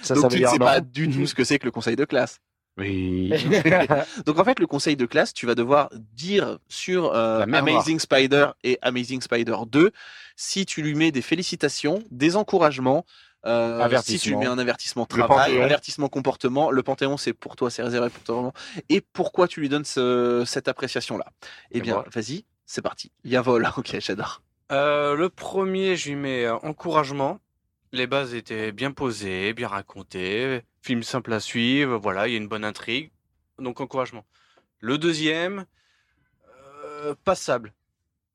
[SPEAKER 6] Ça,
[SPEAKER 4] Donc
[SPEAKER 6] ça veut
[SPEAKER 4] tu ne sais
[SPEAKER 6] non.
[SPEAKER 4] pas du tout ce que c'est que le conseil de classe.
[SPEAKER 10] Oui.
[SPEAKER 4] Donc en fait, le conseil de classe, tu vas devoir dire sur euh, Amazing Spider et Amazing Spider 2 si tu lui mets des félicitations, des encouragements. Euh, si tu mets un avertissement travail, avertissement comportement, le Panthéon c'est pour toi, c'est réservé pour toi vraiment. Et pourquoi tu lui donnes ce- cette appréciation-là? Eh bien,
[SPEAKER 10] voilà.
[SPEAKER 4] vas-y, c'est parti. Il y a vol, ok, j'adore.
[SPEAKER 10] Euh, le premier, je lui mets euh, encouragement. Les bases étaient bien posées, bien racontées. Film simple à suivre. Voilà, il y a une bonne intrigue. Donc encouragement. Le deuxième, euh, passable.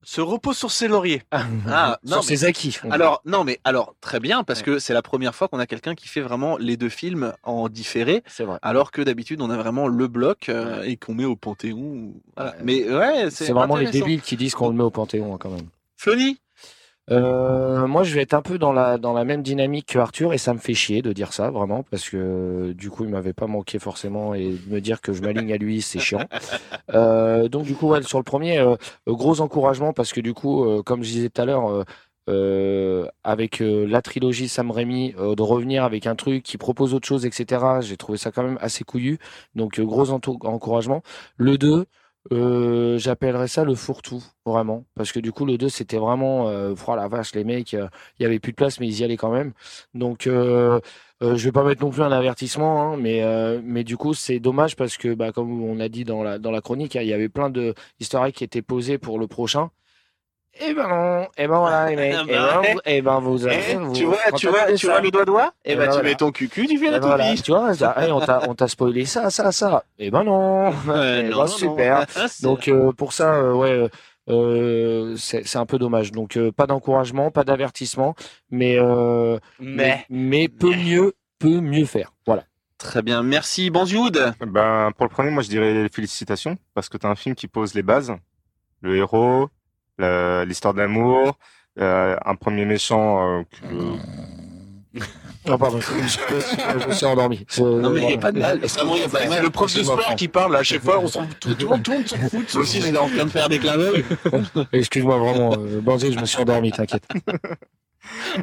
[SPEAKER 10] Se repose sur ses lauriers.
[SPEAKER 4] Ah,
[SPEAKER 6] Sur
[SPEAKER 4] non, mais-
[SPEAKER 6] ses acquis.
[SPEAKER 4] Alors, non, mais alors, très bien, parce que c'est la première fois qu'on a quelqu'un qui fait vraiment les deux films en différé,
[SPEAKER 6] C'est vrai.
[SPEAKER 4] alors que d'habitude, on a vraiment le bloc euh, et qu'on met au Panthéon. Voilà.
[SPEAKER 6] Ouais.
[SPEAKER 4] Mais ouais, c'est
[SPEAKER 6] C'est vraiment les débiles qui disent qu'on le met au Panthéon hein, quand même.
[SPEAKER 4] Flony
[SPEAKER 6] Euh, moi, je vais être un peu dans la dans la même dynamique que Arthur et ça me fait chier de dire ça vraiment parce que du coup, il m'avait pas manqué forcément et de me dire que je m'aligne à lui, c'est chiant. Euh, donc du coup, ouais, sur le premier, euh, gros encouragement parce que du coup, euh, comme je disais tout à l'heure. avec la trilogie Sam Raimi, de revenir avec un truc qui propose autre chose, etc. J'ai trouvé ça quand même assez couillu. Donc, gros encouragement. Le 2, euh, j'appellerais ça le fourre-tout, vraiment. Parce que du coup, le 2, c'était vraiment, euh, oh la vache, les mecs, euh, il y avait plus de place, mais ils y allaient quand même. Donc, euh, euh, je vais pas mettre non plus un avertissement, hein, mais, euh, mais du coup, c'est dommage parce que, bah, comme on a dit dans la, dans la chronique, hein, il y avait plein de eggs qui étaient posés pour le prochain. Et ben non, et ben voilà, les mecs,
[SPEAKER 4] Ah
[SPEAKER 6] et
[SPEAKER 4] bah,
[SPEAKER 6] ben, vous- et ben vous avez.
[SPEAKER 4] Eh,
[SPEAKER 6] vous-
[SPEAKER 4] tu vois, tu vois, tu vois le doigt-doigt
[SPEAKER 6] Eh
[SPEAKER 4] Et
[SPEAKER 6] ben
[SPEAKER 4] bah, tu
[SPEAKER 6] voilà.
[SPEAKER 4] mets ton cucu, tu fais
[SPEAKER 6] et
[SPEAKER 4] la
[SPEAKER 6] ben voilà, tu vois, ça, eh, on t'a on t'a spoilé ça, ça, ça. Et ben non.
[SPEAKER 4] Ouais,
[SPEAKER 6] Eh
[SPEAKER 4] non,
[SPEAKER 6] ben,
[SPEAKER 4] non,
[SPEAKER 6] super.
[SPEAKER 4] non. Ah, c'est-
[SPEAKER 6] Donc euh, pour ça, euh, ouais, euh, euh, c'est c'est un peu dommage. Donc euh, pas d'encouragement, pas d'avertissement, mais, euh, mais mais peut mieux peut mieux faire. Voilà.
[SPEAKER 4] Très bien, merci Banzioud.
[SPEAKER 3] Ben, pour le premier, moi, je dirais félicitations, parce que tu as un film qui pose les bases. Le héros, l'histoire d'amour, euh, un premier méchant euh, que-
[SPEAKER 6] Non pardon, je, je- je me suis endormi.
[SPEAKER 4] Non, mais il n'y a pas de mal.
[SPEAKER 6] Excuse-moi,
[SPEAKER 4] Vraiment, il y a pas de mal.
[SPEAKER 2] Le prof de sport qui parle, à chaque fois, on s'en tout, tout le monde, s'en fout.
[SPEAKER 4] Toi aussi, j'étais en train de faire des clins d'œil.
[SPEAKER 6] Excuse-moi vraiment, euh, Banzé, je me suis endormi, t'inquiète.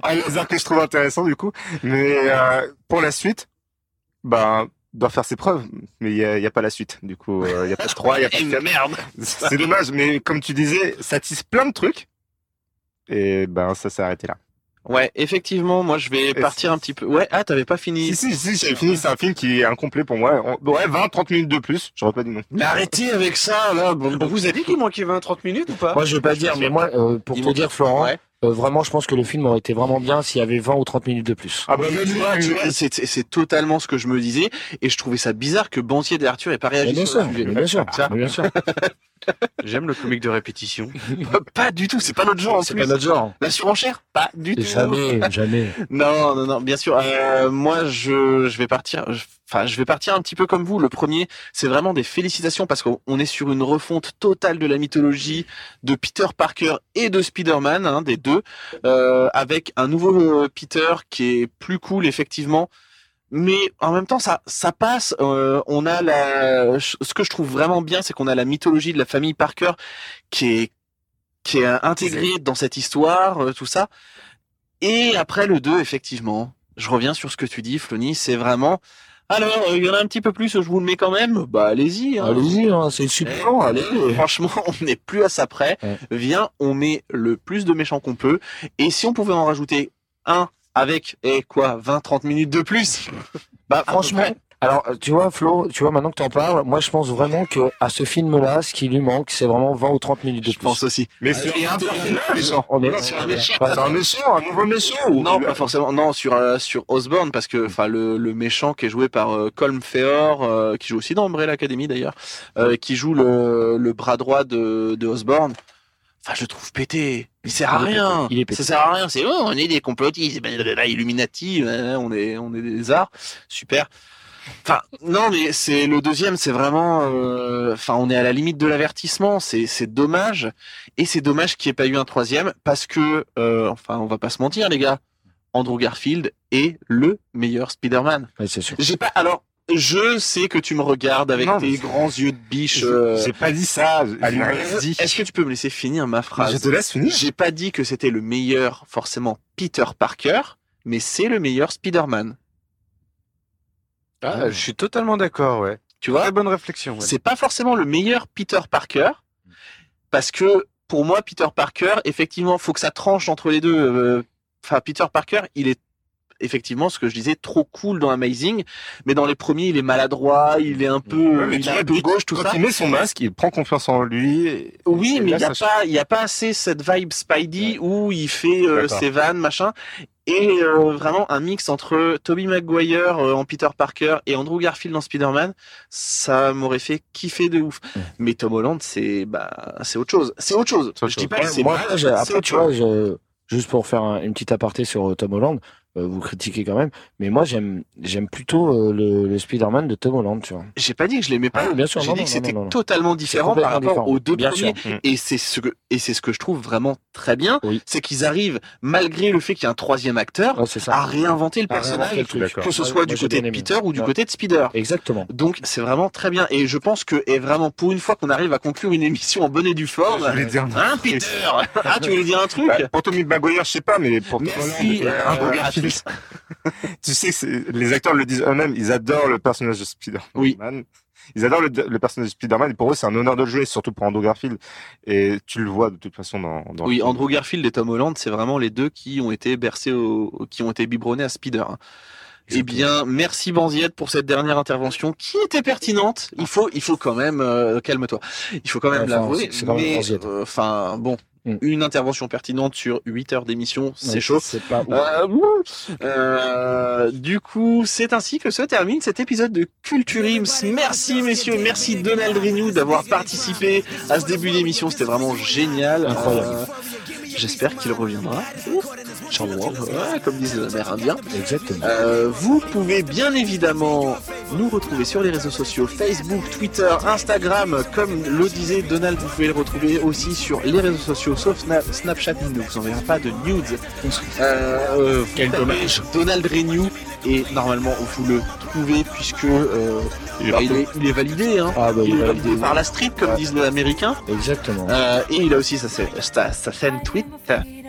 [SPEAKER 3] un lézard que je trouve intéressant, du coup. Mais euh, pour la suite, ben, doit faire ses preuves, mais il n'y a, il y a pas la suite. Du coup, euh, il n'y a pas de 3, il n'y a pas de 4.
[SPEAKER 4] Merde.
[SPEAKER 3] C'est dommage, mais comme tu disais, ça tisse plein de trucs. Et ben, ça s'est arrêté là.
[SPEAKER 4] Ouais, effectivement, moi je vais partir un petit peu. Ouais, ah, t'avais pas fini.
[SPEAKER 3] Si, si, si, j'avais fini, c'est un film qui est incomplet pour moi. On- Ouais, 20, 30 minutes de plus, j'aurais pas dit non.
[SPEAKER 10] Mais arrêtez avec ça, là. Bon, bon, vous avez dit qu'il manquait 20-30 minutes ou pas?
[SPEAKER 6] Moi, je veux pas dire, mais moi, euh, pour te dire, Florent,
[SPEAKER 4] Ouais.
[SPEAKER 6] Euh, vraiment, je pense que le film aurait été vraiment bien s'il y avait 20 ou 30 minutes de plus.
[SPEAKER 3] Ah bah,
[SPEAKER 4] c'est c'est totalement ce que je me disais, et je trouvais ça bizarre que Bantier et Arthur aient pas réagi
[SPEAKER 6] bien
[SPEAKER 4] sur le
[SPEAKER 6] sûr,
[SPEAKER 4] sujet.
[SPEAKER 6] bien sûr.
[SPEAKER 10] J'aime le comique de répétition.
[SPEAKER 4] Pas du tout, c'est pas notre genre en
[SPEAKER 6] C'est
[SPEAKER 4] plus.
[SPEAKER 6] pas notre genre.
[SPEAKER 4] La surenchère, pas du tout.
[SPEAKER 6] Jamais, jamais.
[SPEAKER 4] Non, non, non, bien sûr. Euh, moi, je, je vais partir. je- Enfin, je vais partir un petit peu comme vous. Le premier, c'est vraiment des félicitations parce qu'on on est sur une refonte totale de la mythologie de Peter Parker et de Spider-Man, hein, des deux, euh, avec un nouveau euh, Peter qui est plus cool effectivement. Mais en même temps, ça, ça passe. Euh, on a la, ce que je trouve vraiment bien, c'est qu'on a la mythologie de la famille Parker qui est qui est intégrée dans cette histoire, euh, tout ça. Et après le 2, effectivement, je reviens sur ce que tu dis, Flony, c'est vraiment... Alors, euh, il y en a un petit peu plus, je vous le mets quand même. Bah allez-y. hein.
[SPEAKER 6] Allez-y, hein, c'est super long, allez.
[SPEAKER 4] Franchement, on n'est plus à ça près. Viens, on met le plus de méchants qu'on peut. Et si on pouvait en rajouter un avec, et quoi, 20-30 minutes de plus? Bah
[SPEAKER 6] Franchement, alors euh, tu vois Flo, tu vois maintenant que t'en parles, moi je pense vraiment que à ce film-là, ce qui lui manque, c'est vraiment 20 ou 30 minutes de
[SPEAKER 4] je
[SPEAKER 6] plus.
[SPEAKER 4] pense aussi.
[SPEAKER 3] Mais c'est un méchant.
[SPEAKER 6] On est
[SPEAKER 4] Sur un méchant.
[SPEAKER 3] C'est un méchant, un nouveau méchant.
[SPEAKER 4] Non, pas forcément. Non, sur euh, sur Osborne parce que enfin le, le méchant qui est joué par euh, Colm Feore, euh, qui joue aussi dans Umbrella Academy d'ailleurs, euh, qui joue le, le bras droit de de Osborne. Enfin, je le trouve pété. Il sert à rien.
[SPEAKER 6] Il est pété.
[SPEAKER 4] Ça sert à rien. C'est oh, on est des complotistes, blablabla, Illuminati, euh, on est on est des arts. Super. Enfin, non, mais c'est le deuxième, c'est vraiment, euh, enfin, on est à la limite de l'avertissement. C'est c'est dommage, et c'est dommage qu'il n'y ait pas eu un troisième parce que, euh, enfin, on va pas se mentir, les gars. Andrew Garfield est le meilleur Spider-Man.
[SPEAKER 6] Ouais, c'est sûr.
[SPEAKER 4] J'ai pas, alors, je sais que tu me regardes avec
[SPEAKER 3] Non,
[SPEAKER 4] tes grands yeux de biche.
[SPEAKER 3] J'ai
[SPEAKER 4] euh,
[SPEAKER 3] j'ai pas dit ça.
[SPEAKER 4] Est-ce que tu peux me laisser finir ma phrase?
[SPEAKER 3] Je te laisse finir.
[SPEAKER 4] J'ai pas dit que c'était le meilleur, forcément, Peter Parker, mais c'est le meilleur Spider-Man.
[SPEAKER 10] Ah, je suis totalement d'accord, ouais.
[SPEAKER 4] Tu vois?
[SPEAKER 10] Très bonne réflexion. ouais.
[SPEAKER 4] C'est pas forcément le meilleur Peter Parker, parce que pour moi, Peter Parker, effectivement, faut que ça tranche entre les deux. Euh, Enfin, Peter Parker, il est effectivement ce que je disais trop cool dans Amazing, mais dans les premiers, il est maladroit, il est un peu,
[SPEAKER 3] Ouais,
[SPEAKER 4] il est un peu gauche, tout
[SPEAKER 3] Quand
[SPEAKER 4] ça.
[SPEAKER 3] il met son masque, il prend confiance en lui. et-
[SPEAKER 4] Oui,
[SPEAKER 3] et
[SPEAKER 4] mais il y a
[SPEAKER 3] ça-
[SPEAKER 4] pas, il y a pas assez cette vibe Spidey où il fait euh, ses vannes, machin, et euh, vraiment un mix entre Tobey Maguire euh, en Peter Parker et Andrew Garfield en Spider-Man, ça m'aurait fait kiffer de ouf. Mais Tom Holland, c'est bah, c'est autre chose. C'est autre chose. Je dis pas que c'est
[SPEAKER 6] moi,
[SPEAKER 4] mal,
[SPEAKER 6] après,
[SPEAKER 4] autre
[SPEAKER 6] tu
[SPEAKER 4] chose.
[SPEAKER 6] vois, je- juste pour faire un- une petite aparté sur Tom Holland, euh, vous critiquez quand même, mais moi j'aime j'aime plutôt euh, le, le Spider-Man de Tom Holland, tu vois.
[SPEAKER 4] J'ai pas dit que je l'aimais pas.
[SPEAKER 6] Ah bien sûr,
[SPEAKER 4] J'ai
[SPEAKER 6] non,
[SPEAKER 4] dit
[SPEAKER 6] non,
[SPEAKER 4] que c'était
[SPEAKER 6] non,
[SPEAKER 4] totalement différent par rapport
[SPEAKER 6] différent.
[SPEAKER 4] aux deux
[SPEAKER 6] Bien
[SPEAKER 4] premiers.
[SPEAKER 6] sûr.
[SPEAKER 3] Mm.
[SPEAKER 4] Et c'est ce que et c'est ce que je trouve vraiment très bien,
[SPEAKER 6] Oui.
[SPEAKER 4] c'est qu'ils arrivent malgré le fait qu'il y a un troisième acteur
[SPEAKER 6] Ouais, c'est ça.
[SPEAKER 4] à réinventer le
[SPEAKER 6] À réinventer
[SPEAKER 4] personnage,
[SPEAKER 6] le
[SPEAKER 4] que ce soit du côté de. Peter ou du
[SPEAKER 6] Ouais.
[SPEAKER 4] côté de Spider.
[SPEAKER 6] Exactement.
[SPEAKER 4] Donc c'est vraiment très bien et je pense que est vraiment pour une fois qu'on arrive à conclure une émission en bonne et due forme.
[SPEAKER 3] Je voulais dire un
[SPEAKER 4] Hein Peter? Ah tu voulais dire un truc?
[SPEAKER 3] Bah, pour Tommy Maguire, je sais pas, mais pour Tom Holland, tu sais que les acteurs le disent eux-mêmes, ils adorent le personnage de Spider-Man.
[SPEAKER 4] Oui.
[SPEAKER 3] Ils adorent le, le personnage de Spider-Man et pour eux c'est un honneur de le jouer, surtout pour Andrew Garfield. Et tu le vois de toute façon dans,
[SPEAKER 4] Oui. Andrew Garfield et Tom Holland, c'est vraiment les deux qui ont été bercés au, qui ont été biberonnés à Spider. Eh bien, merci Banziette pour cette dernière intervention qui était pertinente. Il faut, il faut quand même, euh, calme-toi. Il faut quand même
[SPEAKER 6] Enfin,
[SPEAKER 4] l'avouer.
[SPEAKER 6] Banziette.
[SPEAKER 4] euh, enfin, bon,
[SPEAKER 6] Mm.
[SPEAKER 4] une intervention pertinente sur 8 heures d'émission, c'est chaud.
[SPEAKER 6] C'est pas.
[SPEAKER 4] Euh. Euh, du coup, c'est ainsi que se termine cet épisode de Culture Ims. Merci messieurs, merci Donald Renew d'avoir participé à ce début d'émission. C'était vraiment génial.
[SPEAKER 6] Incroyable.
[SPEAKER 4] Euh, J'espère qu'il reviendra. Charmant, ouais, comme disent les Amérindiens.
[SPEAKER 6] Exactement.
[SPEAKER 4] Euh, vous pouvez bien évidemment nous retrouver sur les réseaux sociaux Facebook, Twitter, Instagram. Comme le disait Donald, vous pouvez le retrouver aussi sur les réseaux sociaux, sauf Sna- Snapchat. Il ne vous enverra pas de nudes. Euh, vous
[SPEAKER 6] Quel dommage.
[SPEAKER 4] Donald Renew et normalement vous le trouvez puisque euh,
[SPEAKER 3] Il est
[SPEAKER 4] bah, il, est, il est validé. Hein.
[SPEAKER 6] Ah bah
[SPEAKER 4] Il
[SPEAKER 6] il
[SPEAKER 4] est
[SPEAKER 6] va
[SPEAKER 4] validé par la street comme disent les Américains.
[SPEAKER 6] Exactement.
[SPEAKER 4] Euh, et il a aussi sa, sa, sa chaîne Twitch,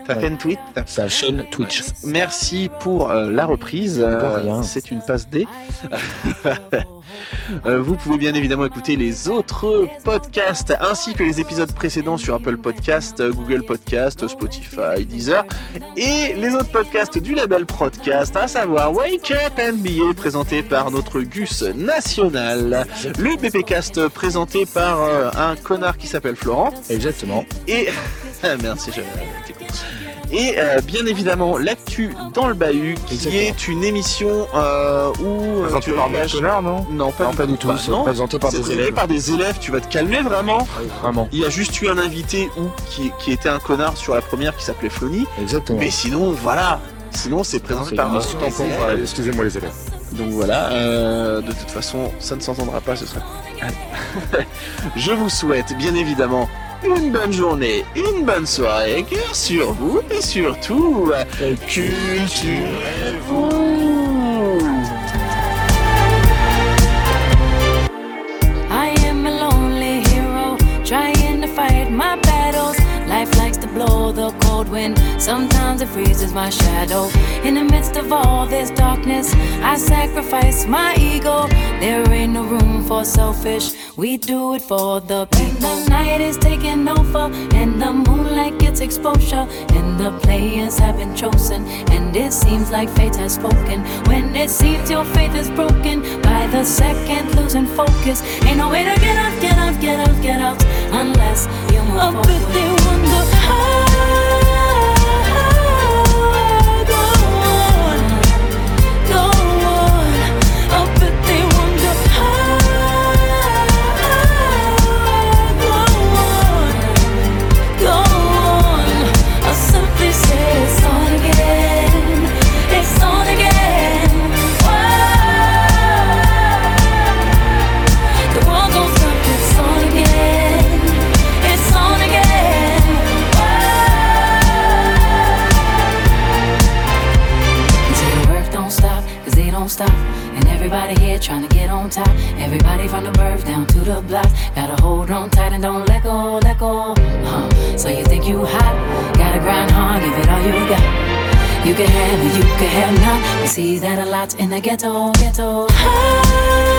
[SPEAKER 4] Ça fait un tweet.
[SPEAKER 6] Ça chaîne Twitch.
[SPEAKER 4] Merci pour euh, la reprise. Euh. C'est une passe D. Euh, vous pouvez bien évidemment écouter les autres podcasts ainsi que les épisodes précédents sur Apple Podcast, Google Podcast, Spotify, Deezer et les autres podcasts du label Podcast, à savoir Wake Up NBA présenté par notre Gus national, le BPcast présenté par un connard qui s'appelle Florent
[SPEAKER 6] Exactement.
[SPEAKER 4] et merci je. Et euh, bien évidemment l'actu dans le bahut qui
[SPEAKER 6] Exactement.
[SPEAKER 4] est une émission euh, où euh,
[SPEAKER 3] Présenté
[SPEAKER 4] tu
[SPEAKER 3] par Connard, non
[SPEAKER 4] non pas,
[SPEAKER 6] Non, pas du tout.
[SPEAKER 4] Bah,
[SPEAKER 6] C'est présenté par des élèves.
[SPEAKER 4] par des élèves tu vas te calmer vraiment
[SPEAKER 6] Vraiment.
[SPEAKER 4] il y a juste eu un invité qui, qui était un connard sur la première qui s'appelait Flony
[SPEAKER 6] Exactement.
[SPEAKER 4] mais sinon voilà sinon c'est présenté par voilà.
[SPEAKER 3] Excusez-moi les élèves.
[SPEAKER 4] Donc voilà, euh, de toute façon, ça ne s'entendra pas, ce serait. Je vous souhaite bien évidemment une bonne journée, une bonne soirée, cœur sur vous et surtout, culturez-vous.
[SPEAKER 11] I am a lonely hero, trying to fight my battles. Life likes to blow the cold wind, sometimes it freezes my shadow. In the midst of all this darkness, I sacrifice my ego. There ain't no room for selfish, we do it for the people. The night is taking over, and the moonlight gets exposure. And the players have been chosen, and it seems like fate has spoken. When it seems your faith is broken, by the second losing focus. Ain't no way to get out, get out, get out, get out, unless you move Up forward. They wonder how, on top. Everybody from the birth down to the block. Gotta hold on tight and don't let go, let go. Huh. So you think you hot? Gotta grind hard, give it all you got. You can have it, you can have none. We see that a lot in the ghetto, ghetto. Go